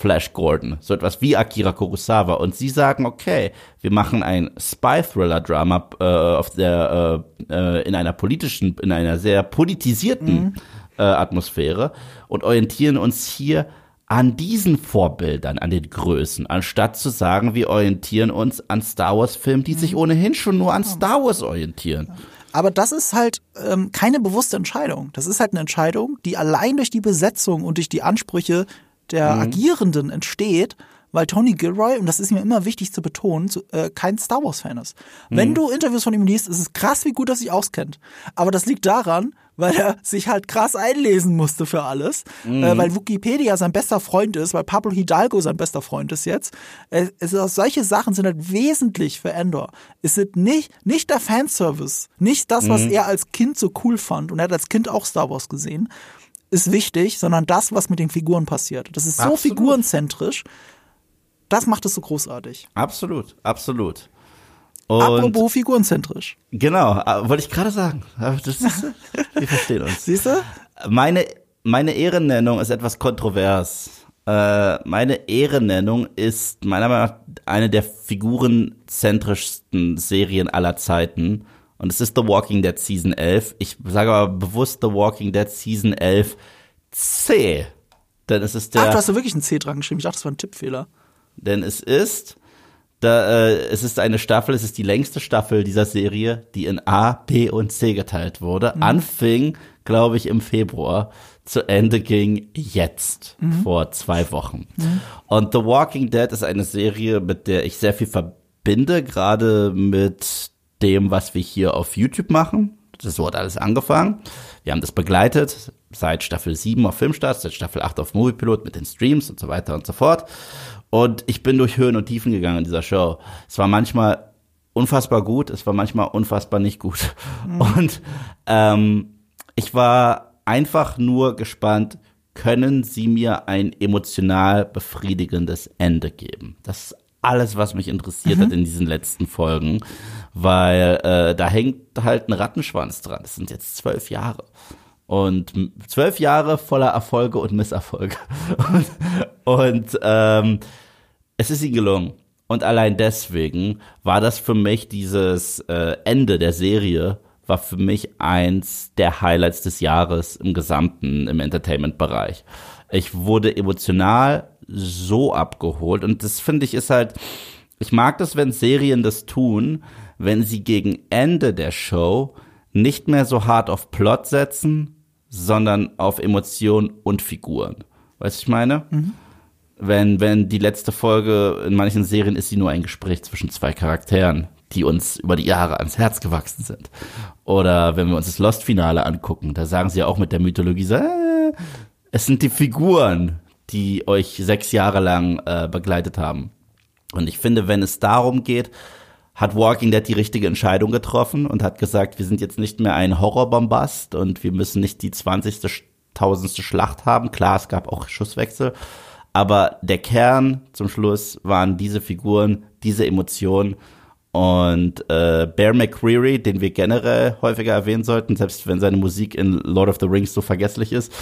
Flash Gordon, so etwas wie Akira Kurosawa. Und sie sagen, okay, wir machen ein Spy-Thriller-Drama äh, auf der äh, äh, in einer politischen, in einer sehr politisierten mhm. äh, Atmosphäre und orientieren uns hier an diesen Vorbildern, an den Größen, anstatt zu sagen, wir orientieren uns an Star Wars-Filmen, die sich mhm. ohnehin schon nur an Star Wars orientieren. Aber das ist halt ähm, keine bewusste Entscheidung. Das ist halt eine Entscheidung, die allein durch die Besetzung und durch die Ansprüche der mhm. Agierenden entsteht, weil Tony Gilroy, und das ist mir immer wichtig zu betonen, äh, kein Star Wars-Fan ist. Mhm. Wenn du Interviews von ihm liest, ist es krass, wie gut er sich auskennt. Aber das liegt daran, weil er sich halt krass einlesen musste für alles, mhm. äh, weil Wikipedia sein bester Freund ist, weil Pablo Hidalgo sein bester Freund ist jetzt. Äh, es ist, solche Sachen sind halt wesentlich für Endor. Es sind nicht, nicht der Fanservice, nicht das, was mhm. er als Kind so cool fand, und er hat als Kind auch Star Wars gesehen, ist wichtig, sondern das, was mit den Figuren passiert. Das ist so Absolut. figurenzentrisch. Das macht es so großartig. Absolut, absolut. Und Apropos figurenzentrisch. Genau, äh, wollte ich gerade sagen. Das ist, wir verstehen uns. [laughs] Siehst du? Meine, meine Ehrennennung ist etwas kontrovers. Äh, meine Ehrennennung ist meiner Meinung nach eine der figurenzentrischsten Serien aller Zeiten. Und es ist The Walking Dead Season 11. Ich sage aber bewusst The Walking Dead Season 11 C. Denn es ist der. Ach, du hast da wirklich ein C dran geschrieben. Ich dachte, das war ein Tippfehler. Denn es ist da, äh, es ist eine Staffel, es ist die längste Staffel dieser Serie, die in A, B und C geteilt wurde. Mhm. Anfing, glaube ich, im Februar. Zu Ende ging jetzt, mhm. vor zwei Wochen. Mhm. Und The Walking Dead ist eine Serie, mit der ich sehr viel verbinde, gerade mit dem, was wir hier auf YouTube machen. Das wurde alles angefangen. Wir haben das begleitet seit Staffel 7 auf Filmstart, seit Staffel 8 auf Moviepilot mit den Streams und so weiter und so fort. Und ich bin durch Höhen und Tiefen gegangen in dieser Show. Es war manchmal unfassbar gut, es war manchmal unfassbar nicht gut. Mhm. Und ähm, ich war einfach nur gespannt, können sie mir ein emotional befriedigendes Ende geben? Das ist alles, was mich interessiert mhm. hat in diesen letzten Folgen, weil äh, da hängt halt ein Rattenschwanz dran. Das sind jetzt zwölf Jahre. Und zwölf Jahre voller Erfolge und Misserfolge. Und, [laughs] und ähm, es ist ihnen gelungen. Und allein deswegen war das für mich dieses äh, Ende der Serie, war für mich eins der Highlights des Jahres im gesamten, im Entertainment-Bereich. Ich wurde emotional so abgeholt und das finde ich ist halt, ich mag das, wenn Serien das tun, wenn sie gegen Ende der Show nicht mehr so hart auf Plot setzen, sondern auf Emotionen und Figuren. Weißt du, ich meine? Mhm. Wenn, wenn die letzte Folge in manchen Serien ist sie nur ein Gespräch zwischen zwei Charakteren, die uns über die Jahre ans Herz gewachsen sind. Oder wenn wir uns das Lost-Finale angucken, da sagen sie ja auch mit der Mythologie so, äh, es sind die Figuren, die euch sechs Jahre lang äh, begleitet haben. Und ich finde, wenn es darum geht, hat Walking Dead die richtige Entscheidung getroffen und hat gesagt, wir sind jetzt nicht mehr ein Horrorbombast und wir müssen nicht die 20. tausendste Schlacht haben. Klar, es gab auch Schusswechsel, aber der Kern zum Schluss waren diese Figuren, diese Emotionen und äh, Bear McCreary, den wir generell häufiger erwähnen sollten, selbst wenn seine Musik in Lord of the Rings so vergesslich ist,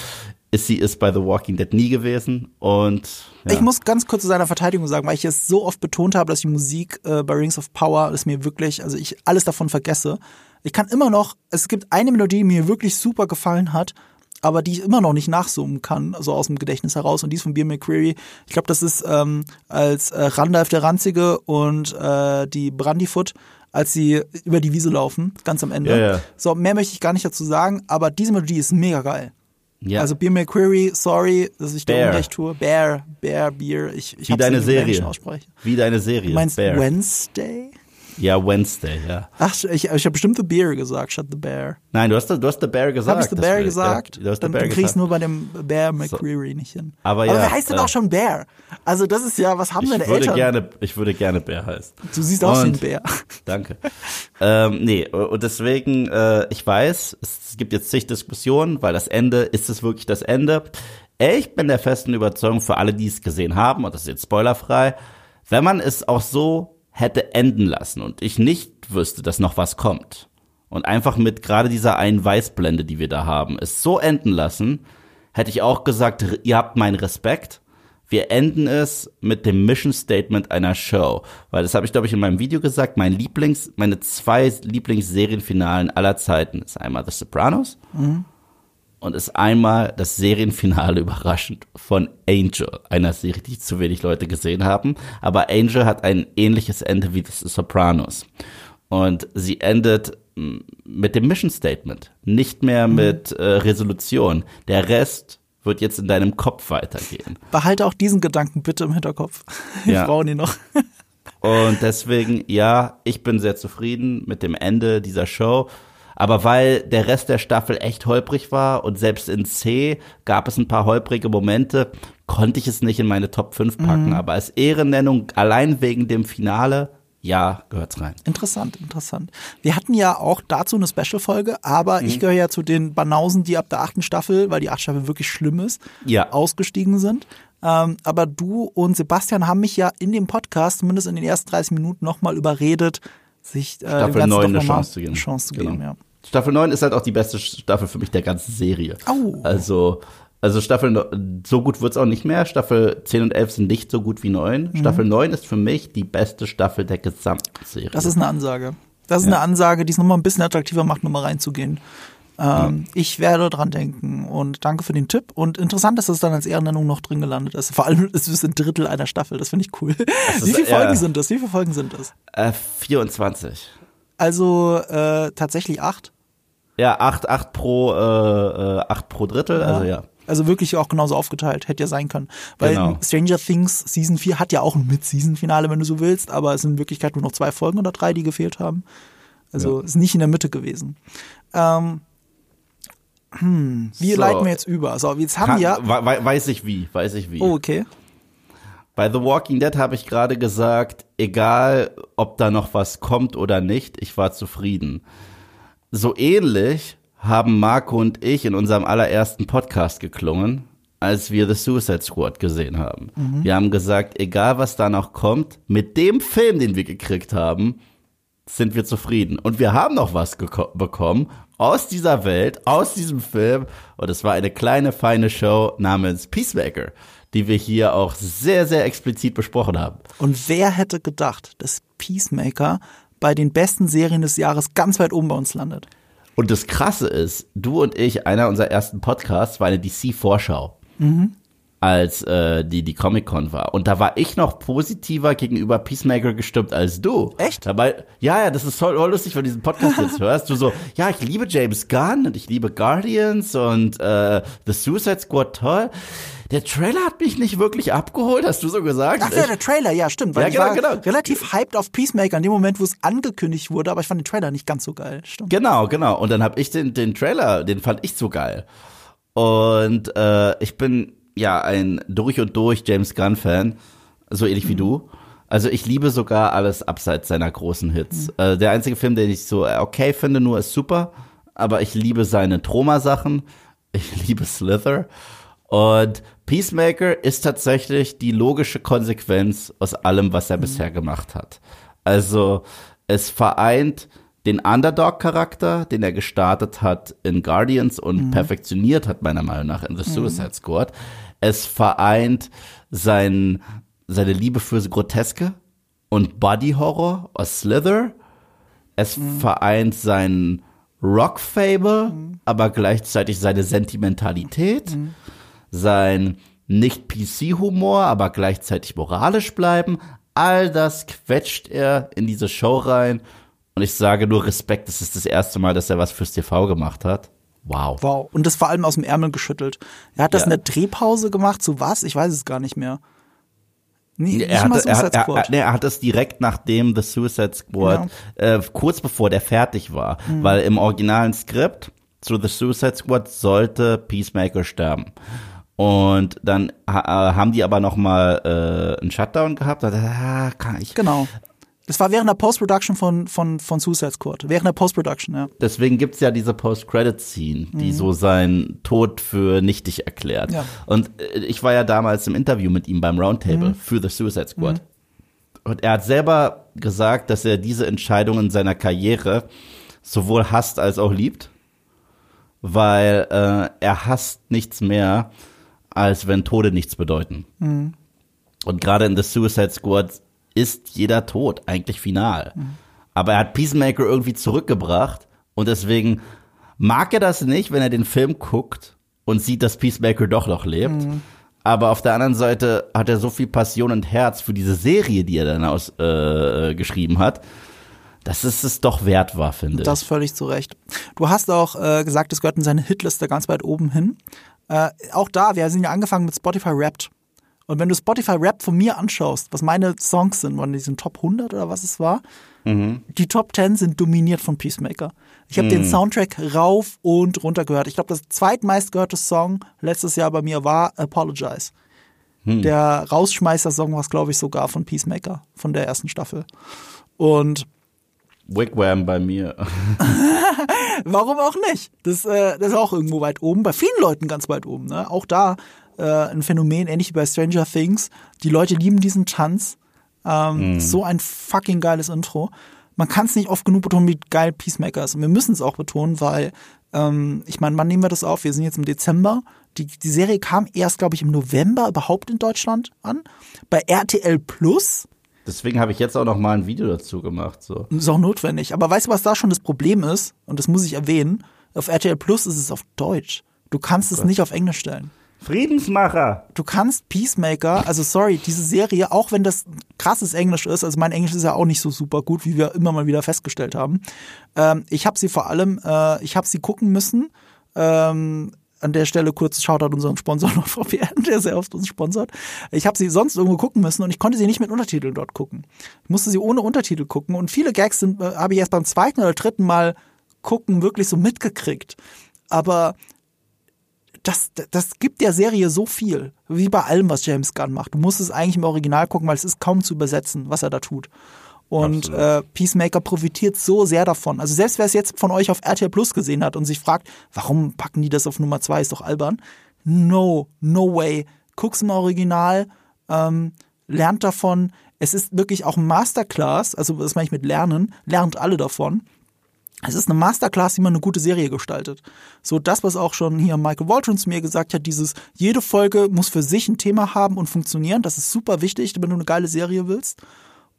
ist sie ist bei The Walking Dead nie gewesen. Und ja. ich muss ganz kurz zu seiner Verteidigung sagen, weil ich es so oft betont habe, dass die Musik äh, bei Rings of Power ist mir wirklich, also ich alles davon vergesse. Ich kann immer noch, es gibt eine Melodie, die mir wirklich super gefallen hat, aber die ich immer noch nicht nachsummen kann, also aus dem Gedächtnis heraus. Und die ist von Beer McCreary. Ich glaube, das ist ähm, als äh, Randalf der Ranzige und äh, die Brandyfoot als sie über die Wiese laufen, ganz am Ende. Ja, ja. So, mehr möchte ich gar nicht dazu sagen, aber diese Melodie ist mega geil. Ja. Also Beer McQuarrie, sorry, dass ich da Unrecht tue. Bear, Bear, Beer. Ich, ich Wie deine Serie. Wie deine Serie. Du meinst Bear. Wednesday? Ja, Wednesday, ja. Ach, ich, ich habe bestimmt The Bear gesagt, statt The Bear. Nein, du hast, du hast The Bear gesagt. Habe ich The Bear gesagt? Ja, du hast dann, The Bear dann kriegst nur bei dem Bear McCreary so. nicht hin. Aber, ja, Aber wer heißt denn äh, auch schon Bear? Also das ist ja, was haben ich deine würde Eltern? Gerne, ich würde gerne Bear heißen. Du siehst aus wie ein Bär. [laughs] Danke. ähm, nee, und deswegen, äh, ich weiß, es gibt jetzt zig Diskussionen, weil das Ende, ist es wirklich das Ende? Ich bin der festen Überzeugung für alle, die es gesehen haben, und das ist jetzt spoilerfrei, wenn man es auch so hätte enden lassen und ich nicht wüsste, dass noch was kommt und einfach mit gerade dieser einen Weißblende, die wir da haben, es so enden lassen, hätte ich auch gesagt, ihr habt meinen Respekt, wir enden es mit dem Mission Statement einer Show. Weil das habe ich, glaube ich, in meinem Video gesagt. Mein Lieblings, meine zwei Lieblingsserienfinalen aller Zeiten ist einmal The Sopranos mhm. Und ist einmal das Serienfinale [laughs] überraschend von Angel, einer Serie, die zu wenig Leute gesehen haben. Aber Angel hat ein ähnliches Ende wie The Sopranos. Und sie endet mit dem Mission Statement, nicht mehr mhm. mit äh, Resolution. Der Rest wird jetzt in deinem Kopf weitergehen. Behalte auch diesen Gedanken bitte im Hinterkopf. [laughs] Wir ja. brauchen ihn noch. Und deswegen, ja, ich bin sehr zufrieden mit dem Ende dieser Show. Aber weil der Rest der Staffel echt holprig war und selbst in C gab es ein paar holprige Momente, konnte ich es nicht in meine Top 5 packen. Mhm. Aber als Ehrennennung, allein wegen dem Finale, ja, gehört's rein. Interessant, interessant. Wir hatten ja auch dazu eine Special-Folge, aber mhm. ich gehöre ja zu den Banausen, die ab der achten Staffel, weil die achte Staffel wirklich schlimm ist, ja. ausgestiegen sind. Ähm, aber du und Sebastian haben mich ja in dem Podcast, zumindest in den ersten 30 Minuten, nochmal überredet, sich äh, Staffel 9 eine Chance zu geben. Chance zu geben genau. ja. Staffel 9 ist halt auch die beste Staffel für mich der ganzen Serie. Oh. Also also Staffel, so gut wird's auch nicht mehr. Staffel 10 und 11 sind nicht so gut wie 9. Mhm. Staffel 9 ist für mich die beste Staffel der gesamten Serie. Das ist eine Ansage. Das ist ja. eine Ansage, die es nochmal ein bisschen attraktiver macht, nochmal reinzugehen. Ähm, ja. Ich werde dran denken und danke für den Tipp. Und interessant, dass es dann als Ehrennennung noch drin gelandet ist. Vor allem [laughs] ist es ein Drittel einer Staffel. Das finde ich cool. Wie viele Folgen sind das? Wie viele Folgen sind das? Äh, 24. Also äh, tatsächlich acht? Ja, acht, acht pro, äh, äh acht pro Drittel. Ja. Also ja. Also wirklich auch genauso aufgeteilt, hätte ja sein können. Weil genau. Stranger Things Season 4 hat ja auch ein Mid-Season-Finale, wenn du so willst, aber es sind in Wirklichkeit nur noch zwei Folgen oder drei, die gefehlt haben. Also ja. ist nicht in der Mitte gewesen. Ähm, hm, wie so. leiten wir jetzt über? So, jetzt haben wir. Weiß ich wie, weiß ich wie. Oh, okay. Bei The Walking Dead habe ich gerade gesagt, egal ob da noch was kommt oder nicht, ich war zufrieden. So ähnlich haben Marco und ich in unserem allerersten Podcast geklungen, als wir The Suicide Squad gesehen haben. Mhm. Wir haben gesagt, egal was da noch kommt, mit dem Film, den wir gekriegt haben, sind wir zufrieden. Und wir haben noch was bekommen aus dieser Welt, aus diesem Film. Und es war eine kleine, feine Show namens Peacemaker, die wir hier auch sehr, sehr explizit besprochen haben. Und wer hätte gedacht, dass Peacemaker bei den besten Serien des Jahres ganz weit oben bei uns landet? Und das Krasse ist, du und ich, einer unserer ersten Podcasts war eine DC-Vorschau. Mhm. Als äh, die, die Comic-Con war. Und da war ich noch positiver gegenüber Peacemaker gestimmt als du. Echt? Dabei, ja, ja, das ist voll, voll lustig, wenn du diesen Podcast jetzt [laughs] hörst. Du so, ja, ich liebe James Gunn und ich liebe Guardians und äh, The Suicide Squad toll der Trailer hat mich nicht wirklich abgeholt, hast du so gesagt? Ach ja, der Trailer, ja, stimmt. Weil ja, genau, ich war genau. relativ hyped auf Peacemaker in dem Moment, wo es angekündigt wurde, aber ich fand den Trailer nicht ganz so geil. Stimmt. Genau, genau. Und dann habe ich den, den Trailer, den fand ich so geil. Und äh, ich bin ja ein durch und durch James Gunn-Fan, so ähnlich mhm. wie du. Also ich liebe sogar alles abseits seiner großen Hits. Mhm. Äh, der einzige Film, den ich so okay finde, nur ist super, aber ich liebe seine Troma-Sachen. Ich [laughs] liebe Slither. Und Peacemaker ist tatsächlich die logische Konsequenz aus allem, was er mhm. bisher gemacht hat. Also es vereint den Underdog-Charakter, den er gestartet hat in Guardians und mhm. perfektioniert hat, meiner Meinung nach, in The mhm. Suicide Squad. Es vereint sein, seine Liebe für Groteske und Body-Horror aus Slither. Es mhm. vereint sein Rock-Fable, mhm. aber gleichzeitig seine Sentimentalität. Mhm sein nicht-PC-Humor, aber gleichzeitig moralisch bleiben. All das quetscht er in diese Show rein. Und ich sage nur Respekt, das ist das erste Mal, dass er was fürs TV gemacht hat. Wow. Wow. Und das vor allem aus dem Ärmel geschüttelt. Er hat das ja. in der Drehpause gemacht, zu was? Ich weiß es gar nicht mehr. Nee, er, hatte, er, er, nee, er hat es direkt nachdem The Suicide Squad, genau. äh, kurz bevor der fertig war. Mhm. Weil im originalen Skript zu The Suicide Squad sollte Peacemaker sterben. Und dann ha haben die aber noch mal äh, einen Shutdown gehabt. Da, kann ich. Genau. Das war während der Post-Production von, von, von Suicide Squad. Während der Post-Production, ja. Deswegen gibt's ja diese Post-Credit-Scene, die mhm. so seinen Tod für nichtig erklärt. Ja. Und äh, ich war ja damals im Interview mit ihm beim Roundtable mhm. für The Suicide Squad. Mhm. Und er hat selber gesagt, dass er diese Entscheidungen seiner Karriere sowohl hasst als auch liebt. Weil äh, er hasst nichts mehr, als wenn Tode nichts bedeuten. Mhm. Und gerade in The Suicide Squad ist jeder Tod eigentlich final. Mhm. Aber er hat Peacemaker irgendwie zurückgebracht und deswegen mag er das nicht, wenn er den Film guckt und sieht, dass Peacemaker doch noch lebt. Mhm. Aber auf der anderen Seite hat er so viel Passion und Herz für diese Serie, die er dann aus äh, geschrieben hat, dass es es doch wert war, finde ich. Das völlig zu Recht. Du hast auch äh, gesagt, es gehört in seine Hitliste ganz weit oben hin. Äh, auch da, wir sind ja angefangen mit Spotify Wrapped. Und wenn du Spotify Rap von mir anschaust, was meine Songs sind, waren die sind Top 100 oder was es war, mhm. die Top 10 sind dominiert von Peacemaker. Ich habe mhm. den Soundtrack rauf und runter gehört. Ich glaube, das zweitmeistgehörte Song letztes Jahr bei mir war Apologize. Mhm. Der Rausschmeißer-Song war, glaube ich, sogar von Peacemaker, von der ersten Staffel. Und Wigwam bei mir. [laughs] Warum auch nicht? Das, äh, das ist auch irgendwo weit oben. Bei vielen Leuten ganz weit oben. Ne? Auch da äh, ein Phänomen, ähnlich wie bei Stranger Things. Die Leute lieben diesen Tanz. Ähm, mm. So ein fucking geiles Intro. Man kann es nicht oft genug betonen, wie geil Peacemaker ist. Und wir müssen es auch betonen, weil, ähm, ich meine, wann nehmen wir das auf? Wir sind jetzt im Dezember. Die, die Serie kam erst, glaube ich, im November überhaupt in Deutschland an. Bei RTL Plus. Deswegen habe ich jetzt auch noch mal ein Video dazu gemacht. So. Ist auch notwendig. Aber weißt du, was da schon das Problem ist? Und das muss ich erwähnen. Auf RTL Plus ist es auf Deutsch. Du kannst es nicht auf Englisch stellen. Friedensmacher. Du kannst Peacemaker, also sorry, diese Serie, auch wenn das krasses Englisch ist, also mein Englisch ist ja auch nicht so super gut, wie wir immer mal wieder festgestellt haben. Ähm, ich habe sie vor allem, äh, ich habe sie gucken müssen. Ähm, an der Stelle kurzes Shoutout unseren Sponsor [laughs] VPN, der sehr oft uns sponsert. Ich habe sie sonst irgendwo gucken müssen und ich konnte sie nicht mit Untertiteln dort gucken. Ich musste sie ohne Untertitel gucken und viele Gags sind äh, habe ich erst beim zweiten oder dritten Mal gucken wirklich so mitgekriegt. Aber das, das gibt der Serie so viel, wie bei allem, was James Gunn macht. Du musst es eigentlich im Original gucken, weil es ist kaum zu übersetzen, was er da tut. Und äh, Peacemaker profitiert so sehr davon. Also selbst wer es jetzt von euch auf RTL Plus gesehen hat und sich fragt, warum packen die das auf Nummer zwei, ist doch albern. No, no way. Guck's im Original, ähm, lernt davon. Es ist wirklich auch ein Masterclass, also das meine ich mit Lernen, lernt alle davon es ist eine Masterclass, wie man eine gute Serie gestaltet. So das, was auch schon hier Michael Waldron zu mir gesagt hat, dieses, jede Folge muss für sich ein Thema haben und funktionieren. Das ist super wichtig, wenn du eine geile Serie willst.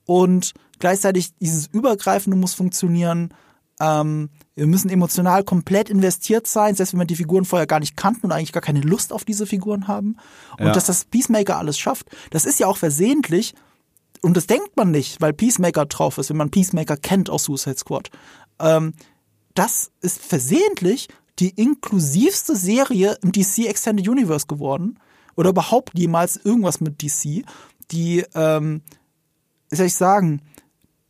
Und gleichzeitig dieses Übergreifende muss funktionieren. Ähm, wir müssen emotional komplett investiert sein, selbst wenn wir die Figuren vorher gar nicht kannten und eigentlich gar keine Lust auf diese Figuren haben. Und ja. dass das Peacemaker alles schafft, das ist ja auch versehentlich, und das denkt man nicht, weil Peacemaker drauf ist, wenn man Peacemaker kennt aus Suicide Squad ähm, das ist versehentlich die inklusivste Serie im DC Extended Universe geworden. Oder überhaupt jemals irgendwas mit DC. Die, ähm, wie soll ich sagen,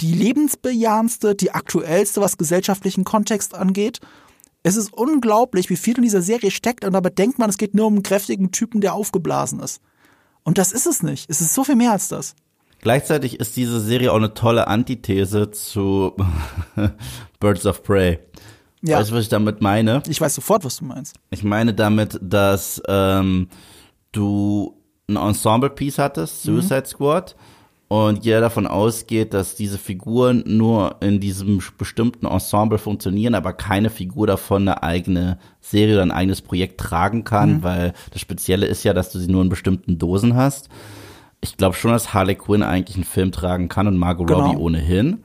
die lebensbejahendste, die aktuellste, was gesellschaftlichen Kontext angeht. Es ist unglaublich, wie viel in dieser Serie steckt, und dabei denkt man, es geht nur um einen kräftigen Typen, der aufgeblasen ist. Und das ist es nicht. Es ist so viel mehr als das. Gleichzeitig ist diese Serie auch eine tolle Antithese zu [laughs] Birds of Prey. Ja. Weißt du, was ich damit meine? Ich weiß sofort, was du meinst. Ich meine damit, dass ähm, du ein Ensemble-Piece hattest, mhm. Suicide mhm. Squad, und jeder davon ausgeht, dass diese Figuren nur in diesem bestimmten Ensemble funktionieren, aber keine Figur davon eine eigene Serie oder ein eigenes Projekt tragen kann, mhm. weil das Spezielle ist ja, dass du sie nur in bestimmten Dosen hast ich glaube schon, dass Harley Quinn eigentlich einen Film tragen kann und Margot genau. Robbie ohnehin.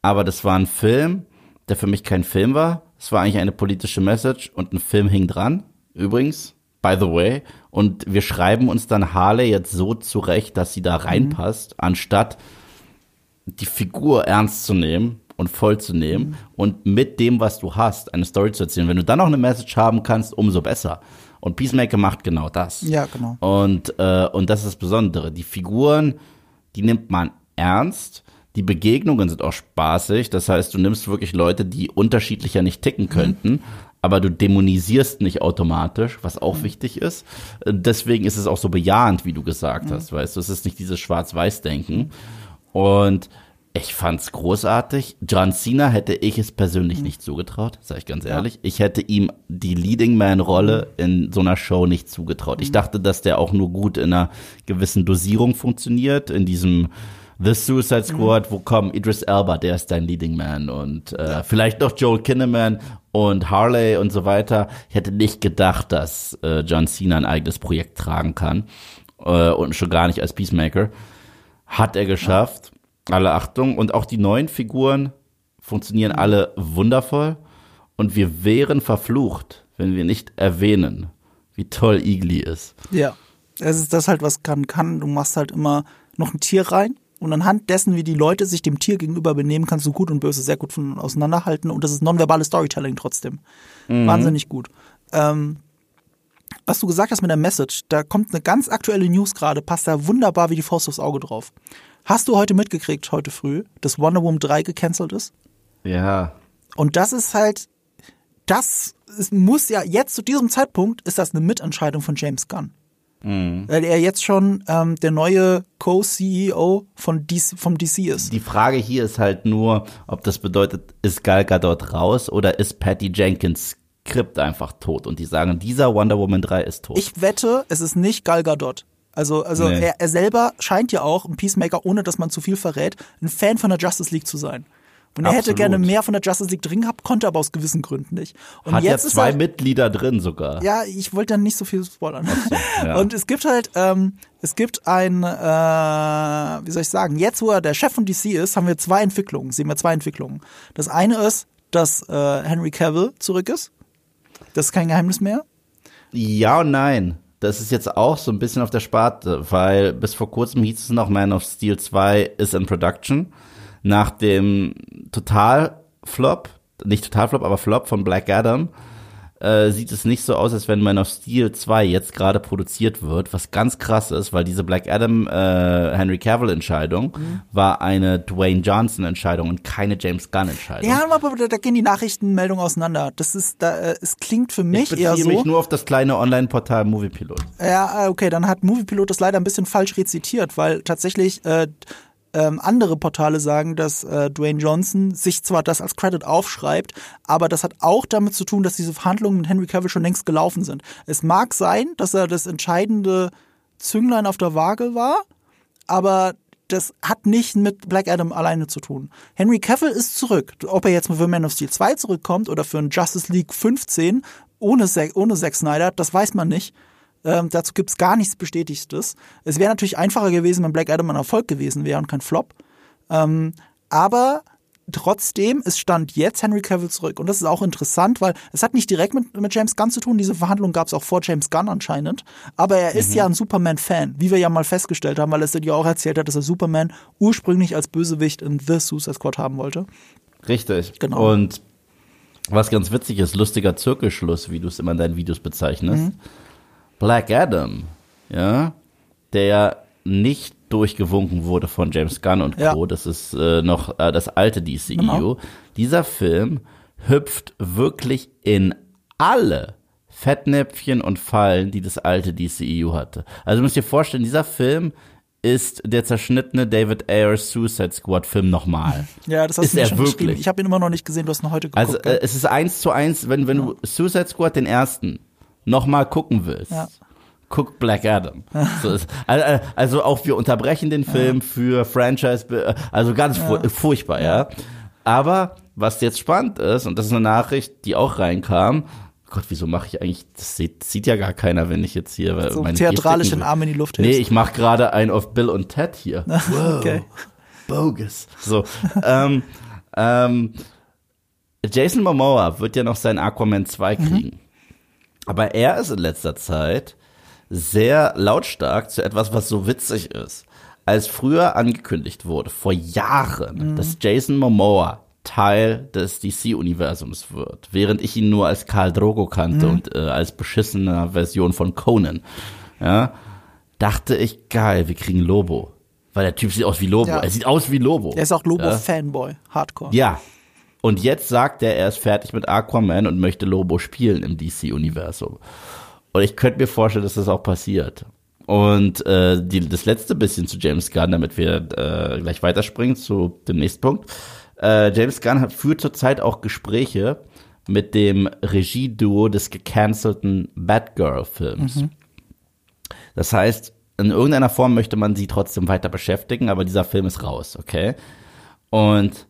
Aber das war ein Film, der für mich kein Film war. Es war eigentlich eine politische Message und ein Film hing dran. Übrigens, by the way. Und wir schreiben uns dann Harley jetzt so zurecht, dass sie da mhm. reinpasst, mhm. anstatt die Figur ernst zu nehmen und voll zu nehmen mhm. und mit dem, was du hast, eine Story zu erzählen. Wenn du dann noch eine Message haben kannst, umso besser. Und Peacemaker macht genau das. Ja, genau. Und, äh, und das ist das Besondere. Die Figuren, die nimmt man ernst. Die Begegnungen sind auch spaßig. Das heißt, du nimmst wirklich Leute, die unterschiedlicher nicht ticken mhm. könnten. Mhm. Aber du dämonisierst nicht automatisch, was auch mhm. wichtig ist. Deswegen ist es auch so bejahend, wie du gesagt mhm. hast, weißt du. Es ist nicht dieses Schwarz-Weiß-Denken. Und ich fand's großartig. John Cena hätte ich es persönlich mhm. nicht zugetraut, sage ich ganz ehrlich. Ja. Ich hätte ihm die Leading Man Rolle mhm. in so einer Show nicht zugetraut. Mhm. Ich dachte, dass der auch nur gut in einer gewissen Dosierung funktioniert, in diesem The Suicide Squad, mhm. wo kommen Idris Elba, der ist dein Leading Man und äh, ja. vielleicht noch Joel Kinnaman und Harley und so weiter. Ich hätte nicht gedacht, dass äh, John Cena ein eigenes Projekt tragen kann. äh, und schon gar nicht als Peacemaker. Hat er geschafft. Alle Achtung. Und auch die neuen Figuren funktionieren alle wundervoll. Und wir wären verflucht, wenn wir nicht erwähnen, wie toll Igli ist. Ja. Es ist das halt, was kann, kann. Du machst halt immer noch ein Tier rein. Und anhand dessen, wie die Leute sich dem Tier gegenüber benehmen, kannst du gut und böse sehr gut von auseinanderhalten. Und das ist nonverbales Storytelling trotzdem. Wahnsinnig gut. Ähm, was du gesagt hast mit der Message, da kommt eine ganz aktuelle News gerade, passt da wunderbar wie die Faust aufs Auge drauf. Hast du heute mitgekriegt, heute früh, dass Wonder Woman 3 gecancelt ist? Ja. Und das ist halt, das ist, muss ja, jetzt zu diesem Zeitpunkt ist das eine Mitentscheidung von James Gunn. Weil er jetzt schon ähm, der neue Co-CEO von DC, vom DC ist. Die Frage hier ist halt nur, ob das bedeutet, ist Gal Gadot raus oder ist Patty Jenkins Skript einfach tot und die sagen, dieser Wonder Woman 3 ist tot. Ich wette, es ist nicht Gal Gadot. Also, also Nee. er, er selber scheint ja auch, ein Peacemaker, ohne dass man zu viel verrät, ein Fan von der Justice League zu sein. Und er hätte Absolut. gerne mehr von der Justice League drin gehabt, konnte aber aus gewissen Gründen nicht. Und Hat ja jetzt ist zwei er, Mitglieder drin sogar. Ja, ich wollte dann nicht so viel spoilern. [laughs] ja. Und es gibt halt, ähm, es gibt ein, äh, wie soll ich sagen, jetzt wo er der Chef von DC ist, haben wir zwei Entwicklungen, sehen wir zwei Entwicklungen. Das eine ist, dass äh, Henry Cavill zurück ist. Das ist kein Geheimnis mehr. Ja und nein. Das ist jetzt auch so ein bisschen auf der Sparte, weil bis vor kurzem hieß es noch, Man of Steel 2 ist in Production. Nach dem Total-Flop, nicht Total-Flop, aber Flop von Black Adam, äh, sieht es nicht so aus, als wenn Man of Steel 2 jetzt gerade produziert wird, was ganz krass ist, weil diese Black Adam äh, Henry Cavill Entscheidung war eine Dwayne Johnson Entscheidung und keine James Gunn Entscheidung. Ja, aber da, da gehen die Nachrichtenmeldungen auseinander. Das ist, da, äh, es klingt für ich mich eher beziehe so. mich nur auf das kleine Online-Portal Moviepilot. Ja, äh, okay, dann hat Moviepilot das leider ein bisschen falsch rezitiert, weil tatsächlich äh, ähm, andere Portale sagen, dass äh, Dwayne Johnson sich zwar das als Credit aufschreibt, aber das hat auch damit zu tun, dass diese Verhandlungen mit Henry Cavill schon längst gelaufen sind. Es mag sein, dass er das entscheidende Zünglein auf der Waage war, aber das hat nicht mit Black Adam alleine zu tun. Henry Cavill ist zurück. Ob er jetzt für Man of Steel 2 zurückkommt oder für ein Justice League 15 ohne, Zack- ohne Zack Snyder, das weiß man nicht. Ähm, dazu gibt's gar nichts Bestätigtes. Es wäre natürlich einfacher gewesen, wenn Black Adam ein Erfolg gewesen wäre und kein Flop. Ähm, aber trotzdem, es stand jetzt Henry Cavill zurück. Und das ist auch interessant, weil es hat nicht direkt mit, mit James Gunn zu tun. Diese Verhandlung gab es auch vor James Gunn anscheinend. Aber er ist ja ein Superman-Fan, wie wir ja mal festgestellt haben, weil es dir auch erzählt hat, dass er Superman ursprünglich als Bösewicht in The Suicide Squad haben wollte. Richtig. Genau. Und was ganz witzig ist, lustiger Zirkelschluss, wie du es immer in deinen Videos bezeichnest. Mhm. Black Adam, ja, der ja nicht durchgewunken wurde von James Gunn und Co. Ja. Das ist äh, noch äh, das alte DCEU. Genau. Dieser Film hüpft wirklich in alle Fettnäpfchen und Fallen, die das alte DCEU hatte. Also du musst dir vorstellen, dieser Film ist der zerschnittene David Ayers Suicide Squad Film nochmal. [laughs] Ja, das hast Ist du er schon wirklich? Ich habe ihn immer noch nicht gesehen, du hast ihn heute geguckt. Also äh, es ist eins zu eins, wenn, wenn du Suicide Squad den ersten nochmal gucken willst. Ja. Guck Black Adam. So ist, also, auch wir unterbrechen den Film für Franchise, also ganz fu- furchtbar, ja. Aber was jetzt spannend ist, und das ist eine Nachricht, die auch reinkam, Gott, wieso mache ich eigentlich, das sieht, sieht ja gar keiner, wenn ich jetzt hier so meine theatralisch den Arm in die Luft Nee, hebst. ich mache gerade einen auf Bill und Ted hier. [laughs] Wow. Okay. Bogus. So, ähm, ähm, Jason Momoa wird ja noch seinen Aquaman 2 Mhm. Aber er ist in letzter Zeit sehr lautstark zu etwas, was so witzig ist. Als früher angekündigt wurde, vor Jahren, Mhm. dass Jason Momoa Teil des DC-Universums wird, während ich ihn nur als Karl Drogo kannte Mhm. und äh, als beschissener Version von Conan, ja, dachte ich, geil, wir kriegen Lobo. Weil der Typ sieht aus wie Lobo. Ja. Er sieht aus wie Lobo. Er ist auch Ja. Lobo-Fanboy, Hardcore. Ja. Und jetzt sagt er, er ist fertig mit Aquaman und möchte Lobo spielen im DC-Universum. Und ich könnte mir vorstellen, dass das auch passiert. Und äh, die, das letzte bisschen zu James Gunn, damit wir äh, gleich weiterspringen zu dem nächsten Punkt. Äh, James Gunn hat, führt zurzeit auch Gespräche mit dem Regieduo des gecancelten Batgirl-Films. Das heißt, in irgendeiner Form möchte man sie trotzdem weiter beschäftigen, aber dieser Film ist raus, okay? Und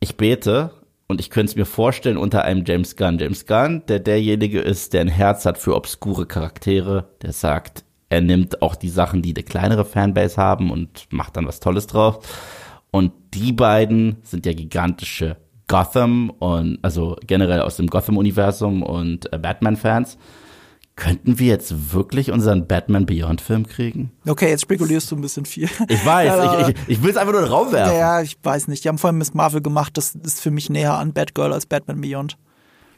ich bete und ich könnte es mir vorstellen unter einem James Gunn. James Gunn, der derjenige ist, der ein Herz hat für obskure Charaktere, der sagt, er nimmt auch die Sachen, die eine kleinere Fanbase haben und macht dann was Tolles drauf. Und die beiden sind ja gigantische Gotham und also generell aus dem Gotham-Universum und äh, Batman-Fans. Könnten wir jetzt wirklich unseren Batman Beyond-Film kriegen? Okay, jetzt spekulierst du ein bisschen viel. Ich weiß, [laughs] ja, ich, ich, ich will es einfach nur in den Raum werfen. Ja, ich weiß nicht. Die haben vorhin Miss Marvel gemacht, das ist für mich näher an Batgirl als Batman Beyond.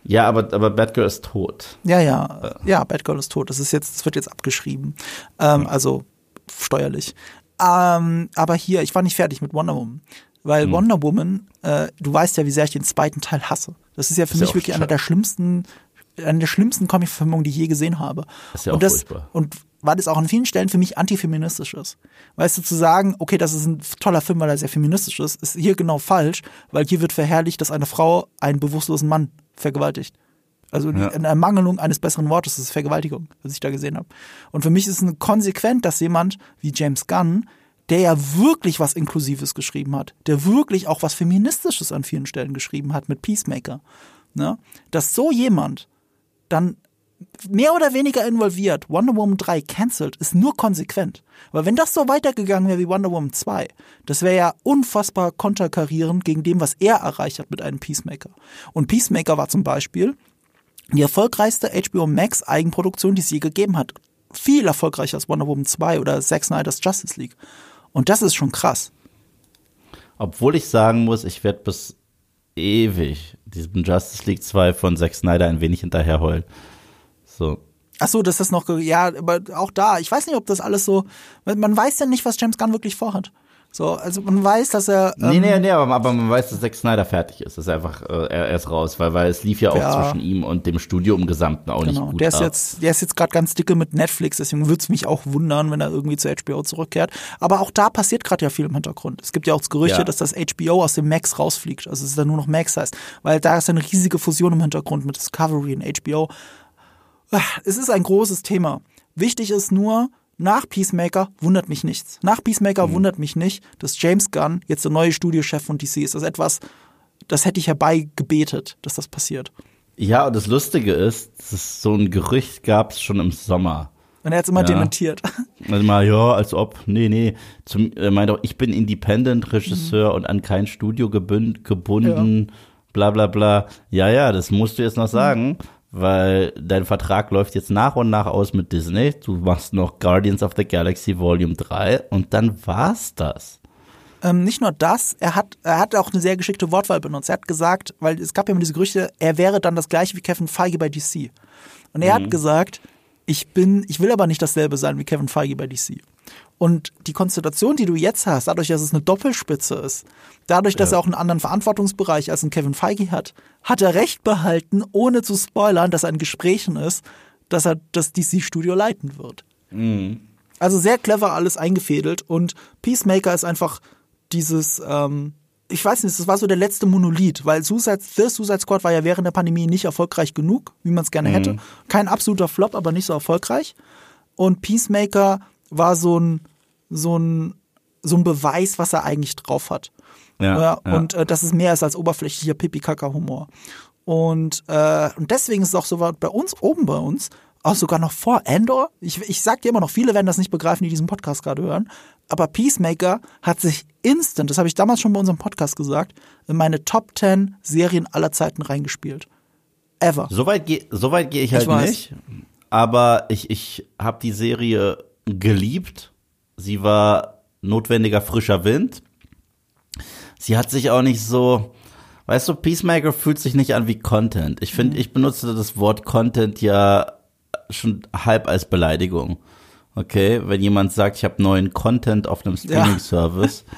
Ja, aber, aber Batgirl ist tot. Ja, ja. Ja, Batgirl ist tot. Das ist jetzt, das wird jetzt abgeschrieben. Ähm, also steuerlich. Ähm, aber hier, ich war nicht fertig mit Wonder Woman. Weil hm. Wonder Woman, äh, du weißt ja, wie sehr ich den zweiten Teil hasse. Das ist ja für ist mich ja wirklich einer der schlimmsten, eine der schlimmsten Comic-Verfilmungen, die ich je gesehen habe. Das ist ja auch und das, furchtbar. Und weil es auch an vielen Stellen für mich antifeministisch ist. Weißt du, zu sagen, okay, das ist ein toller Film, weil er sehr feministisch ist, ist hier genau falsch, weil hier wird verherrlicht, dass eine Frau einen bewusstlosen Mann vergewaltigt. Also ja. eine Ermangelung eines besseren Wortes ist Vergewaltigung, was ich da gesehen habe. Und für mich ist es konsequent, dass jemand wie James Gunn, der ja wirklich was Inklusives geschrieben hat, der wirklich auch was Feministisches an vielen Stellen geschrieben hat mit Peacemaker, ne? dass so jemand dann mehr oder weniger involviert Wonder Woman 3 cancelt, ist nur konsequent. Weil wenn das so weitergegangen wäre wie Wonder Woman 2, das wäre ja unfassbar konterkarierend gegen dem, was er erreicht hat mit einem Peacemaker. Und Peacemaker war zum Beispiel die erfolgreichste HBO Max Eigenproduktion, die es je gegeben hat. Viel erfolgreicher als Wonder Woman 2 oder Zack Snyder's Justice League. Und das ist schon krass. Obwohl ich sagen muss, ich werde bis ewig diesem Justice League 2 von Zack Snyder ein wenig hinterherheulen. So. Ach so, das noch, ja, aber auch da, ich weiß nicht, ob das alles so, man weiß ja nicht, was James Gunn wirklich vorhat. So, also man weiß, dass er. Ähm, nee, nee, nee, aber, aber, man weiß, dass Zack Snyder fertig ist. Das ist einfach, äh, er, er, ist raus, weil, weil es lief ja auch ja. zwischen ihm und dem Studio im Gesamten auch genau. nicht gut. Der ist ab. jetzt, der ist jetzt gerade ganz dicke mit Netflix, deswegen würde es mich auch wundern, wenn er irgendwie zu HBO zurückkehrt. Aber auch da passiert gerade ja viel im Hintergrund. Es gibt ja auch das Gerüchte, ja. dass das HBO aus dem Max rausfliegt. Also es ist dann nur noch Max heißt. Weil da ist eine riesige Fusion im Hintergrund mit Discovery und HBO. Es ist ein großes Thema. Wichtig ist nur, nach Peacemaker wundert mich nichts. Nach Peacemaker mhm. wundert mich nicht, dass James Gunn jetzt der neue Studiochef von DC ist. Das ist etwas, das hätte ich herbeigebetet, dass das passiert. Ja, und das Lustige ist, dass so ein Gerücht gab es schon im Sommer. Und er hat es immer ja. dementiert. [laughs] Also mal, ja, als ob, nee, nee. Zum, er meint auch, ich bin Independent-Regisseur mhm. und an kein Studio gebünd, gebunden, ja. bla bla bla. Ja, ja, das musst du jetzt noch sagen. Mhm weil dein Vertrag läuft jetzt nach und nach aus mit Disney. Du machst noch Guardians of the Galaxy Volume 3 und dann war's das. Ähm, nicht nur das, er hat, er hat auch eine sehr geschickte Wortwahl benutzt. Er hat gesagt, weil es gab ja immer diese Gerüchte, er wäre dann das gleiche wie Kevin Feige bei DC. Und er mhm. hat gesagt, ich bin, ich will aber nicht dasselbe sein wie Kevin Feige bei DC. Und die Konstellation, die du jetzt hast, dadurch, dass es eine Doppelspitze ist, dadurch, dass ja. er auch einen anderen Verantwortungsbereich als ein Kevin Feige hat, hat er recht behalten, ohne zu spoilern, dass er in Gesprächen ist, dass er das DC-Studio leiten wird. Mhm. Also sehr clever alles eingefädelt und Peacemaker ist einfach dieses, ähm, ich weiß nicht, das war so der letzte Monolith, weil Suicide, The Suicide Squad war ja während der Pandemie nicht erfolgreich genug, wie man es gerne mhm. hätte. Kein absoluter Flop, aber nicht so erfolgreich. Und Peacemaker war so ein, so ein, so ein Beweis, was er eigentlich drauf hat. Ja, ja, und äh, das ist mehr als oberflächlicher Pipi-Kaka-Humor. Und, äh, und deswegen ist es auch so bei uns, oben bei uns, auch sogar noch vor Endor. Ich, ich sag dir immer noch, viele werden das nicht begreifen, die diesen Podcast gerade hören. Aber Peacemaker hat sich instant, das habe ich damals schon bei unserem Podcast gesagt, in meine Top 10 Serien aller Zeiten reingespielt. Ever. Soweit gehe so weit geh ich halt ich nicht. Aber ich, ich habe die Serie geliebt. Sie war notwendiger frischer Wind. Sie hat sich auch nicht so, weißt du, Peacemaker fühlt sich nicht an wie Content. Ich finde, mhm. ich benutze das Wort Content ja schon halb als Beleidigung. Okay, wenn jemand sagt, ich habe neuen Content auf einem Streaming-Service, ja.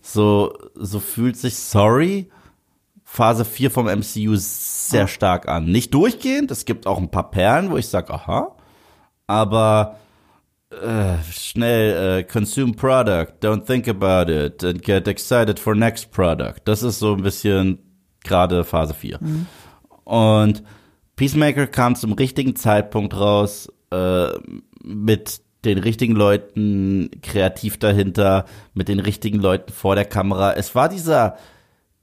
so, so fühlt sich Sorry Phase 4 vom MCU sehr stark an. Nicht durchgehend, es gibt auch ein paar Perlen, wo ich sage, aha, aber äh, schnell, äh, consume product, don't think about it and get excited for next product. Das ist so ein bisschen gerade Phase 4. Mhm. Und Peacemaker kam zum richtigen Zeitpunkt raus, äh, mit den richtigen Leuten kreativ dahinter, mit den richtigen Leuten vor der Kamera. Es war dieser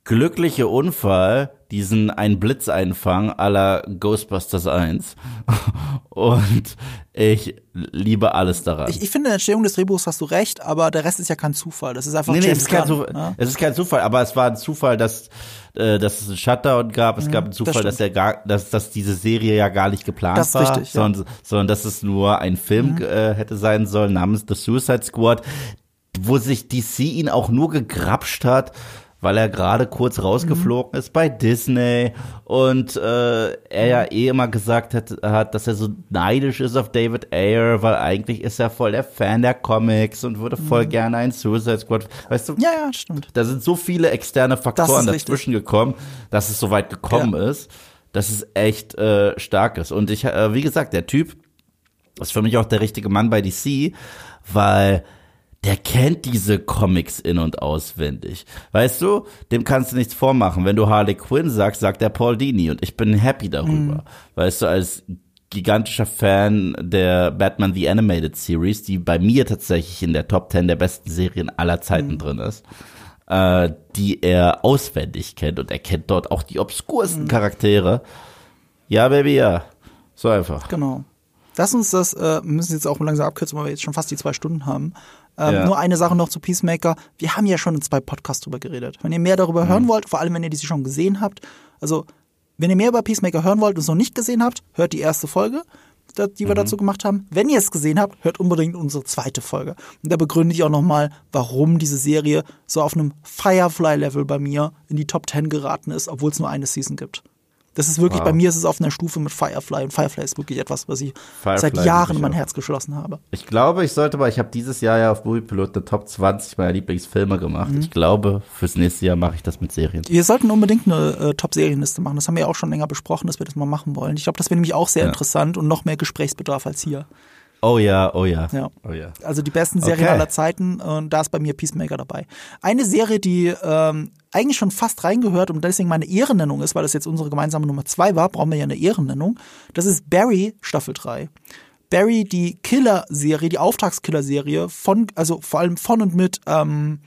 glückliche Unfall, diesen ein Blitzeinfang aller Ghostbusters 1. [laughs] Und ich liebe alles daran. Ich, ich finde, in der Entstehung des Drehbuchs hast du recht, aber der Rest ist ja kein Zufall. Das ist einfach Nee, nee, James es ist, kein Gunn, Zufall. ja? es ist kein Zufall, aber es war ein Zufall, dass, äh, dass es einen Shutdown gab. Es gab einen Zufall, dass er gar, dass, dass diese Serie ja gar nicht geplant Das ist war, richtig, ja. sondern, sondern dass es nur ein Film äh, hätte sein sollen namens The Suicide Squad, wo sich DC ihn auch nur gegrapscht hat, weil er gerade kurz rausgeflogen ist bei Disney und äh, er ja eh immer gesagt hat, hat, dass er so neidisch ist auf David Ayer, weil eigentlich ist er voll der Fan der Comics und würde voll gerne einen Suicide Squad. Weißt du, Ja, ja, stimmt. da sind so viele externe Faktoren dazwischen gekommen, dass es so weit gekommen ist, dass es echt äh, stark ist. Und ich, äh, wie gesagt, der Typ ist für mich auch der richtige Mann bei DC, weil der kennt diese Comics in- und auswendig. Weißt du, dem kannst du nichts vormachen. Wenn du Harley Quinn sagst, sagt er Paul Dini und ich bin happy darüber. Weißt du, als gigantischer Fan der Batman The Animated Series, die bei mir tatsächlich in der Top 10 der besten Serien aller Zeiten drin ist, äh, die er auswendig kennt und er kennt dort auch die obskursten Charaktere. Ja, Baby, ja. So einfach. Genau. Lass uns das, äh, wir müssen jetzt auch langsam abkürzen, weil wir jetzt schon fast die zwei Stunden haben. Ähm, Ja. Nur eine Sache noch zu Peacemaker. Wir haben ja schon in zwei Podcasts drüber geredet. Wenn ihr mehr darüber Mhm. hören wollt, vor allem wenn ihr diese schon gesehen habt, also wenn ihr mehr über Peacemaker hören wollt und es noch nicht gesehen habt, hört die erste Folge, die wir Mhm. dazu gemacht haben. Wenn ihr es gesehen habt, hört unbedingt unsere zweite Folge. Und da begründe ich auch nochmal, warum diese Serie so auf einem Firefly-Level bei mir in die Top 10 geraten ist, obwohl es nur eine Season gibt. Das ist wirklich, Wow. bei mir ist es auf einer Stufe mit Firefly. Und Firefly ist wirklich etwas, was ich Firefly seit Jahren in mein. Herz geschlossen habe. Ich glaube, ich sollte mal, ich habe dieses Jahr ja auf Moviepilot eine Top 20 meiner Lieblingsfilme gemacht. Mhm. Ich glaube, fürs nächste Jahr mache ich das mit Serien. Wir sollten unbedingt eine äh, Top-Serienliste machen. Das haben wir ja auch schon länger besprochen, dass wir das mal machen wollen. Ich glaube, das wäre nämlich auch sehr Ja. interessant und noch mehr Gesprächsbedarf als hier. Oh ja, oh ja. Ja. Oh ja. Also die besten Serien Okay. aller Zeiten und da ist bei mir Peacemaker dabei. Eine Serie, die ähm, eigentlich schon fast reingehört und deswegen meine Ehrennennung ist, weil das jetzt unsere gemeinsame Nummer zwei war, brauchen wir ja eine Ehrennennung. Das ist Barry Staffel 3. Barry, die Killer-Serie, die Auftragskiller-Serie von, also vor allem von und mit, ähm,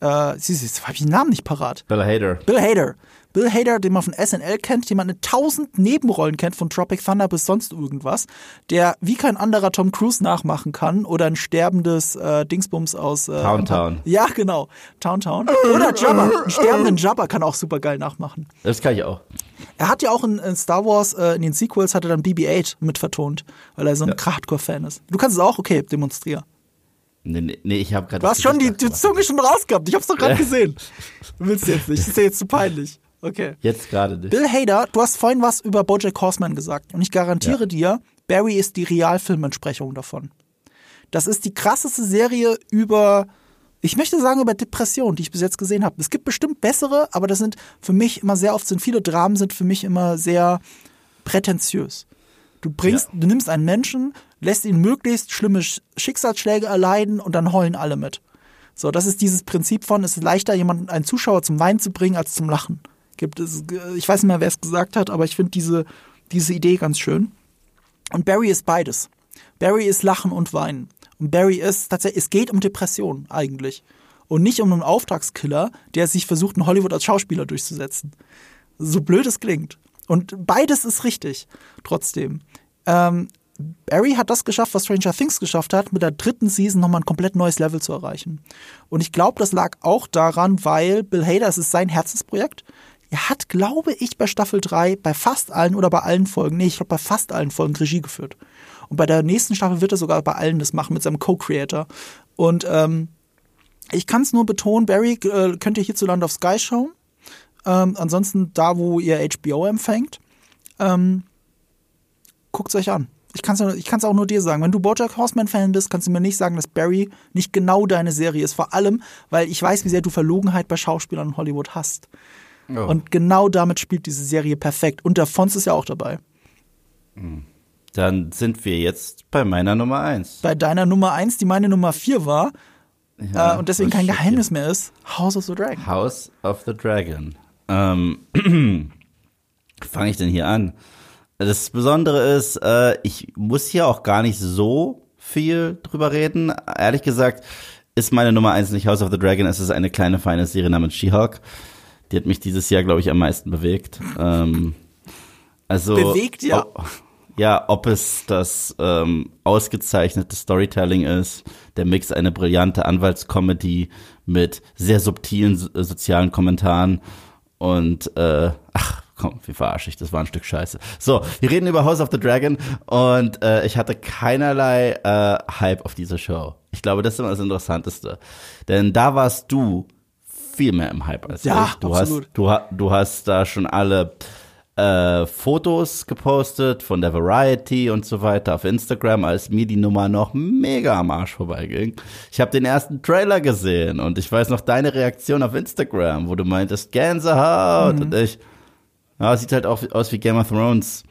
äh, siehst du, jetzt habe ich den Namen nicht parat. Bill Hader. Bill Hader. Bill Hader, den man von SNL kennt, den man in tausend Nebenrollen kennt, von Tropic Thunder bis sonst irgendwas, der wie kein anderer Tom Cruise nachmachen kann oder ein sterbendes äh, Dingsbums aus äh, Town Town. Ja, genau. Town Town. Oder Jabba. Einen sterbenden Jabba kann auch super geil nachmachen. Das kann ich auch. Er hat ja auch in, in Star Wars, äh, in den Sequels, hat er dann BB-8 mit vertont, weil er so ein Hardcore-Fan ist. Du kannst es auch, okay, demonstrier. Nee, nee, nee ich habe gerade. Du hast schon die, die Zunge schon rausgehabt. Ich hab's doch gerade Ja. gesehen. Du willst jetzt nicht. Das ist dir jetzt zu peinlich. Okay. Jetzt gerade nicht. Bill Hader, du hast vorhin was über Bojack Horseman gesagt und ich garantiere Ja. dir, Barry ist die Realfilmentsprechung davon. Das ist die krasseste Serie über, ich möchte sagen über Depression, die ich bis jetzt gesehen habe. Es gibt bestimmt bessere, aber das sind für mich immer sehr oft sind viele Dramen sind für mich immer sehr prätentiös. Du bringst, du nimmst einen Menschen, lässt ihn möglichst schlimme Sch- Schicksalsschläge erleiden und dann heulen alle mit. So, das ist dieses Prinzip von, es ist leichter, jemanden, einen Zuschauer zum Weinen zu bringen, als zum Lachen. Gibt es, ich weiß nicht mehr, wer es gesagt hat, aber ich finde diese, diese Idee ganz schön. Und Barry ist beides. Barry ist Lachen und Weinen. Und Barry ist tatsächlich, es geht um Depression eigentlich. Und nicht um einen Auftragskiller, der sich versucht, in Hollywood als Schauspieler durchzusetzen. So blöd es klingt. Und beides ist richtig, trotzdem. Ähm, Barry hat das geschafft, was Stranger Things geschafft hat, mit der dritten Season nochmal ein komplett neues Level zu erreichen. Und ich glaube, das lag auch daran, weil Bill Hader, es ist sein Herzensprojekt. Er hat, glaube ich, bei Staffel 3 bei fast allen oder bei allen Folgen, nee, ich glaube bei fast allen Folgen Regie geführt. Und bei der nächsten Staffel wird er sogar bei allen das machen mit seinem Co-Creator. Und ähm, ich kann es nur betonen, Barry äh, könnt ihr hierzulande auf Sky schauen. Ähm, ansonsten da, wo ihr HBO empfängt. Ähm, guckt es euch an. Ich kann es ich kann's auch nur dir sagen. Wenn du Bojack Horseman-Fan bist, kannst du mir nicht sagen, dass Barry nicht genau deine Serie ist. Vor allem, weil ich weiß, wie sehr du Verlogenheit bei Schauspielern in Hollywood hast. Oh. Und genau damit spielt diese Serie perfekt. Und der Fons ist ja auch dabei. Dann sind wir jetzt bei meiner Nummer eins. Bei deiner Nummer eins, die meine Nummer vier war, Ja, äh, und deswegen was kein Geheimnis mehr ist, House of the Dragon. House of the Dragon. Ähm, [clears throat] fange ich denn hier an? Das Besondere ist, äh, ich muss hier auch gar nicht so viel drüber reden. Ehrlich gesagt ist meine Nummer eins nicht House of the Dragon, es ist eine kleine feine Serie namens She-Hulk. Die hat mich dieses Jahr, glaube ich, am meisten bewegt. Ähm, also Bewegt, ja. Ob, ja, ob es das ähm, ausgezeichnete Storytelling ist, der Mix eine brillante Anwaltscomedy mit sehr subtilen so sozialen Kommentaren und äh, ach komm, wie verarsche ich, das war ein Stück Scheiße. So, wir reden über House of the Dragon und äh, ich hatte keinerlei äh, Hype auf diese Show. Ich glaube, das ist immer das Interessanteste. Denn da warst du viel mehr im Hype als Ja, ich. Du absolut. hast, du, du hast da schon alle äh, Fotos gepostet von der Variety und so weiter auf Instagram, als mir die Nummer noch mega am Arsch vorbeiging. Ich habe den ersten Trailer gesehen und ich weiß noch deine Reaktion auf Instagram, wo du meintest Gänsehaut und ich, ja, sieht halt auch aus wie Game of Thrones.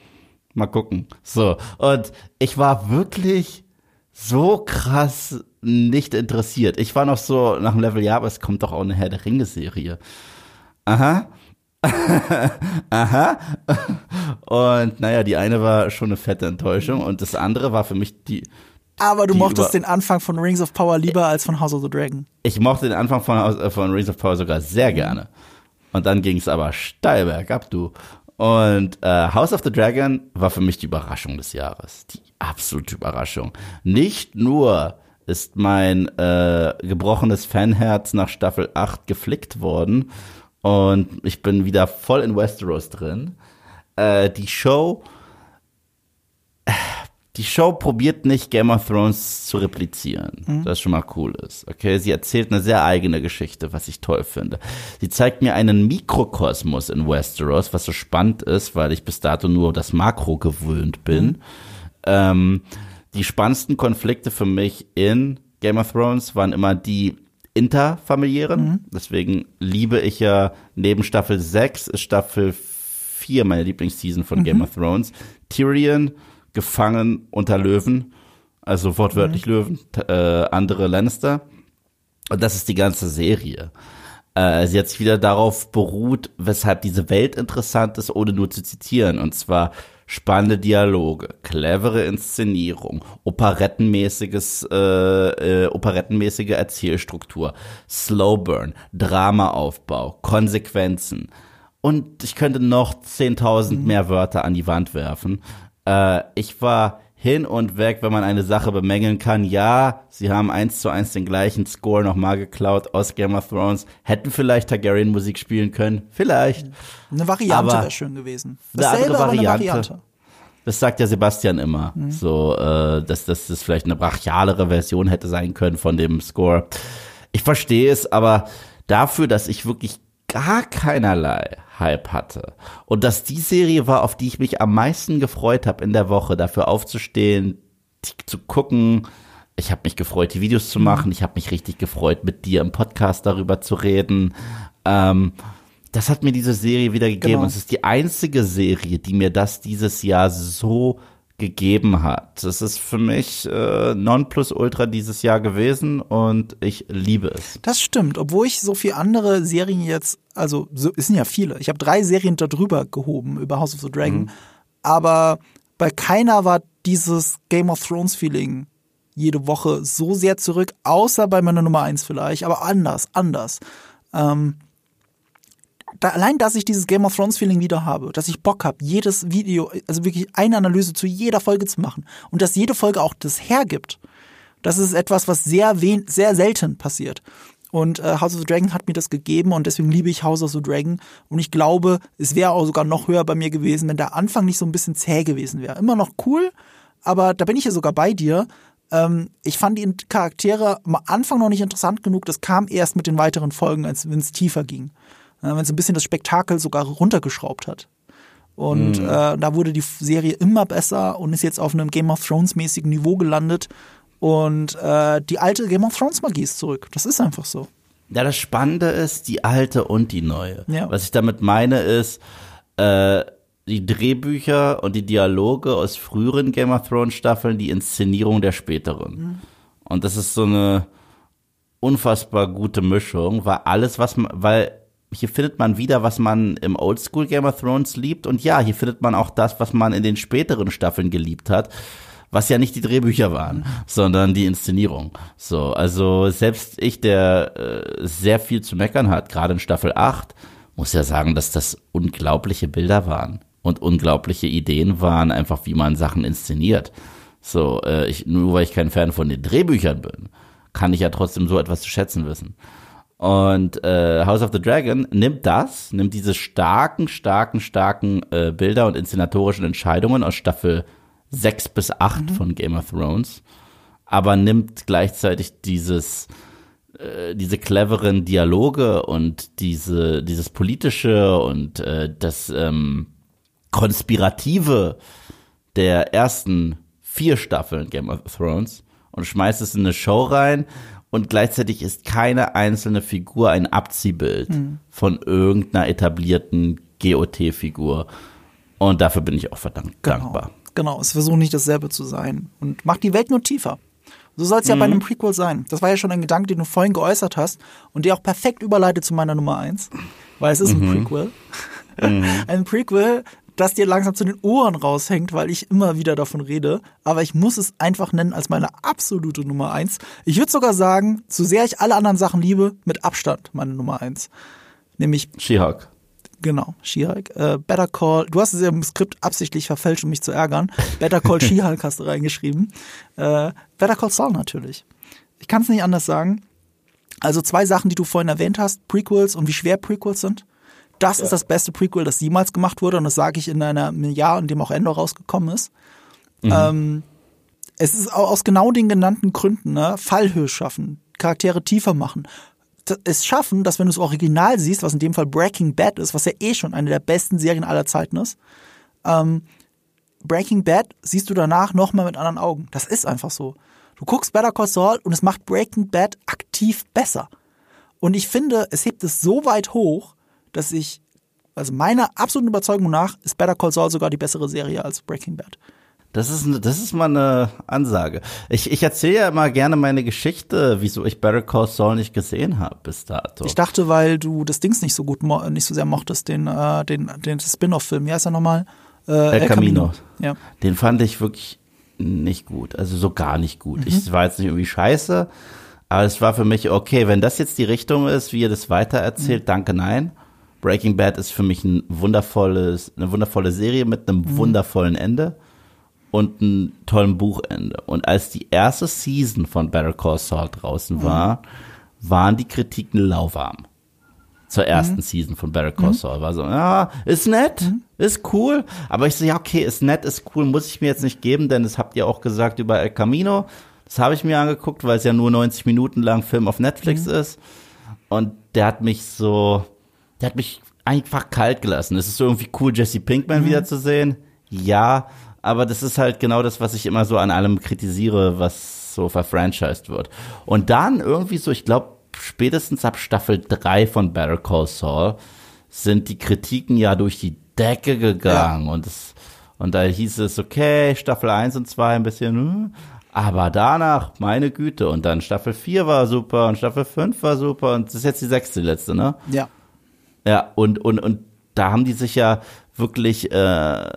Mal gucken. So und ich war wirklich so krass nicht interessiert. Ich war noch so nach dem Level, ja, aber es kommt doch auch eine Herr der Ringe-Serie. Aha. [laughs] Aha. Und naja, die eine war schon eine fette Enttäuschung und das andere war für mich die. Aber du die mochtest den Anfang von Rings of Power lieber als von House of the Dragon. Ich mochte den Anfang von, äh, von Rings of Power sogar sehr gerne. Und dann ging es aber steil bergab, du. Und äh, House of the Dragon war für mich die Überraschung des Jahres. Die absolute Überraschung. Nicht nur ist mein äh, gebrochenes Fanherz nach Staffel 8 geflickt worden und ich bin wieder voll in Westeros drin. Äh, die Show die Show probiert nicht Game of Thrones zu replizieren, das schon mal cool ist. Okay, sie erzählt eine sehr eigene Geschichte, was ich toll finde. Sie zeigt mir einen Mikrokosmos in Westeros, was so spannend ist, weil ich bis dato nur das Makro gewöhnt bin. Ähm, die spannendsten Konflikte für mich in Game of Thrones waren immer die interfamiliären. Deswegen liebe ich ja neben Staffel 6 ist Staffel 4 meine Lieblingsseason von Game of Thrones. Tyrion gefangen unter Löwen, also wortwörtlich Löwen, t- äh, andere Lannister. Und das ist die ganze Serie. Äh, sie hat sich wieder darauf beruht, weshalb diese Welt interessant ist, ohne nur zu zitieren. Und zwar spannende Dialoge, clevere Inszenierung, operettenmäßiges, äh, äh, operettenmäßige Erzählstruktur, Slowburn, Dramaaufbau, Konsequenzen. Und ich könnte noch 10.000 mehr Wörter an die Wand werfen. Äh, ich war hin und weg, wenn man eine Sache bemängeln kann. Ja, sie haben eins zu eins den gleichen Score nochmal geklaut aus Game of Thrones. Hätten vielleicht Targaryen Musik spielen können. Vielleicht. Eine Variante wäre schön gewesen. eine andere Dasselbe, aber eine Variante. Variante. Das sagt ja Sebastian immer. So, äh, dass, dass das vielleicht eine brachialere Version hätte sein können von dem Score. Ich verstehe es, aber dafür, dass ich wirklich gar keinerlei Hype hatte und dass die Serie war, auf die ich mich am meisten gefreut habe in der Woche, dafür aufzustehen, zu gucken. Ich habe mich gefreut, die Videos zu machen. Ich habe mich richtig gefreut, mit dir im Podcast darüber zu reden. Ähm, das hat mir diese Serie wieder gegeben. Genau. Und es ist die einzige Serie, die mir das dieses Jahr so gegeben hat. Das ist für mich äh, Nonplusultra dieses Jahr gewesen und ich liebe es. Das stimmt, obwohl ich so viele andere Serien jetzt, also so, es sind ja viele. Ich habe drei Serien da drüber gehoben über House of the Dragon, aber bei keiner war dieses Game of Thrones Feeling jede Woche so sehr zurück, außer bei meiner Nummer eins vielleicht, aber anders, anders. Ähm, da, allein, dass ich dieses Game of Thrones Feeling wieder habe, dass ich Bock habe, jedes Video, also wirklich eine Analyse zu jeder Folge zu machen und dass jede Folge auch das hergibt. Das ist etwas, was sehr wen sehr selten passiert. Und äh, House of the Dragon hat mir das gegeben und deswegen liebe ich House of the Dragon. Und ich glaube, es wäre auch sogar noch höher bei mir gewesen, wenn der Anfang nicht so ein bisschen zäh gewesen wäre. Immer noch cool, aber da bin ich ja sogar bei dir. Ähm, ich fand die Charaktere am Anfang noch nicht interessant genug. Das kam erst mit den weiteren Folgen, als wenn es tiefer ging. Wenn es ein bisschen das Spektakel sogar runtergeschraubt hat. Und äh, da wurde die Serie immer besser und ist jetzt auf einem Game of Thrones mäßigen Niveau gelandet. Und äh, die alte Game of Thrones Magie ist zurück. Das ist einfach so. Ja, das Spannende ist die alte und die neue. Ja. Was ich damit meine ist, äh, die Drehbücher und die Dialoge aus früheren Game of Thrones Staffeln, die Inszenierung der späteren. Und das ist so eine unfassbar gute Mischung, weil alles, was man, weil hier findet man wieder, was man im Oldschool Game of Thrones liebt. Und ja, hier findet man auch das, was man in den späteren Staffeln geliebt hat. Was ja nicht die Drehbücher waren, sondern die Inszenierung. So, also selbst ich, der äh, sehr viel zu meckern hat, gerade in Staffel 8, muss ja sagen, dass das unglaubliche Bilder waren und unglaubliche Ideen waren, einfach wie man Sachen inszeniert. So, äh, ich, nur weil ich kein Fan von den Drehbüchern bin, kann ich ja trotzdem so etwas zu schätzen wissen. Und äh, House of the Dragon nimmt das, nimmt diese starken, starken, starken äh, Bilder und inszenatorischen Entscheidungen aus Staffel 6 bis 8 mhm. von Game of Thrones, aber nimmt gleichzeitig dieses äh, diese cleveren Dialoge und diese dieses politische und äh, das ähm, konspirative der ersten vier Staffeln Game of Thrones und schmeißt es in eine Show rein, und gleichzeitig ist keine einzelne Figur ein Abziehbild mhm. von irgendeiner etablierten GOT-Figur. Und dafür bin ich auch verdammt genau. dankbar. Genau, es versucht nicht dasselbe zu sein und macht die Welt nur tiefer. So soll es ja mhm. bei einem Prequel sein. Das war ja schon ein Gedanke, den du vorhin geäußert hast und der auch perfekt überleitet zu meiner Nummer eins, weil es ist mhm. [laughs] ein Prequel. Mhm. ein Prequel, das dir langsam zu den Ohren raushängt, weil ich immer wieder davon rede. Aber ich muss es einfach nennen als meine absolute Nummer eins. Ich würde sogar sagen, so sehr ich alle anderen Sachen liebe, mit Abstand meine Nummer eins. Nämlich She-Hulk. Genau, She-Hulk. Äh, Better Call, du hast es ja im Skript absichtlich verfälscht, um mich zu ärgern. Better Call [laughs] She-Hulk hast du reingeschrieben. Äh, Better Call Saul natürlich. Ich kann es nicht anders sagen. Also zwei Sachen, die du vorhin erwähnt hast, Prequels und wie schwer Prequels sind. Das ja. ist das beste Prequel, das jemals gemacht wurde und das sage ich in einem Jahr, in dem auch Endor rausgekommen ist. Mhm. Ähm, es ist aus genau den genannten Gründen, ne? Fallhöhe schaffen, Charaktere tiefer machen. Es schaffen, dass wenn du das Original siehst, was in dem Fall Breaking Bad ist, was ja eh schon eine der besten Serien aller Zeiten ist, ähm, Breaking Bad siehst du danach nochmal mit anderen Augen. Das ist einfach so. Du guckst Better Call Saul und es macht Breaking Bad aktiv besser. Und ich finde, es hebt es so weit hoch, dass ich, also meiner absoluten Überzeugung nach, ist Better Call Saul sogar die bessere Serie als Breaking Bad. Das ist, das ist mal eine Ansage. Ich, ich erzähle ja immer gerne meine Geschichte, wieso ich Better Call Saul nicht gesehen habe bis dato. Ich dachte, weil du das Dings nicht so gut, nicht so sehr mochtest, den, äh, den, den Spin-off-Film. Wie heißt er nochmal? Äh, El, El Camino. Camino. Ja. Den fand ich wirklich nicht gut, also so gar nicht gut. Mhm. Ich war jetzt nicht irgendwie scheiße, aber es war für mich okay, wenn das jetzt die Richtung ist, wie ihr das weitererzählt, mhm. danke, nein. Breaking Bad ist für mich ein wundervolles, eine wundervolle Serie mit einem mhm. wundervollen Ende und einem tollen Buchende. Und als die erste Season von Better Call Saul draußen mhm. war, waren die Kritiken lauwarm. Zur ersten mhm. Season von Better Call mhm. Saul. War so, ja, ist nett, mhm. ist cool. Aber ich so, ja, okay, ist nett, ist cool, muss ich mir jetzt nicht geben, denn das habt ihr auch gesagt über El Camino. Das habe ich mir angeguckt, weil es ja nur 90 Minuten lang Film auf Netflix mhm. ist. Und der hat mich so, der hat mich einfach kalt gelassen. Es ist irgendwie cool, Jesse Pinkman mhm. wiederzusehen. Ja, aber das ist halt genau das, was ich immer so an allem kritisiere, was so verfranchised wird. Und dann irgendwie so, ich glaube, spätestens ab Staffel 3 von Better Call Saul sind die Kritiken ja durch die Decke gegangen. Ja. Und, das, und da hieß es, okay, Staffel 1 und 2 ein bisschen, hm, aber danach, meine Güte, und dann Staffel 4 war super und Staffel 5 war super und das ist jetzt die sechste letzte, ne? Ja. Ja, und, und, und da haben die sich ja wirklich, äh,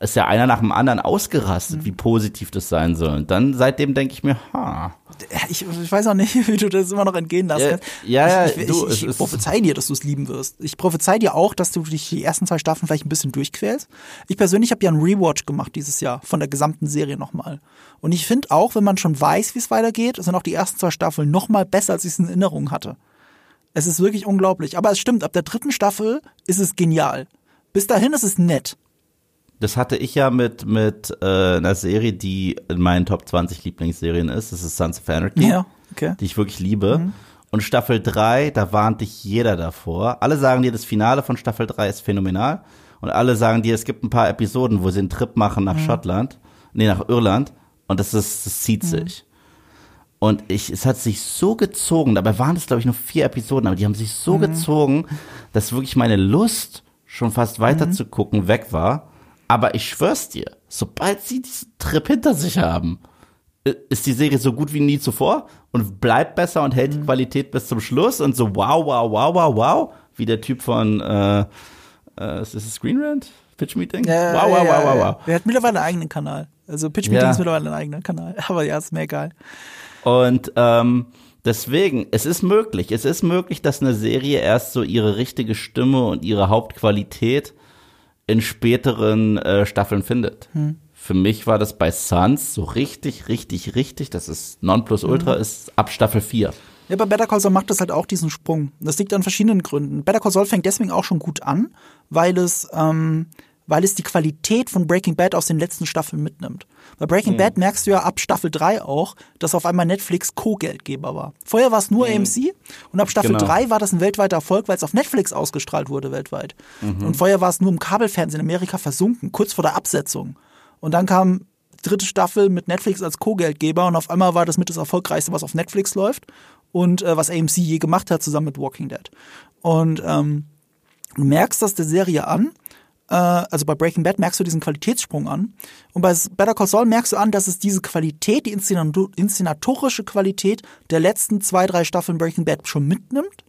ist ja einer nach dem anderen ausgerastet, mhm. wie positiv das sein soll. Und dann seitdem denke ich mir, ha. Ich, ich, weiß auch nicht, [laughs] wie du das immer noch entgehen lässt. Ja, ja, ich, ich, du, ich, ich prophezei dir, dass du es lieben wirst. Ich prophezei dir auch, dass du dich die ersten zwei Staffeln vielleicht ein bisschen durchquälst. Ich persönlich habe ja einen Rewatch gemacht dieses Jahr von der gesamten Serie nochmal. Und ich finde auch, wenn man schon weiß, wie es weitergeht, sind auch die ersten zwei Staffeln nochmal besser, als ich es in Erinnerung hatte. Es ist wirklich unglaublich. Aber es stimmt, ab der dritten Staffel ist es genial. Bis dahin ist es nett. Das hatte ich ja mit, mit äh, einer Serie, die in meinen Top 20 Lieblingsserien ist. Das ist Sons of Anarchy. Ja, okay. Die ich wirklich liebe. Mhm. Und Staffel 3, da warnt dich jeder davor. Alle sagen dir, das Finale von Staffel 3 ist phänomenal. Und alle sagen dir, es gibt ein paar Episoden, wo sie einen Trip machen nach mhm. Schottland. Nee, nach Irland. Und das ist, das zieht mhm. sich. Und ich, es hat sich so gezogen, dabei waren es, glaube ich, nur vier Episoden, aber die haben sich so mhm. gezogen, dass wirklich meine Lust, schon fast weiter mhm. zu gucken, weg war. Aber ich schwör's dir, sobald sie diesen Trip hinter sich haben, ist die Serie so gut wie nie zuvor und bleibt besser und hält mhm. die Qualität bis zum Schluss und so wow, wow, wow, wow, wow, wie der Typ von, äh, äh, ist das Screen Rant? Pitch Meeting? Ja, wow, wow, wow, wow, wow. Der hat mittlerweile einen eigenen Kanal. Also Pitch Meeting ja. ist mittlerweile ein eigener Kanal. [laughs] Aber ja, ist mir egal. Und ähm, Deswegen, es ist möglich. Es ist möglich, dass eine Serie erst so ihre richtige Stimme und ihre Hauptqualität in späteren äh, Staffeln findet. Hm. Für mich war das bei Suns so richtig, richtig, richtig, das ist Nonplusultra, mhm. ist ab Staffel 4. Ja, bei Better Call Saul macht das halt auch diesen Sprung. Das liegt an verschiedenen Gründen. Better Call Saul fängt deswegen auch schon gut an, weil es, ähm, weil es die Qualität von Breaking Bad aus den letzten Staffeln mitnimmt. Bei Breaking mhm. Bad merkst du ja ab Staffel 3 auch, dass auf einmal Netflix Co-Geldgeber war. Vorher war es nur mhm. AMC und ab Staffel genau. 3 war das ein weltweiter Erfolg, weil es auf Netflix ausgestrahlt wurde weltweit. Mhm. Und vorher war es nur im Kabelfernsehen in Amerika versunken, kurz vor der Absetzung. Und dann kam dritte Staffel mit Netflix als Co-Geldgeber und auf einmal war das mit das erfolgreichste, was auf Netflix läuft und äh, was AMC je gemacht hat, zusammen mit Walking Dead. Und ähm, du merkst das der Serie an, äh, also bei Breaking Bad merkst du diesen Qualitätssprung an und bei Better Call Saul merkst du an, dass es diese Qualität, die inszenatorische Qualität der letzten zwei, drei Staffeln Breaking Bad schon mitnimmt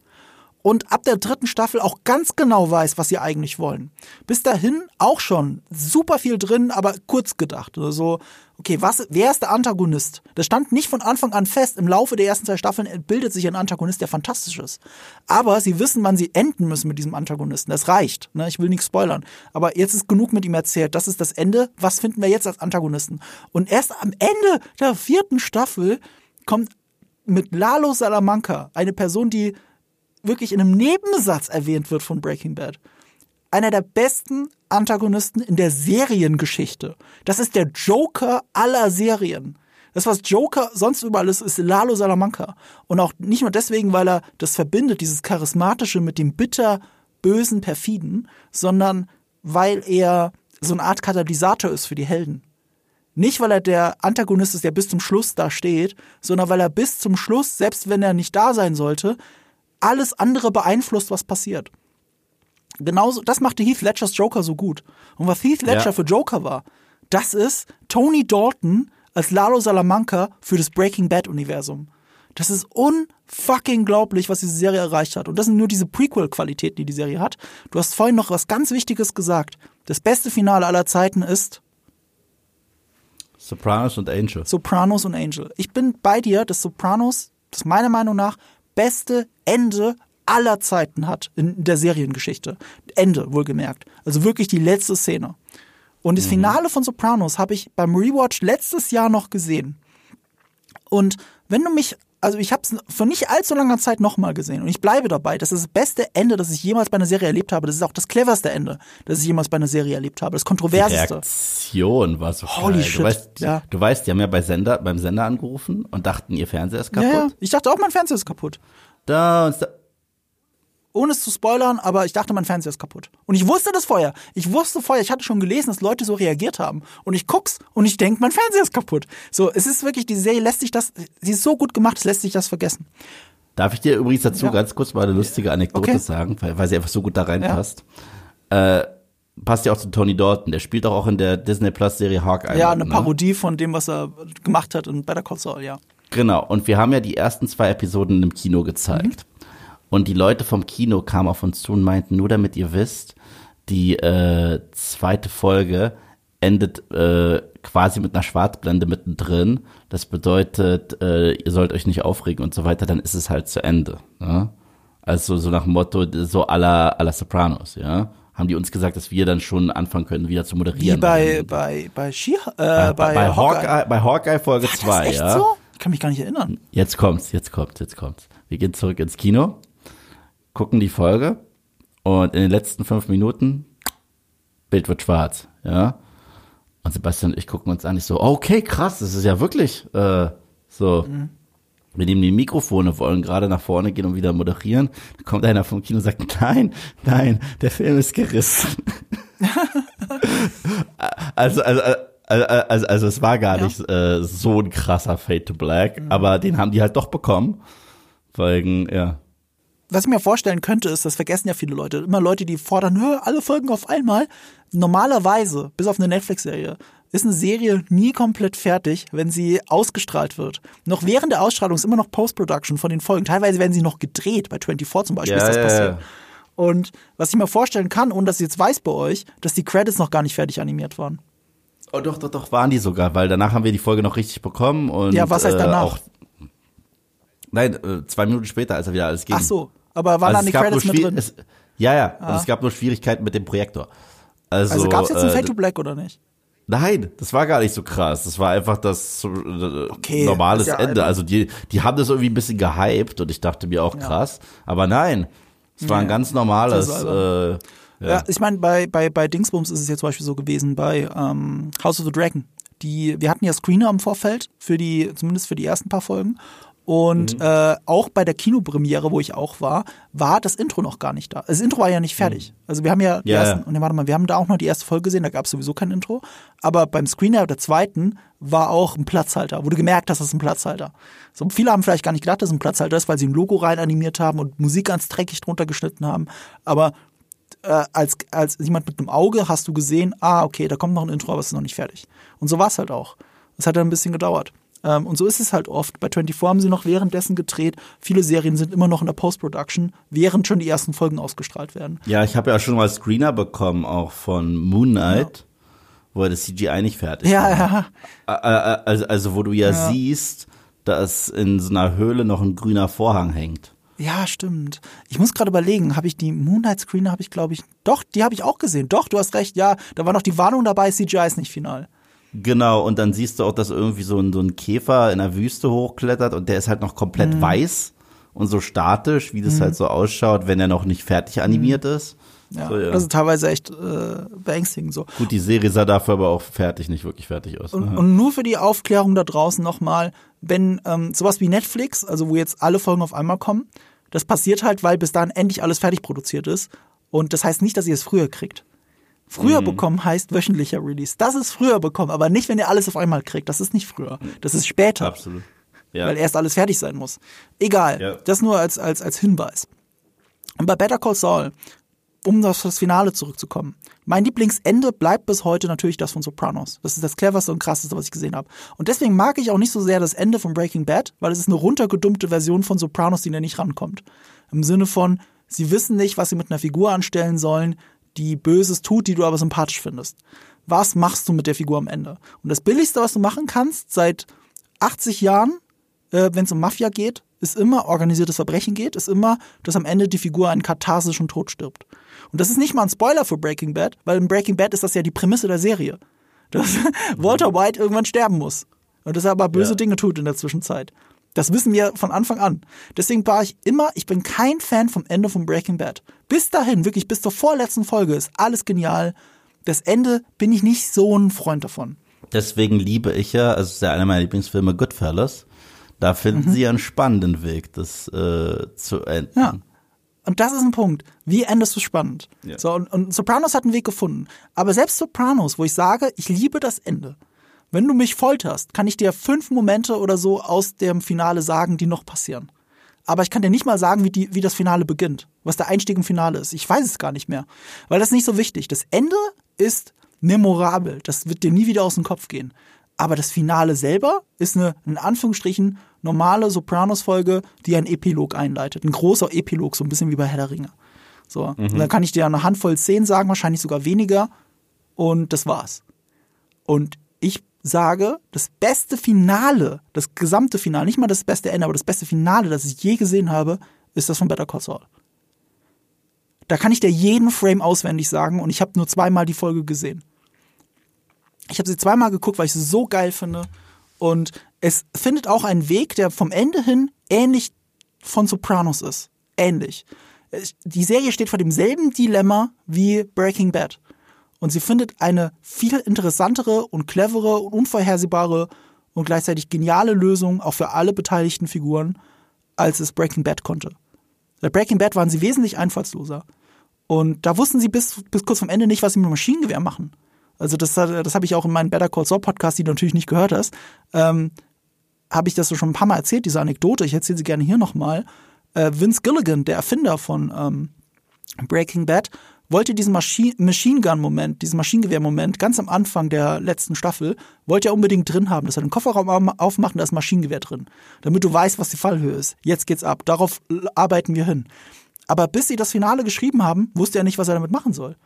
und ab der dritten Staffel auch ganz genau weiß, was sie eigentlich wollen. Bis dahin auch schon super viel drin, aber kurz gedacht. Also, okay, was, wer ist der Antagonist? Das stand nicht von Anfang an fest. Im Laufe der ersten zwei Staffeln bildet sich ein Antagonist, der fantastisch ist. Aber sie wissen, wann sie enden müssen mit diesem Antagonisten. Das reicht. Ne? Ich will nichts spoilern. Aber jetzt ist genug mit ihm erzählt. Das ist das Ende. Was finden wir jetzt als Antagonisten? Und erst am Ende der vierten Staffel kommt mit Lalo Salamanca eine Person, die wirklich in einem Nebensatz erwähnt wird von Breaking Bad. Einer der besten Antagonisten in der Seriengeschichte. Das ist der Joker aller Serien. Das, was Joker sonst überall ist, ist Lalo Salamanca. Und auch nicht nur deswegen, weil er das verbindet, dieses Charismatische mit dem bitter, bösen, perfiden, sondern weil er so eine Art Katalysator ist für die Helden. Nicht, weil er der Antagonist ist, der bis zum Schluss da steht, sondern weil er bis zum Schluss, selbst wenn er nicht da sein sollte, alles andere beeinflusst, was passiert. Genauso, das machte Heath Ledgers Joker so gut. Und was Heath Ledger ja. für Joker war, das ist Tony Dalton als Lalo Salamanca für das Breaking Bad Universum. Das ist unfucking glaublich, was diese Serie erreicht hat. Und das sind nur diese Prequel-Qualitäten, die die Serie hat. Du hast vorhin noch was ganz Wichtiges gesagt. Das beste Finale aller Zeiten ist Sopranos und Angel. Sopranos und Angel. Ich bin bei dir, dass Sopranos, das ist meiner Meinung nach beste Ende aller Zeiten hat in der Seriengeschichte. Ende, wohlgemerkt. Also wirklich die letzte Szene. Und das mhm. Finale von Sopranos habe ich beim Rewatch letztes Jahr noch gesehen. Und wenn du mich also ich habe es vor nicht allzu langer Zeit nochmal gesehen und ich bleibe dabei. Das ist das beste Ende, das ich jemals bei einer Serie erlebt habe. Das ist auch das cleverste Ende, das ich jemals bei einer Serie erlebt habe. Das kontroverseste. Die Reaktion war so Holy geil. shit. Du weißt, ja. du weißt, die haben ja bei Sender, beim Sender angerufen und dachten, ihr Fernseher ist kaputt. Ja, ja. Ich dachte auch, mein Fernseher ist kaputt. Da, da ohne es zu spoilern, aber ich dachte, mein Fernseher ist kaputt. Und ich wusste das vorher. Ich wusste vorher, ich hatte schon gelesen, dass Leute so reagiert haben. Und ich guck's und ich denke, mein Fernseher ist kaputt. So, es ist wirklich, die Serie lässt sich das, sie ist so gut gemacht, es lässt sich das vergessen. Darf ich dir übrigens dazu ja. ganz kurz mal eine lustige Anekdote okay. sagen, weil, weil sie einfach so gut da reinpasst. Ja. Äh, passt ja auch zu Tony Dalton. Der spielt auch, auch in der Disney Plus Serie Hawkeye. Ja, eine ne? Parodie von dem, was er gemacht hat in Better Call Saul, ja. Genau. Und wir haben ja die ersten zwei Episoden im Kino gezeigt. Mhm. Und die Leute vom Kino kamen auf uns zu und meinten, nur damit ihr wisst, die äh, zweite Folge endet äh, quasi mit einer Schwarzblende mittendrin. Das bedeutet, äh, ihr sollt euch nicht aufregen und so weiter, dann ist es halt zu Ende. Ne? Also so nach dem Motto, so aller aller Sopranos, ja. Haben die uns gesagt, dass wir dann schon anfangen können, wieder zu moderieren. Wie bei, bei, bei Ski, äh, bei, bei, bei Hawkeye. Hawkeye. Bei Hawkeye Folge 2, ja. So? Ich kann mich gar nicht erinnern. Jetzt kommt's, jetzt kommt's, jetzt kommt's. Wir gehen zurück ins Kino gucken die Folge und in den letzten fünf Minuten Bild wird schwarz, ja. Und Sebastian und ich gucken uns an, ich so, okay, krass, das ist ja wirklich äh, so. Mhm. Wir nehmen die Mikrofone, wollen gerade nach vorne gehen und wieder moderieren. Da kommt einer vom Kino und sagt, nein, nein, der Film ist gerissen. [laughs] also, also, also, also, also, es war gar ja. nicht äh, so ein krasser Fade to Black, mhm. aber den haben die halt doch bekommen. Wegen, ja, was ich mir vorstellen könnte, ist, das vergessen ja viele Leute, immer Leute, die fordern, hör, alle Folgen auf einmal. Normalerweise, bis auf eine Netflix-Serie, ist eine Serie nie komplett fertig, wenn sie ausgestrahlt wird. Noch während der Ausstrahlung ist immer noch Post-Production von den Folgen. Teilweise werden sie noch gedreht, bei 24 zum Beispiel ja, ist das passiert. Ja, ja. Und was ich mir vorstellen kann, ohne dass ich jetzt weiß bei euch, dass die Credits noch gar nicht fertig animiert waren. Oh, doch, doch, doch, waren die sogar, weil danach haben wir die Folge noch richtig bekommen und ja, was heißt danach? Äh, auch Nein, äh, zwei Minuten später, als er wieder alles ging. Ach so, aber waren Also es gab Credits mit drin? Es, ja, ja, Ah. und es gab nur Schwierigkeiten mit dem Projektor. Also, also gab es jetzt ein äh, Fade to Black oder nicht? Nein, das war gar nicht so krass. Das war einfach das äh, Okay, normales ja Ende. Also die, die haben das irgendwie ein bisschen gehypt und ich dachte mir auch krass. Aber nein, es war ein Ja, ganz normales. Äh, Ja, ja. ich meine, bei, bei, bei Dingsbums ist es jetzt zum Beispiel so gewesen, bei ähm, House of the Dragon. Die, wir hatten ja Screener im Vorfeld, für die, zumindest für die ersten paar Folgen. Und Mhm. äh, auch bei der Kinopremiere, wo ich auch war, war das Intro noch gar nicht da. Das Intro war ja nicht fertig. Also wir haben ja Mhm. Ja, ersten, ja. und warte mal, wir haben da auch noch die erste Folge gesehen, da gab es sowieso kein Intro. Aber beim Screener der zweiten war auch ein Platzhalter, wo du gemerkt hast, das ist ein Platzhalter. So, viele haben vielleicht gar nicht gedacht, dass es ein Platzhalter ist, weil sie ein Logo rein animiert haben und Musik ganz dreckig drunter geschnitten haben. Aber äh, als, als jemand mit einem Auge hast du gesehen, ah, okay, da kommt noch ein Intro, aber es ist noch nicht fertig. Und so war es halt auch. Es hat dann ein bisschen gedauert. Ähm, und so ist es halt oft. Bei 24 haben sie noch währenddessen gedreht. Viele Serien sind immer noch in der Post-Production, während schon die ersten Folgen ausgestrahlt werden. ja, ich habe ja schon mal Screener bekommen, auch von Moon Knight, wo das CGI nicht fertig Ja, war. ja. Also, also wo du ja, Ja. siehst, dass in so einer Höhle noch ein grüner Vorhang hängt. Ja, stimmt. Ich muss gerade überlegen, habe ich die Moonlight Screener, habe ich glaube ich, doch, die habe ich auch gesehen. Doch, du hast recht, ja, da war noch die Warnung dabei, CGI ist nicht final. Genau, und dann siehst du auch, dass irgendwie so ein, so ein Käfer in der Wüste hochklettert und der ist halt noch komplett Mhm. weiß und so statisch, wie das halt so ausschaut, wenn er noch nicht fertig animiert ist. Mhm. Ja, So, ja. das ist teilweise echt äh, beängstigend so. Gut, die Serie sah dafür aber auch fertig, nicht wirklich fertig aus. Und, ne? und nur für die Aufklärung da draußen nochmal, wenn ähm, sowas wie Netflix, also wo jetzt alle Folgen auf einmal kommen, das passiert halt, weil bis dahin endlich alles fertig produziert ist. Und das heißt nicht, dass ihr es früher kriegt. Früher bekommen heißt wöchentlicher Release. Das ist früher bekommen, aber nicht, wenn ihr alles auf einmal kriegt. Das ist nicht früher. Das ist später, Absolut. Ja. weil erst alles fertig sein muss. Egal. Ja. Das nur als, als, als Hinweis. Und bei Better Call Saul, um auf das Finale zurückzukommen. Mein Lieblingsende bleibt bis heute natürlich das von Sopranos. Das ist das cleverste und krasseste, was ich gesehen habe. Und deswegen mag ich auch nicht so sehr das Ende von Breaking Bad, weil es ist eine runtergedummte Version von Sopranos, die da nicht rankommt. Im Sinne von, sie wissen nicht, was sie mit einer Figur anstellen sollen, die Böses tut, die du aber sympathisch findest. Was machst du mit der Figur am Ende? Und das Billigste, was du machen kannst, seit 80 Jahren, äh, wenn es um Mafia geht, ist immer organisiertes Verbrechen geht, ist immer, dass am Ende die Figur einen katharsischen Tod stirbt. Und das ist nicht mal ein Spoiler für Breaking Bad, weil in Breaking Bad ist das ja die Prämisse der Serie. Dass [laughs] Walter White irgendwann sterben muss. Und dass er aber böse Ja. Dinge tut in der Zwischenzeit. Das wissen wir von Anfang an. Deswegen war ich immer, ich bin kein Fan vom Ende von Breaking Bad. Bis dahin, wirklich bis zur vorletzten Folge ist alles genial. Das Ende bin ich nicht so ein Freund davon. Deswegen liebe ich ja, also es ist ja einer meiner Lieblingsfilme, Goodfellas. Da finden Mhm. sie einen spannenden Weg, das äh, zu enden. Ja. Und das ist ein Punkt. Wie endest du spannend? Ja. So, und, und Sopranos hat einen Weg gefunden. Aber selbst Sopranos, wo ich sage, ich liebe das Ende. Wenn du mich folterst, kann ich dir fünf Momente oder so aus dem Finale sagen, die noch passieren. Aber ich kann dir nicht mal sagen, wie, die, wie das Finale beginnt, was der Einstieg im Finale ist. Ich weiß es gar nicht mehr. Weil das ist nicht so wichtig. Das Ende ist memorabel. Das wird dir nie wieder aus dem Kopf gehen. Aber das Finale selber ist eine, in Anführungsstrichen, normale Sopranos-Folge, die einen Epilog einleitet. Ein großer Epilog, so ein bisschen wie bei Herr der Ringe. So. Und dann kann ich dir eine Handvoll Szenen sagen, wahrscheinlich sogar weniger. Und das war's. Und ich sage, das beste Finale, das gesamte Finale, nicht mal das beste Ende, aber das beste Finale, das ich je gesehen habe, ist das von Better Call Saul. Da kann ich dir jeden Frame auswendig sagen und ich habe nur zweimal die Folge gesehen. Ich habe sie zweimal geguckt, weil ich sie so geil finde. Und es findet auch einen Weg, der vom Ende hin ähnlich von Sopranos ist. Ähnlich. Die Serie steht vor demselben Dilemma wie Breaking Bad. Und sie findet eine viel interessantere und clevere und unvorhersehbare und gleichzeitig geniale Lösung auch für alle beteiligten Figuren, als es Breaking Bad konnte. Bei Breaking Bad waren sie wesentlich einfallsloser. Und da wussten sie bis, bis kurz vom Ende nicht, was sie mit dem Maschinengewehr machen. Also das, das habe ich auch in meinem Better Call Saul Podcast, die du natürlich nicht gehört hast, ähm, habe ich das so schon ein paar Mal erzählt, diese Anekdote. Ich erzähle sie gerne hier nochmal. Äh, Vince Gilligan, der Erfinder von ähm, Breaking Bad, wollte diesen Maschi Machine Gun-Moment, diesen Maschinengewehr-Moment ganz am Anfang der letzten Staffel, wollte er unbedingt drin haben, dass er den Kofferraum au- aufmacht und da ist Maschinengewehr drin. Damit du weißt, was die Fallhöhe ist. Jetzt geht's ab. Darauf arbeiten wir hin. Aber bis sie das Finale geschrieben haben, wusste er nicht, was er damit machen soll.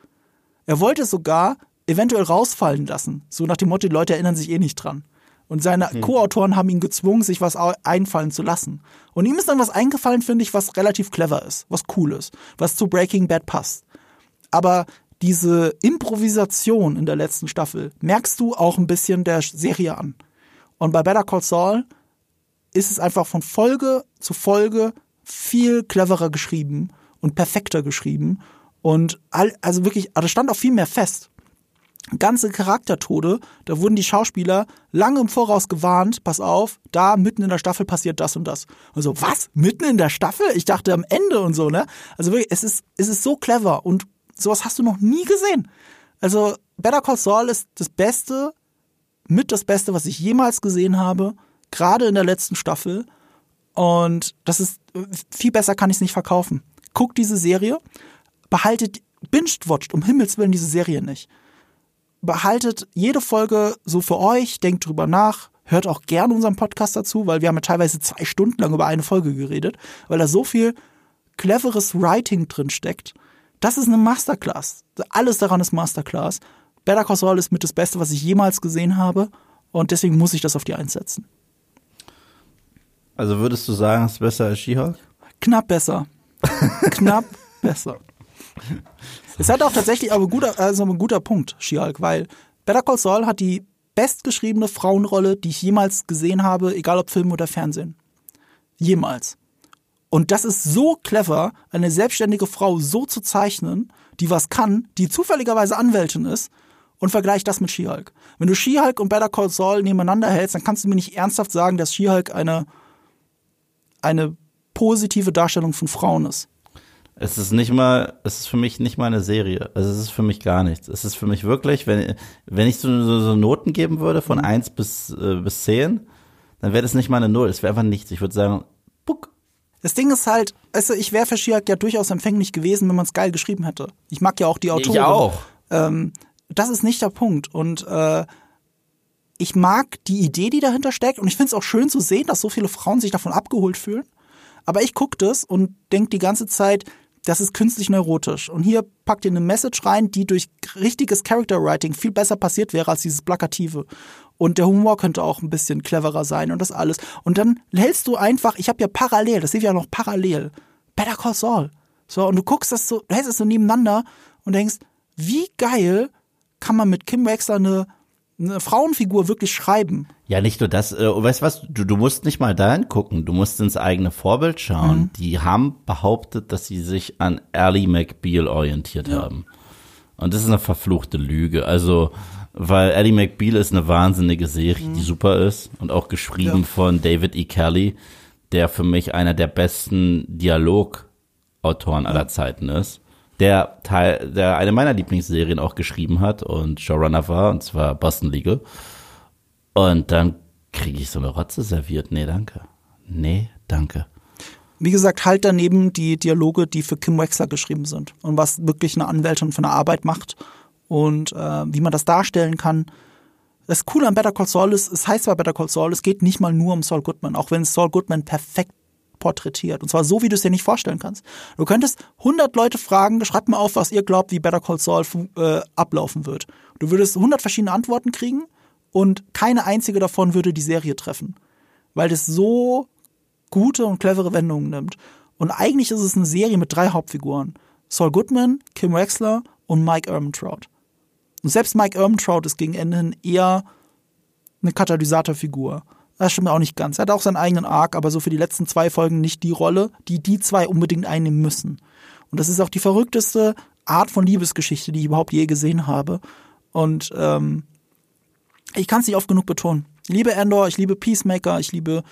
Er wollte es sogar eventuell rausfallen lassen. So nach dem Motto, die Leute erinnern sich eh nicht dran. Und seine Co-Autoren haben ihn gezwungen, sich was einfallen zu lassen. Und ihm ist dann was eingefallen, finde ich, was relativ clever ist, was cool ist, was zu Breaking Bad passt. Aber diese Improvisation in der letzten Staffel merkst du auch ein bisschen der Serie an. Und bei Better Call Saul ist es einfach von Folge zu Folge viel cleverer geschrieben und perfekter geschrieben. Und all, also wirklich, da stand auch viel mehr fest. Ganze Charaktertode, da wurden die Schauspieler lange im Voraus gewarnt, pass auf, da mitten in der Staffel passiert das und das. Und so, was? Mitten in der Staffel? Ich dachte am Ende und so, ne? Also wirklich, es ist, es ist so clever und sowas hast du noch nie gesehen. Also Better Call Saul ist das Beste, mit das Beste, was ich jemals gesehen habe, gerade in der letzten Staffel. Und das ist, viel besser kann ich es nicht verkaufen. Guckt diese Serie, behaltet, binge-watcht um Himmels Willen diese Serie nicht. Behaltet jede Folge so für euch, denkt drüber nach, hört auch gerne unseren Podcast dazu, weil wir haben ja teilweise zwei Stunden lang über eine Folge geredet, weil da so viel cleveres Writing drin steckt. Das ist eine Masterclass. Alles daran ist Masterclass. Better Call Saul ist mit das Beste, was ich jemals gesehen habe. Und deswegen muss ich das auf die Eins setzen. Also würdest du sagen, es ist besser als She-Hulk? Knapp besser. [laughs] Knapp besser. Es hat auch tatsächlich aber guter, also ein guter Punkt, She-Hulk, weil Better Call Saul hat die bestgeschriebene Frauenrolle, die ich jemals gesehen habe, egal ob Film oder Fernsehen. Jemals. Und das ist so clever, eine selbstständige Frau so zu zeichnen, die was kann, die zufälligerweise Anwältin ist, und vergleich das mit She-Hulk. Wenn du She-Hulk und Better Call Saul nebeneinander hältst, dann kannst du mir nicht ernsthaft sagen, dass She-Hulk eine, eine positive Darstellung von Frauen ist. Es ist nicht mal, es ist für mich nicht mal eine Serie. Also es ist für mich gar nichts. Es ist für mich wirklich, wenn, wenn ich so, so, so Noten geben würde von eins bis, äh, bis zehn, dann wäre das nicht mal eine Null. Es wäre einfach nichts. Ich würde sagen, buck. Das Ding ist halt, also ich wäre für She-Hulk ja durchaus empfänglich gewesen, wenn man es geil geschrieben hätte. Ich mag ja auch die Autorin. Ich auch. Ähm, das ist nicht der Punkt. Und äh, ich mag die Idee, die dahinter steckt. Und ich finde es auch schön zu sehen, dass so viele Frauen sich davon abgeholt fühlen. Aber ich gucke das und denke die ganze Zeit, das ist künstlich neurotisch. Und hier packt ihr eine Message rein, die durch richtiges Character Writing viel besser passiert wäre als dieses Plakative. Und der Humor könnte auch ein bisschen cleverer sein und das alles. Und dann hältst du einfach, ich habe ja parallel, das sehe ich ja noch parallel, Better Call Saul. So, und du guckst das so, du hältst es so nebeneinander und denkst, wie geil kann man mit Kim Wexler eine, eine Frauenfigur wirklich schreiben? Ja, nicht nur das. Äh, weißt du was? Du, du musst nicht mal dahin gucken. Du musst ins eigene Vorbild schauen. Die haben behauptet, dass sie sich an Ally McBeal orientiert haben. Und das ist eine verfluchte Lüge. Also, weil Ally McBeal ist eine wahnsinnige Serie, die super ist und auch geschrieben Ja. von David E. Kelly, der für mich einer der besten Dialogautoren aller Zeiten ist. Der Teil, der eine meiner Lieblingsserien auch geschrieben hat und Showrunner war, und zwar Boston Legal. Und dann kriege ich so eine Rotze serviert. Nee, danke. Nee, danke. Wie gesagt, halt daneben die Dialoge, die für Kim Wexler geschrieben sind und was wirklich eine Anwältin für eine Arbeit macht und äh, wie man das darstellen kann. Das Coole an Better Call Saul ist, es heißt zwar Better Call Saul, es geht nicht mal nur um Saul Goodman, auch wenn es Saul Goodman perfekt porträtiert. Und zwar so, wie du es dir nicht vorstellen kannst. Du könntest 100 Leute fragen, schreibt mal auf, was ihr glaubt, wie Better Call Saul äh, ablaufen wird. Du würdest 100 verschiedene Antworten kriegen und keine einzige davon würde die Serie treffen. Weil das so gute und clevere Wendungen nimmt. Und eigentlich ist es eine Serie mit drei Hauptfiguren. Saul Goodman, Kim Wexler und Mike Ehrmantraut. Und selbst Mike Ehrmantraut ist gegen Ende hin eher eine Katalysatorfigur. Das stimmt auch nicht ganz. Er hat auch seinen eigenen Arc, aber so für die letzten zwei Folgen nicht die Rolle, die die zwei unbedingt einnehmen müssen. Und das ist auch die verrückteste Art von Liebesgeschichte, die ich überhaupt je gesehen habe. Und ähm, ich kann es nicht oft genug betonen. Ich liebe Endor, ich liebe Peacemaker, ich liebe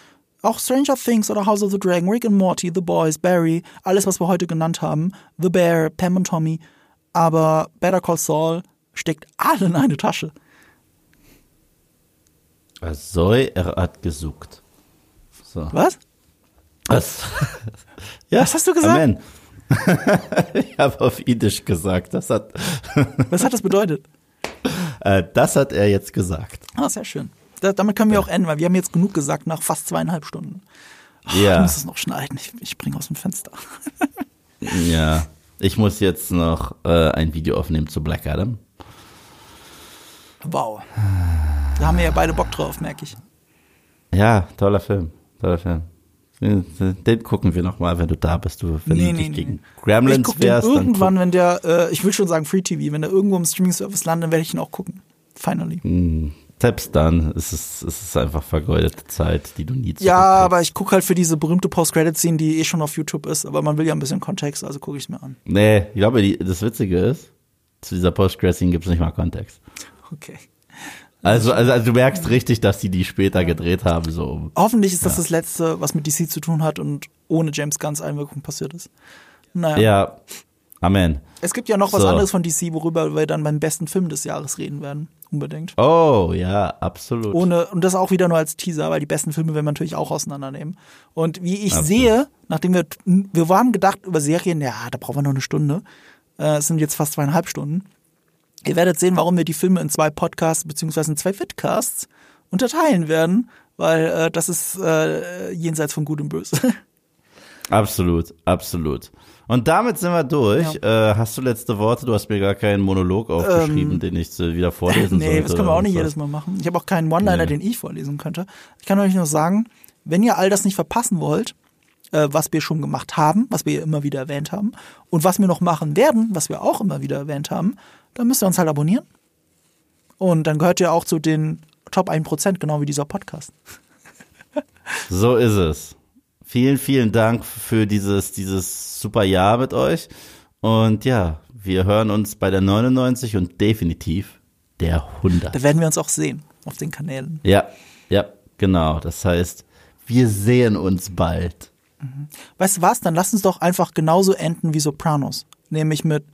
auch Stranger Things oder House of the Dragon, Rick and Morty, The Boys, Barry, alles, was wir heute genannt haben, The Bear, Pam und Tommy. Aber Better Call Saul steckt alle in eine Tasche. Soll er hat gesucht. So. Was? Was? [laughs] ja, Was hast du gesagt? Amen. [laughs] ich habe auf Idisch gesagt. Das hat, [laughs] Was hat das bedeutet? äh, das hat er jetzt gesagt. Ah, sehr schön. Da, damit können wir auch enden, weil wir haben jetzt genug gesagt nach fast zweieinhalb Stunden. Ich Ja, muss es noch schneiden. Ich, ich springe aus dem Fenster. ja. Ich muss jetzt noch äh, ein Video aufnehmen zu Black Adam. Wow. Da haben wir ja beide Bock drauf, merke ich. Ja, toller Film. Toller Film. Den, den gucken wir nochmal, wenn du da bist. Du, wenn Nee, du nee, dich nee. gegen Gremlins ich den wärst. dann irgendwann, wenn der, äh, ich will schon sagen Free TV, wenn der irgendwo im Streaming-Service landet, dann werde ich ihn auch gucken. Finally. guck- Selbst dann ist es, ist es einfach vergeudete Zeit, die du nie Ja, zurückkriegst. aber ich gucke halt für diese berühmte Post-Credit-Scene, die eh schon auf YouTube ist, aber man will ja ein bisschen Kontext, also gucke ich es mir an. Nee, ich glaube, die, das Witzige ist, zu dieser Post-Credit-Scene gibt es nicht mal Kontext. Okay. Also, also, also du merkst richtig, dass die die später gedreht haben, so. Hoffentlich ist das das Letzte, was mit DC zu tun hat und ohne James Gunns Einwirkung passiert ist. Naja. Ja, Amen. Es gibt ja noch was So. anderes von DC, worüber wir dann beim besten Film des Jahres reden werden. Unbedingt. Oh, ja, absolut. Ohne, und das auch wieder nur als Teaser, weil die besten Filme werden wir natürlich auch auseinandernehmen. Und wie ich Absolut. sehe, nachdem wir, wir waren gedacht über Serien, ja, da brauchen wir noch eine Stunde. Äh, Es sind jetzt fast zweieinhalb Stunden. Ihr werdet sehen, warum wir die Filme in zwei Podcasts beziehungsweise in zwei Vidcasts unterteilen werden, weil äh, das ist äh, jenseits von Gut und Böse. [laughs] Absolut, absolut. Und damit sind wir durch. Äh, hast du letzte Worte? Du hast mir gar keinen Monolog aufgeschrieben, den ich äh, wieder vorlesen Ähm, [laughs] nee, sollte. das können wir auch nicht jedes Mal machen. Ich habe auch keinen One-Liner, Nee. den ich vorlesen könnte. Ich kann euch nur sagen, wenn ihr all das nicht verpassen wollt, äh, was wir schon gemacht haben, was wir immer wieder erwähnt haben, und was wir noch machen werden, was wir auch immer wieder erwähnt haben, dann müsst ihr uns halt abonnieren. Und dann gehört ihr auch zu den Top 1%, genau wie dieser Podcast. [laughs] So ist es. Vielen, vielen Dank für dieses, dieses super Jahr mit euch. Und ja, wir hören uns bei der 99 und definitiv der 100. Da werden wir uns auch sehen auf den Kanälen. Ja, ja, genau. Das heißt, wir sehen uns bald. Weißt du was? Dann lass uns doch einfach genauso enden wie Sopranos. Nämlich mit